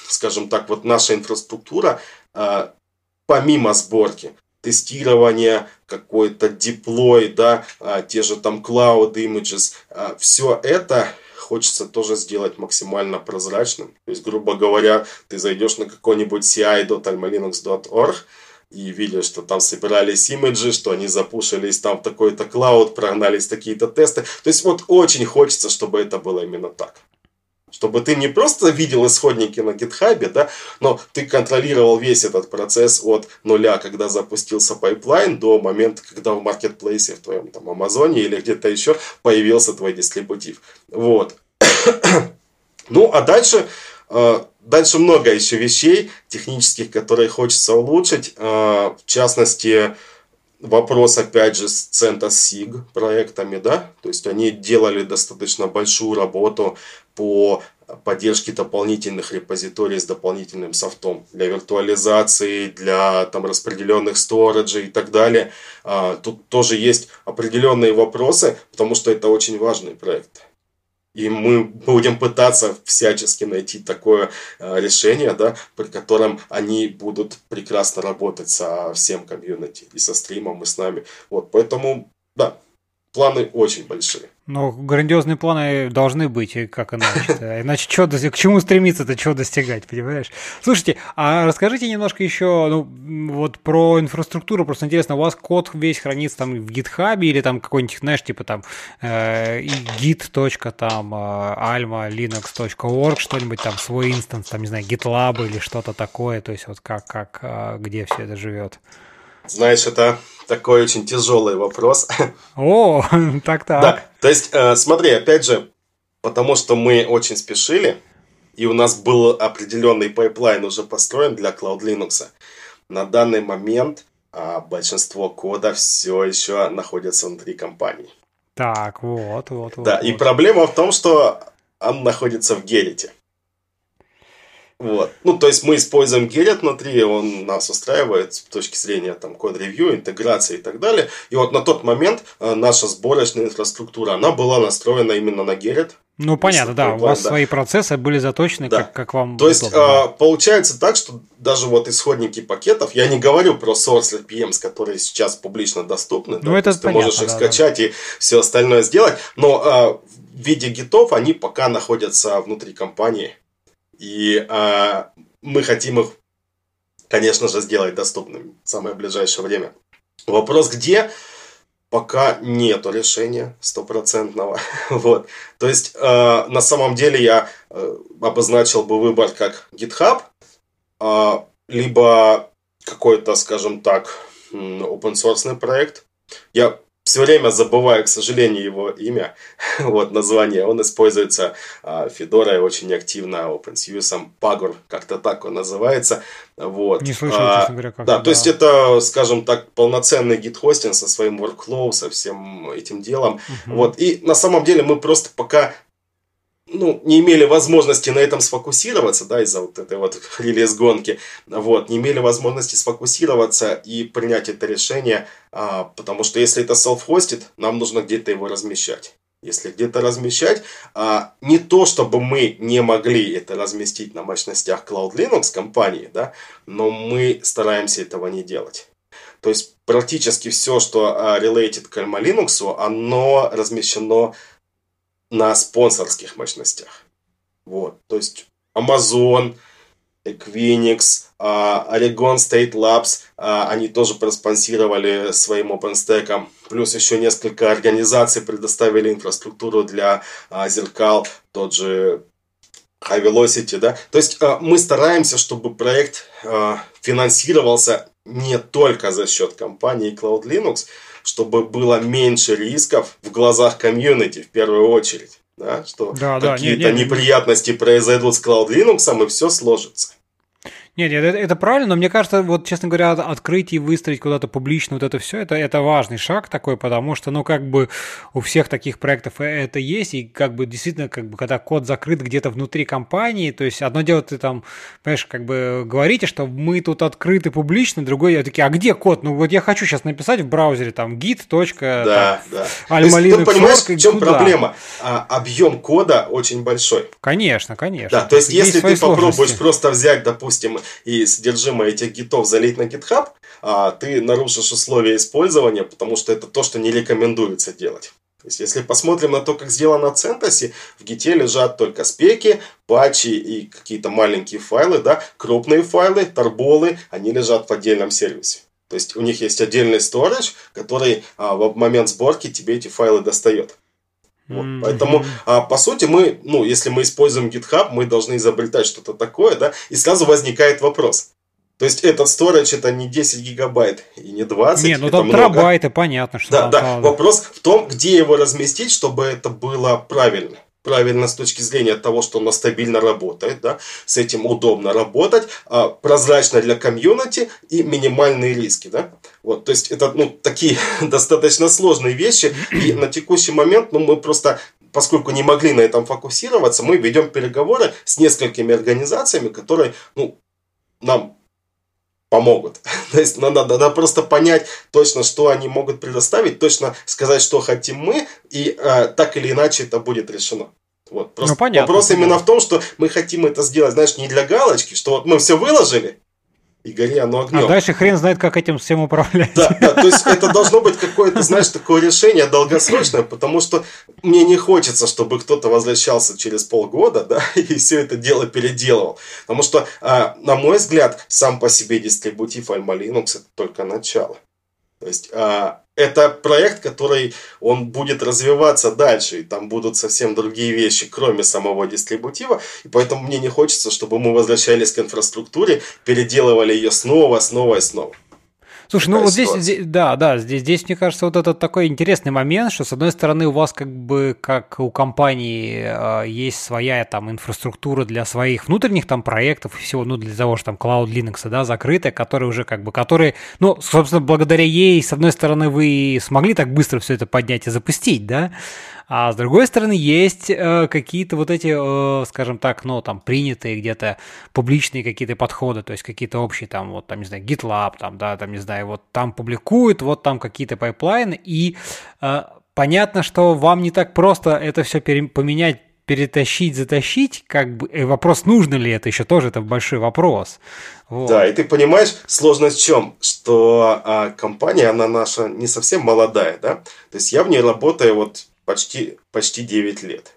скажем так, вот наша инфраструктура, а, помимо сборки, тестирования, какой-то диплой, да, а, те же там cloud images, а, все это хочется тоже сделать максимально прозрачным. То есть, грубо говоря, ты зайдешь на какой-нибудь ci.almalinux.org, и видишь, что там собирались имиджи, что они запушились там в такой-то клауд, прогнались такие-то тесты. То есть вот очень хочется, чтобы это было именно так. Чтобы ты не просто видел исходники на GitHub е, да, но ты контролировал весь этот процесс от нуля, когда запустился pipeline, до момента, когда в маркетплейсе, в твоем там Амазоне или где-то еще появился твой дистрибутив. Вот. (coughs) ну, а дальше, э, дальше много еще вещей технических, которые хочется улучшить. Э, в частности, вопрос, опять же, с CentOS SIG проектами, да, то есть они делали достаточно большую работу по поддержке дополнительных репозиторий с дополнительным софтом для виртуализации, для там распределенных сториджей и так далее. А, тут тоже есть определенные вопросы, потому что это очень важный проект. И мы будем пытаться всячески найти такое а, решение, да, при котором они будут прекрасно работать со всем комьюнити, и со стримом, и с нами. Вот, поэтому, да, планы очень большие. Но грандиозные планы должны быть, и как иначе? Иначе что, к чему стремиться-то, чего достигать, понимаешь? Слушайте, а расскажите немножко еще ну, вот про инфраструктуру, просто интересно, у вас код весь хранится там в GitHub или там какой-нибудь, знаешь, типа там э, git. там э, alma linux.org, что-нибудь там, свой инстанс, там, не знаю, GitLab или что-то такое, то есть вот как, как, э, где все это живет? Знаешь, это такой очень тяжелый вопрос. О, (laughs) так-так. Да, то есть, э, смотри, опять же, потому что мы очень спешили, и у нас был определенный pipeline уже построен для Cloud Linux. На данный момент а, большинство кода все еще находится внутри компании. Так, вот, вот, вот. Да, вот. и проблема в том, что он находится в Gerrit е. Вот. Ну, то есть мы используем Gerrit внутри, он нас устраивает с точки зрения там код-ревью, интеграции и так далее. И вот на тот момент э, наша сборочная инфраструктура, она была настроена именно на Gerrit. Ну, понятно, да, план, у вас да. свои процессы были заточены, да. как, как вам То удобно. есть, а, получается так, что даже вот исходники пакетов, я не говорю про source RPMs, которые сейчас публично доступны, ну, да, это ты можешь их да, скачать да. и все остальное сделать, но а, в виде гитов они пока находятся внутри компании. И а, мы хотим их, конечно же, сделать доступными в самое ближайшее время. Вопрос где? Пока нету решения стопроцентного. (laughs) вот. То есть, э, на самом деле я э, обозначил бы выбор как GitHub, э, либо какой-то, скажем так, open source проект. Я все время забываю, к сожалению, его имя, (laughs) вот название. Он используется а, Федорой очень активно, OpenSUSE, Pagor, как-то так он называется. Вот. Не слышал, а, честно говоря, как Да, да, то есть это, скажем так, полноценный гид-хостинг со своим workflow, со всем этим делом. Угу. Вот. И на самом деле мы просто пока ну, не имели возможности на этом сфокусироваться, да, из-за вот этой вот (laughs) релиз-гонки, вот, не имели возможности сфокусироваться и принять это решение, а, потому что если это self-hosted, нам нужно где-то его размещать. Если где-то размещать, а, не то, чтобы мы не могли это разместить на мощностях Cloud Linux компании, да, но мы стараемся этого не делать. То есть практически все, что а, related к Alma Linux, оно размещено на спонсорских мощностях. Вот, то есть Amazon, Equinix, а, Oregon State Labs, а, они тоже проспонсировали своим OpenStack. Плюс еще несколько организаций предоставили инфраструктуру для а, зеркал, тот же High Velocity, да. То есть мы стараемся, чтобы проект финансировался не только за счет компании Cloud Linux, чтобы было меньше рисков в глазах комьюнити в первую очередь. Да, что да, какие-то да, неприятности произойдут с Cloud Linux, и все сложится. Нет, нет, это, это правильно, но мне кажется, вот, честно говоря, открыть и выставить куда-то публично вот это все, это, это важный шаг такой, потому что, ну, как бы у всех таких проектов э, это есть, и как бы действительно, как бы, когда код закрыт где-то внутри компании, то есть одно дело ты там, понимаешь, как бы говорите, что мы тут открыты публично, другое, я такие, а где код? Ну, вот я хочу сейчас написать в браузере там git. Да, там, да. Alma ты понимаешь, в чем куда? проблема? А, объем кода очень большой. Конечно, конечно. Да, то есть, если ты попробуешь просто взять, допустим, и содержимое этих гитов залить на GitHub, а, ты нарушишь условия использования, потому что это то, что не рекомендуется делать. То есть, если посмотрим на то, как сделано CentOS, в гите лежат только спеки, патчи и какие-то маленькие файлы, да, крупные файлы, торболы, они лежат в отдельном сервисе. То есть, у них есть отдельный storage, который а, в момент сборки тебе эти файлы достает. Вот. Mm-hmm. Поэтому, а, по сути, мы, ну, если мы используем GitHub, мы должны изобретать что-то такое, да, и сразу возникает вопрос. То есть этот storage это не 10 гигабайт и не 20. Не, ну там много. терабайты, понятно, что Да, там, да. Правда. Вопрос в том, где его разместить, чтобы это было правильно правильно с точки зрения того, что оно стабильно работает, да, с этим удобно работать, а, прозрачно для комьюнити и минимальные риски, да. Вот, то есть это ну, такие (laughs) достаточно сложные вещи, и на текущий момент ну, мы просто поскольку не могли на этом фокусироваться, мы ведем переговоры с несколькими организациями, которые ну, нам помогут. (laughs) То есть надо, надо просто понять точно, что они могут предоставить, точно сказать, что хотим мы, и э, так или иначе это будет решено. Вот. Просто ну, понятно, вопрос именно в том, что мы хотим это сделать, знаешь, не для галочки, что вот мы все выложили, и гори оно огнем. А дальше хрен знает, как этим всем управлять. Да, да, то есть это должно быть (laughs) какое-то, знаешь, такое решение долгосрочное, потому что мне не хочется, чтобы кто-то возвращался через полгода, да, (laughs) и все это дело переделывал. Потому что, а, на мой взгляд, сам по себе дистрибутив Alma Linux это только начало. То есть а, это проект, который он будет развиваться дальше, и там будут совсем другие вещи, кроме самого дистрибутива, и поэтому мне не хочется, чтобы мы возвращались к инфраструктуре, переделывали ее снова, снова и снова. Слушай, ну вот здесь, здесь, да, да, здесь, здесь, мне кажется, вот этот такой интересный момент, что с одной стороны у вас как бы, как у компании, э, есть своя там инфраструктура для своих внутренних там проектов и всего, ну, для того, что там Cloud Linux, да, закрытая, которая уже как бы, которые, ну, собственно, благодаря ей, с одной стороны, вы смогли так быстро все это поднять и запустить, да, а с другой стороны, есть э, какие-то вот эти, э, скажем так, ну, там, принятые где-то публичные какие-то подходы, то есть какие-то общие, там, вот, там, не знаю, GitLab, там, да, там, не знаю, вот там публикуют, вот там какие-то pipeline ы, и э, понятно, что вам не так просто это все пере- поменять перетащить, затащить, как бы и вопрос, нужно ли это еще тоже, это большой вопрос. Вот. Да, и ты понимаешь, сложность в чем? Что а, компания, она наша не совсем молодая, да? То есть я в ней работаю вот почти, почти 9 лет.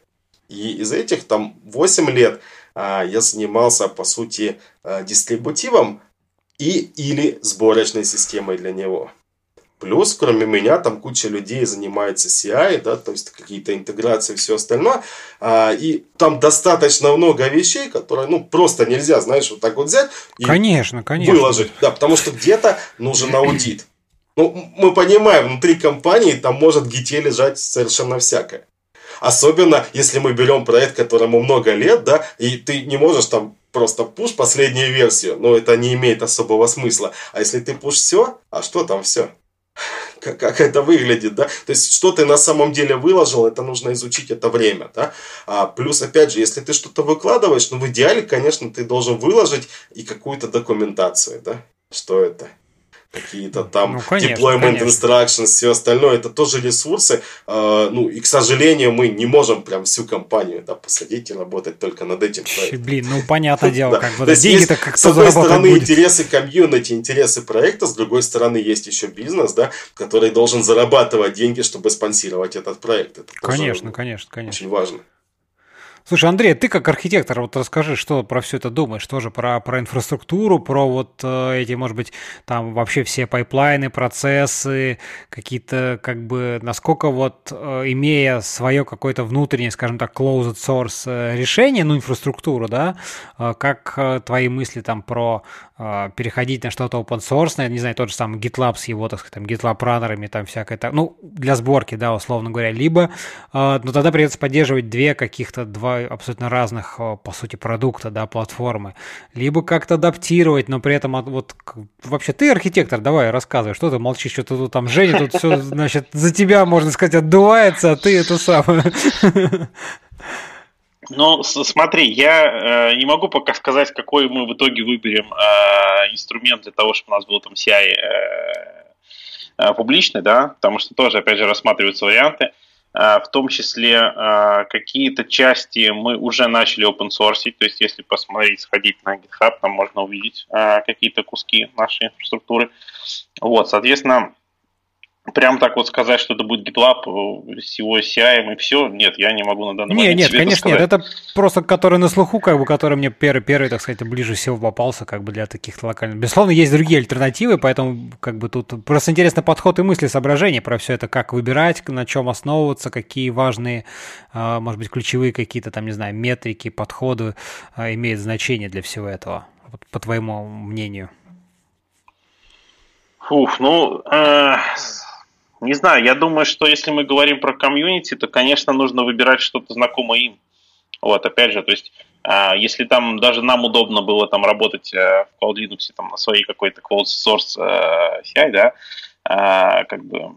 И из этих там 8 лет а, я занимался, по сути, а, дистрибутивом и или сборочной системой для него. Плюс, кроме меня, там куча людей занимается CI, да, то есть какие-то интеграции и все остальное. А, и там достаточно много вещей, которые, ну, просто нельзя, знаешь, вот так вот взять и конечно, конечно. выложить. Да, потому что где-то нужен аудит. Ну, мы понимаем, внутри компании там может гите лежать совершенно всякое. Особенно, если мы берем проект, которому много лет, да, и ты не можешь там просто пуш последнюю версию, но это не имеет особого смысла. А если ты пуш все, а что там все? Как, как это выглядит, да? То есть, что ты на самом деле выложил, это нужно изучить это время, да? А плюс, опять же, если ты что-то выкладываешь, ну, в идеале, конечно, ты должен выложить и какую-то документацию, да? Что это? Какие-то там ну, конечно, deployment конечно. instructions, все остальное, это тоже ресурсы. Э, ну, и, к сожалению, мы не можем прям всю компанию да, посадить и работать только над этим проектом. Блин, ну, понятное (laughs) дело, как бы, деньги-то как С одной стороны, будет. интересы комьюнити, интересы проекта, с другой стороны, есть еще бизнес, да, который должен зарабатывать деньги, чтобы спонсировать этот проект. Это конечно, конечно, конечно. Очень важно. Слушай, Андрей, ты как архитектор, вот расскажи, что про все это думаешь, тоже про, про инфраструктуру, про вот э, эти, может быть, там вообще все pipeline ы, процессы, какие-то, как бы, насколько вот, э, имея свое какое-то внутреннее, скажем так, closed source э, решение, ну, инфраструктуру, да, как твои мысли там про переходить на что-то open source, не знаю, тот же самый GitLab с его, так сказать, там, GitLab runner ами, там всякое, так, ну, для сборки, да, условно говоря, либо, но тогда придется поддерживать две каких-то, два абсолютно разных, э, по сути, продукта, да, платформы. Либо как-то адаптировать, но при этом вот вообще ты архитектор, давай рассказывай, что ты молчишь, что ты там Женя тут все, (laughs) значит, за тебя, можно сказать, отдувается, а ты это самое. (laughs) Ну, смотри, я э, не могу пока сказать, какой мы в итоге выберем э, инструмент для того, чтобы у нас был там CI э, э, публичный, да, потому что тоже, опять же, рассматриваются варианты. А, в том числе а, какие-то части мы уже начали open source, то есть если посмотреть, сходить на GitHub, там можно увидеть а, какие-то куски нашей инфраструктуры. Вот, соответственно, Прям так вот сказать, что это будет GitLab с его CI и все, нет, я не могу на данный не, момент Нет, нет, конечно, нет, это просто который на слуху, как бы, который мне первый, первый, так сказать, ближе всего попался, как бы, для таких локальных. Безусловно, есть другие альтернативы, поэтому, как бы, тут просто интересно подход и мысли, соображения про все это, как выбирать, на чем основываться, какие важные, а, может быть, ключевые какие-то там, не знаю, метрики, подходы а, имеют значение для всего этого, по твоему мнению. Фух, ну, э, не знаю, я думаю, что если мы говорим про комьюнити, то, конечно, нужно выбирать что-то знакомое им. Вот, опять же, то есть, а, если там даже нам удобно было там работать э, в Cloud Linux там, на своей какой-то cloud source э, CI, да, а, как бы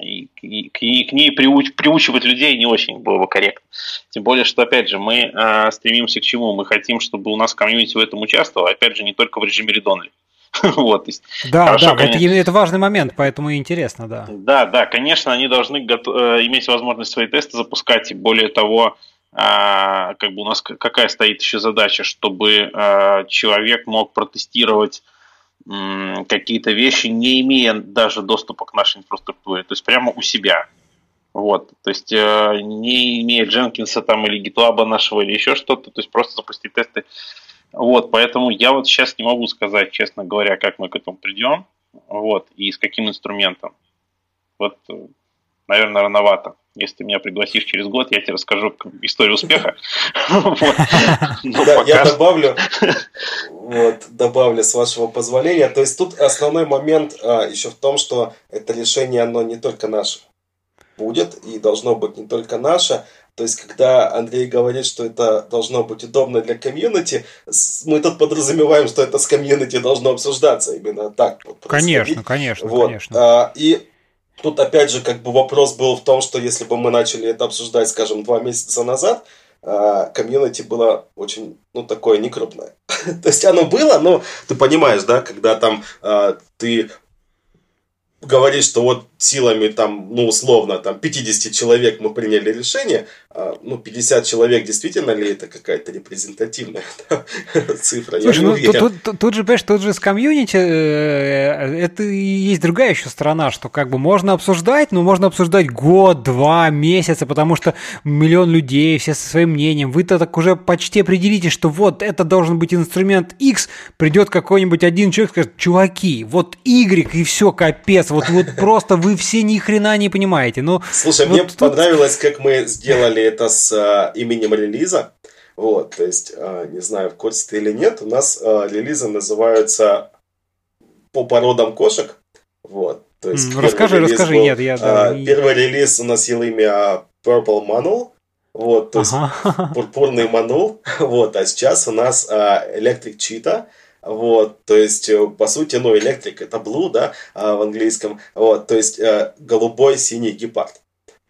и, и, и к ней приуч, приучивать людей не очень было бы корректно. Тем более, что, опять же, мы э, стремимся к чему? Мы хотим, чтобы у нас комьюнити в этом участвовало, опять же, не только в режиме редонли. (laughs) вот, то есть, да, хорошо, да, конечно, это, это важный момент, поэтому и интересно, да. Да, да, конечно, они должны э, иметь возможность свои тесты запускать, и более того, а, как бы у нас какая стоит еще задача, чтобы а, человек мог протестировать какие-то вещи, не имея даже доступа к нашей инфраструктуре, то есть прямо у себя. Вот, то есть э, не имея Дженкинса там или GitLab нашего или еще что-то, то есть просто запустить тесты вот, поэтому я вот сейчас не могу сказать, честно говоря, как мы к этому придем, вот, и с каким инструментом. Вот, наверное, рановато. Если ты меня пригласишь через год, я тебе расскажу историю успеха. (laughs) Да, я добавлю, (laughs) вот, добавлю с вашего позволения. То есть тут основной момент а, еще в том, что это решение, оно не только наше будет и должно быть не только наше, то есть, когда Андрей говорит, что это должно быть удобно для комьюнити, мы тут подразумеваем, что это с комьюнити должно обсуждаться именно так. Конечно, конечно, вот. конечно. А, и тут опять же как бы вопрос был в том, что если бы мы начали это обсуждать, скажем, два месяца назад, а, комьюнити было очень, ну, такое некрупное. (laughs) То есть оно было, но ты понимаешь, да, когда там а, ты говоришь, что вот силами там, ну, условно, там 50 человек мы приняли решение, а, ну, 50 человек действительно ли это какая-то репрезентативная (laughs) цифра? Слушай, ну, тут, тут, тут, тут же, понимаешь, тут же с комьюнити э, это и есть другая еще сторона, что как бы можно обсуждать, но можно обсуждать год, два, месяца, потому что миллион людей, все со своим мнением, вы-то так уже почти определите, что вот это должен быть инструмент X, придет какой-нибудь один человек, скажет, чуваки, вот Y и все, капец, вот, вот (laughs) просто вы все ни хрена не понимаете. Но Слушай, вот мне тут... понравилось, как мы сделали это с а, именем релиза. Вот, то есть, а, не знаю, в курсе ты или нет, у нас а, релизы называются по породам кошек. Вот. То есть mm, расскажи, расскажи, был, нет, я... Да, а, не... Первый релиз носил имя Purple Manul, вот, то есть ага. (laughs) пурпурный манул, (laughs) вот, а сейчас у нас а, Electric Cheetah, вот, то есть, э, по сути, ну, электрик это blue, да, а, в английском, вот, то есть, а, голубой, синий гепард.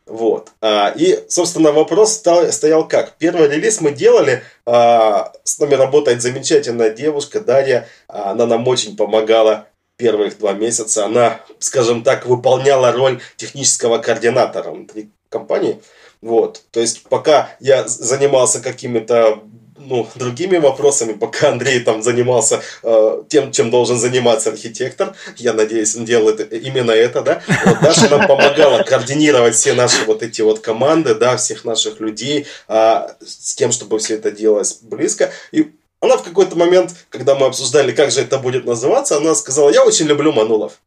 Вот. А, и, собственно, вопрос стал, стоял как? Первый релиз мы делали, а, с нами работает замечательная девушка Дарья, она нам очень помогала первых два месяца. Она, скажем так, выполняла роль технического координатора внутри компании. Вот. То есть, пока я занимался какими-то ну, другими вопросами, пока Андрей там занимался э, тем, чем должен заниматься архитектор. Я надеюсь, он делает именно это, да. Вот Даша нам помогала координировать все наши вот эти вот команды, да, всех наших людей, э, с тем, чтобы все это делалось близко. И она в какой-то момент, когда мы обсуждали, как же это будет называться, она сказала, я очень люблю Манулов.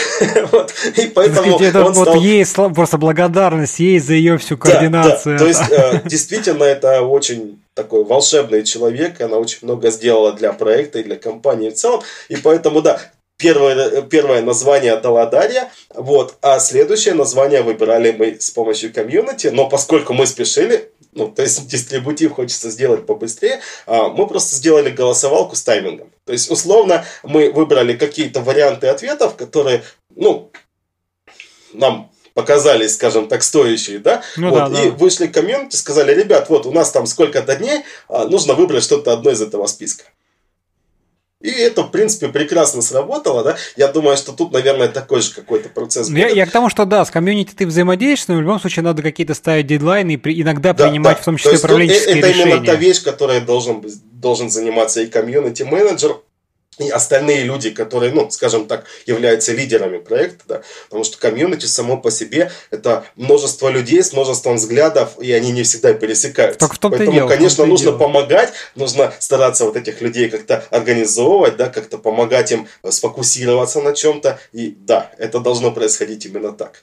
(laughs) вот. И поэтому это он вот стал... ей просто благодарность ей за ее всю координацию. Да, да. То есть, э, действительно, это очень такой волшебный человек, она очень много сделала для проекта и для компании в целом, и поэтому, да, Первое, первое название отдала Дарья, вот, а следующее название выбирали мы с помощью комьюнити, но поскольку мы спешили, ну, то есть (laughs) дистрибутив хочется сделать побыстрее, а, мы просто сделали голосовалку с таймингом. То есть, условно, мы выбрали какие-то варианты ответов, которые, ну, нам показались, скажем так, стоящие, да, ну, вот, да, и да. вышли к комьюнити, сказали, ребят, вот у нас там сколько-то дней, а, нужно выбрать что-то одно из этого списка. И это, в принципе, прекрасно сработало, да. Я думаю, что тут, наверное, такой же какой-то процесс будет. Я, я к тому, что да, с комьюнити ты взаимодействуешь, но в любом случае надо какие-то ставить дедлайны и при, иногда да, принимать да. в том числе То управленческие это решения. Это именно та вещь, которая должен, должен заниматься и комьюнити-менеджер, и остальные люди, которые, ну, скажем так, являются лидерами проекта, да, потому что комьюнити само по себе это множество людей с множеством взглядов, и они не всегда пересекаются. Так в том Поэтому, дело, конечно, нужно дело. помогать, нужно стараться вот этих людей как-то организовывать, да, как-то помогать им сфокусироваться на чем-то, и да, это должно происходить именно так.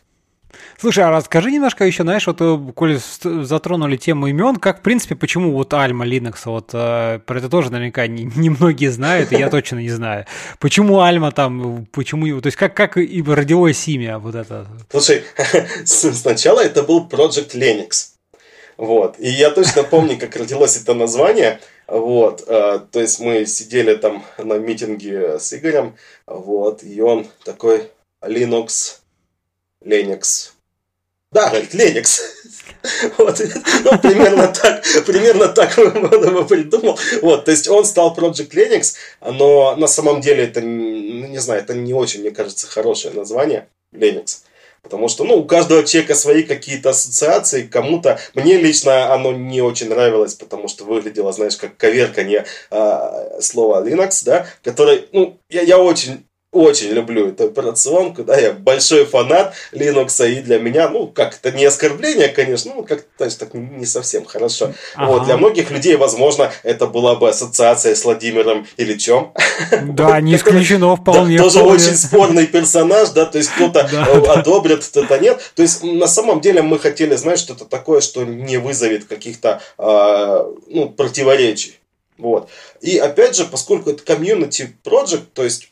Слушай, а расскажи немножко еще, знаешь, вот, э, коли затронули тему имен, как, в принципе, почему вот Альма Linux, вот, э, про это тоже наверняка не, не знают, и я точно не знаю. Почему Альма там, почему, то есть как, как и родилось имя вот это? Слушай, (laughs) сначала это был Project Linux. Вот. И я точно помню, как родилось это название. Вот. Э, то есть мы сидели там на митинге с Игорем. Вот. И он такой Linux, Linux, да, говорит, Леникс. Вот, ну, примерно так, примерно так он придумал. Вот, то есть он стал Project Linux, но на самом деле это, не знаю, это не очень, мне кажется, хорошее название Linux. Потому что, ну, у каждого человека свои какие-то ассоциации, кому-то... Мне лично оно не очень нравилось, потому что выглядело, знаешь, как коверканье э, слова Linux, да, который, ну, я, я очень очень люблю эту операционку, да, я большой фанат Linux, и для меня, ну, как это не оскорбление, конечно, ну, как-то, значит, так не совсем хорошо. Ага. Вот, для многих людей, возможно, это была бы ассоциация с Владимиром Ильичем. Да, не (laughs) исключено вполне. Тоже очень спорный персонаж, да, то есть кто-то (laughs) одобрит, кто-то нет. То есть, на самом деле, мы хотели, знать что-то такое, что не вызовет каких-то, а, ну, противоречий. Вот. И опять же, поскольку это community project, то есть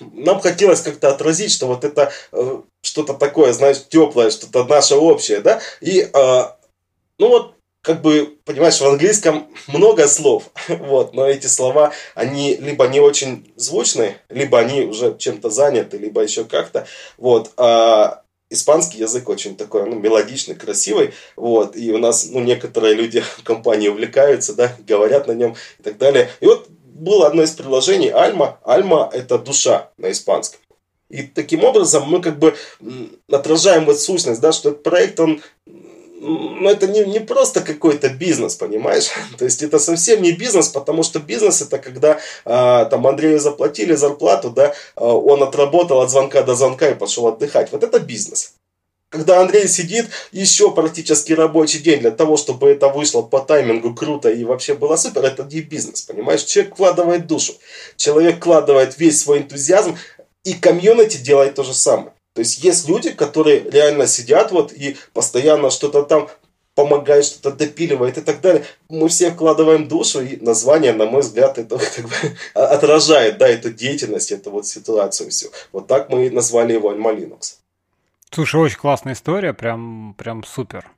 нам хотелось как-то отразить, что вот это э, что-то такое, знаешь, теплое, что-то наше общее, да, и, э, ну вот, как бы, понимаешь, в английском много слов, (laughs) вот, но эти слова, они либо не очень звучные, либо они уже чем-то заняты, либо еще как-то, вот, а испанский язык очень такой, ну, мелодичный, красивый, вот, и у нас, ну, некоторые люди в (laughs) компании увлекаются, да, говорят на нем и так далее. И вот было одно из приложений Альма. Альма – это душа на испанском. И таким образом мы как бы отражаем вот сущность, да, что этот проект, он но это не, не просто какой-то бизнес, понимаешь? (laughs) То есть это совсем не бизнес, потому что бизнес это когда а, там Андрею заплатили зарплату, да, а, он отработал от звонка до звонка и пошел отдыхать. Вот это бизнес. Когда Андрей сидит еще практически рабочий день для того, чтобы это вышло по таймингу круто и вообще было супер, это не бизнес, понимаешь? Человек вкладывает душу, человек вкладывает весь свой энтузиазм, и комьюнити делает то же самое. То есть есть люди, которые реально сидят вот и постоянно что-то там помогает, что-то допиливает и так далее. Мы все вкладываем душу, и название, на мой взгляд, это (laughs) как бы отражает, да, эту деятельность, эту вот ситуацию всю. Вот так мы и назвали его Alma Linux. Слушай, очень классная история, прям, прям супер.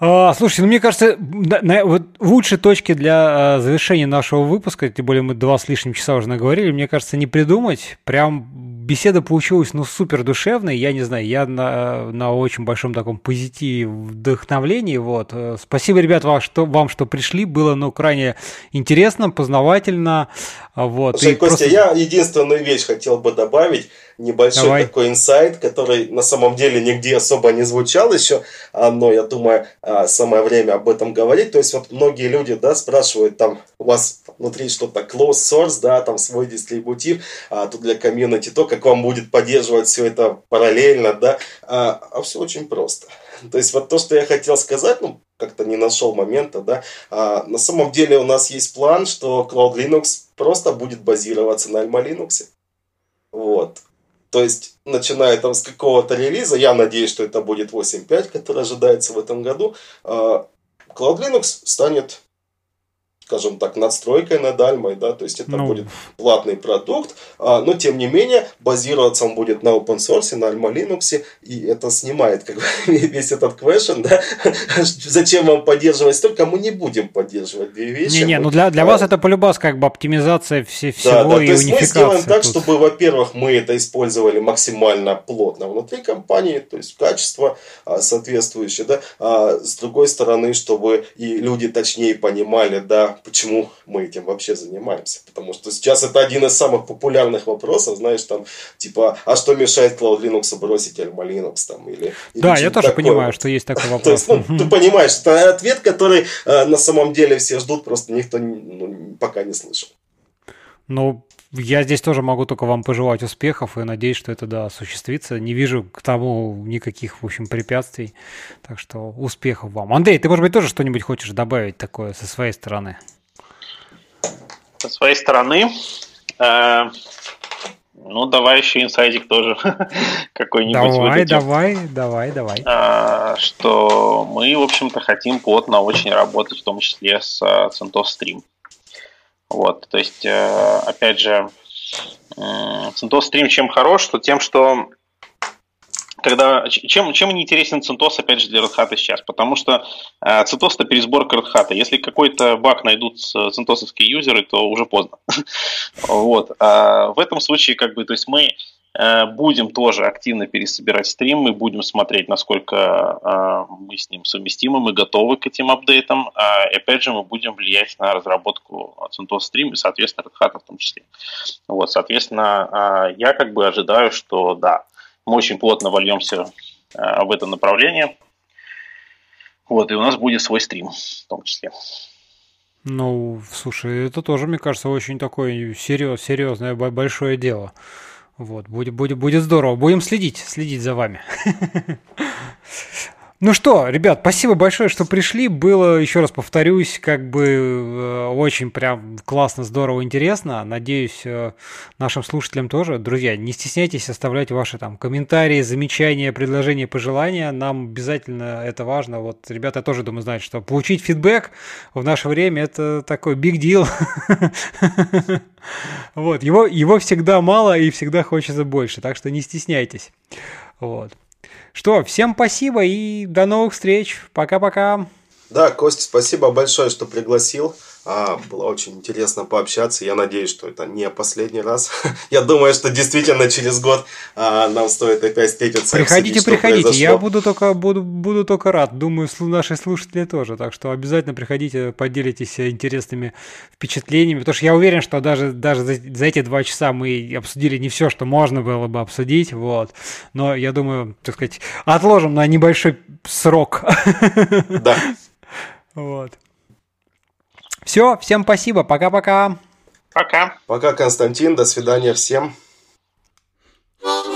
А, слушайте, ну мне кажется, на, на, вот лучшей точки для а, завершения нашего выпуска, тем более мы два с лишним часа уже наговорили, мне кажется, не придумать. Прям беседа получилась, ну, супер душевной. Я не знаю, я на, на очень большом таком позитиве, вдохновлении. Вот. Спасибо, ребят, вам, что, вам, что пришли. Было, ну, крайне интересно, познавательно. Вот. Слушай, Костя, просто... я единственную вещь хотел бы добавить небольшой Давай. такой инсайт, который на самом деле нигде особо не звучал еще, а, но я думаю, а, самое время об этом говорить. То есть вот многие люди, да, спрашивают, там у вас внутри что-то closed source, да, там свой дистрибутив, а тут для комьюнити то, как вам будет поддерживать все это параллельно, да, а, а все очень просто. (laughs) То есть вот то, что я хотел сказать, ну, как-то не нашел момента, да, а, на самом деле у нас есть план, что Cloud Linux просто будет базироваться на Alma Linux. Вот. То есть, начиная там с какого-то релиза, я надеюсь, что это будет 8.5, который ожидается в этом году, а, Cloud Linux станет скажем так, надстройкой над Альмой, да, то есть это ну... будет платный продукт, а, но тем не менее базироваться он будет на open source, на Alma Linux, и это снимает как бы, (laughs) весь этот question, да, (laughs) зачем вам поддерживать столько, мы не будем поддерживать две вещи. Не-не, ну для, для а, вас это полюбас как бы оптимизация все, всего да, да, и то есть мы сделаем так, тут. чтобы, во-первых, мы это использовали максимально плотно внутри компании, то есть качество а, соответствующее, да, а с другой стороны, чтобы и люди точнее понимали, да, почему мы этим вообще занимаемся. Потому что сейчас это один из самых популярных вопросов, знаешь, там, типа, а что мешает Cloud Linux бросить Alma Linux там, или... Да, я тоже такое. понимаю, что есть такой (laughs) вопрос. То есть, ну, ты понимаешь, это ответ, который э, на самом деле все ждут, просто никто ну, пока не слышал. Ну, я здесь тоже могу только вам пожелать успехов и надеюсь, что это, да, осуществится. Не вижу к тому никаких, в общем, препятствий. Так что успехов вам. Андрей, ты, может быть, тоже что-нибудь хочешь добавить такое со своей стороны? Со своей стороны? Э, ну, давай еще инсайдик тоже (laughs) какой-нибудь Давай, выдадим. давай, давай, давай. А, что мы, в общем-то, хотим плотно очень работать, в том числе с CentOS Stream. Вот, то есть, э, опять же, CentOS Stream чем хорош, что тем, что когда, чем, чем не интересен CentOS, опять же, для Red Hat сейчас? Потому что э, CentOS – это пересборка Red Hat. Если какой-то баг найдут CentOS юзеры, то уже поздно. (laughs) вот. А в этом случае, как бы, то есть мы Э, будем тоже активно пересобирать стрим, мы будем смотреть, насколько э, мы с ним совместимы, мы готовы к этим апдейтам. А, и опять же, мы будем влиять на разработку CentOS Stream и, соответственно, Red Hat в том числе. Вот, соответственно, а, я как бы ожидаю, что да, мы очень плотно вольемся э, в это направление. Вот, и у нас будет свой стрим в том числе. Ну, слушай, это тоже, мне кажется, очень такое серьез, серьезное большое дело. Вот, будет, будет, будет здорово. Будем следить, следить за вами. (laughs) Ну что, ребят, спасибо большое, что пришли. Было, еще раз повторюсь, как бы э, очень прям классно, здорово, интересно. Надеюсь, э, нашим слушателям тоже. Друзья, не стесняйтесь оставлять ваши там комментарии, замечания, предложения, пожелания. Нам обязательно это важно. Вот ребята тоже, думаю, знают, что получить фидбэк в наше время это такой big deal. (laughs) Вот, его, его всегда мало и всегда хочется больше, так что не стесняйтесь. Вот. Что, всем спасибо и до новых встреч. Пока-пока. Да, Костя, спасибо большое, что пригласил. А, было очень интересно пообщаться. Я надеюсь, что это не последний раз. (laughs) Я думаю, что действительно через год а, нам стоит опять встретиться. Приходите, обсудить, приходите. Я буду только, буду, буду только рад. Думаю, наши слушатели тоже. Так что обязательно приходите, поделитесь интересными впечатлениями. Потому что я уверен, что даже, даже за, за эти два часа мы обсудили не все, что можно было бы обсудить. Вот. Но я думаю, так сказать, отложим на небольшой срок. Да. (laughs) Вот. Все, всем спасибо, пока-пока. Пока. Пока, Константин, до свидания всем. thank you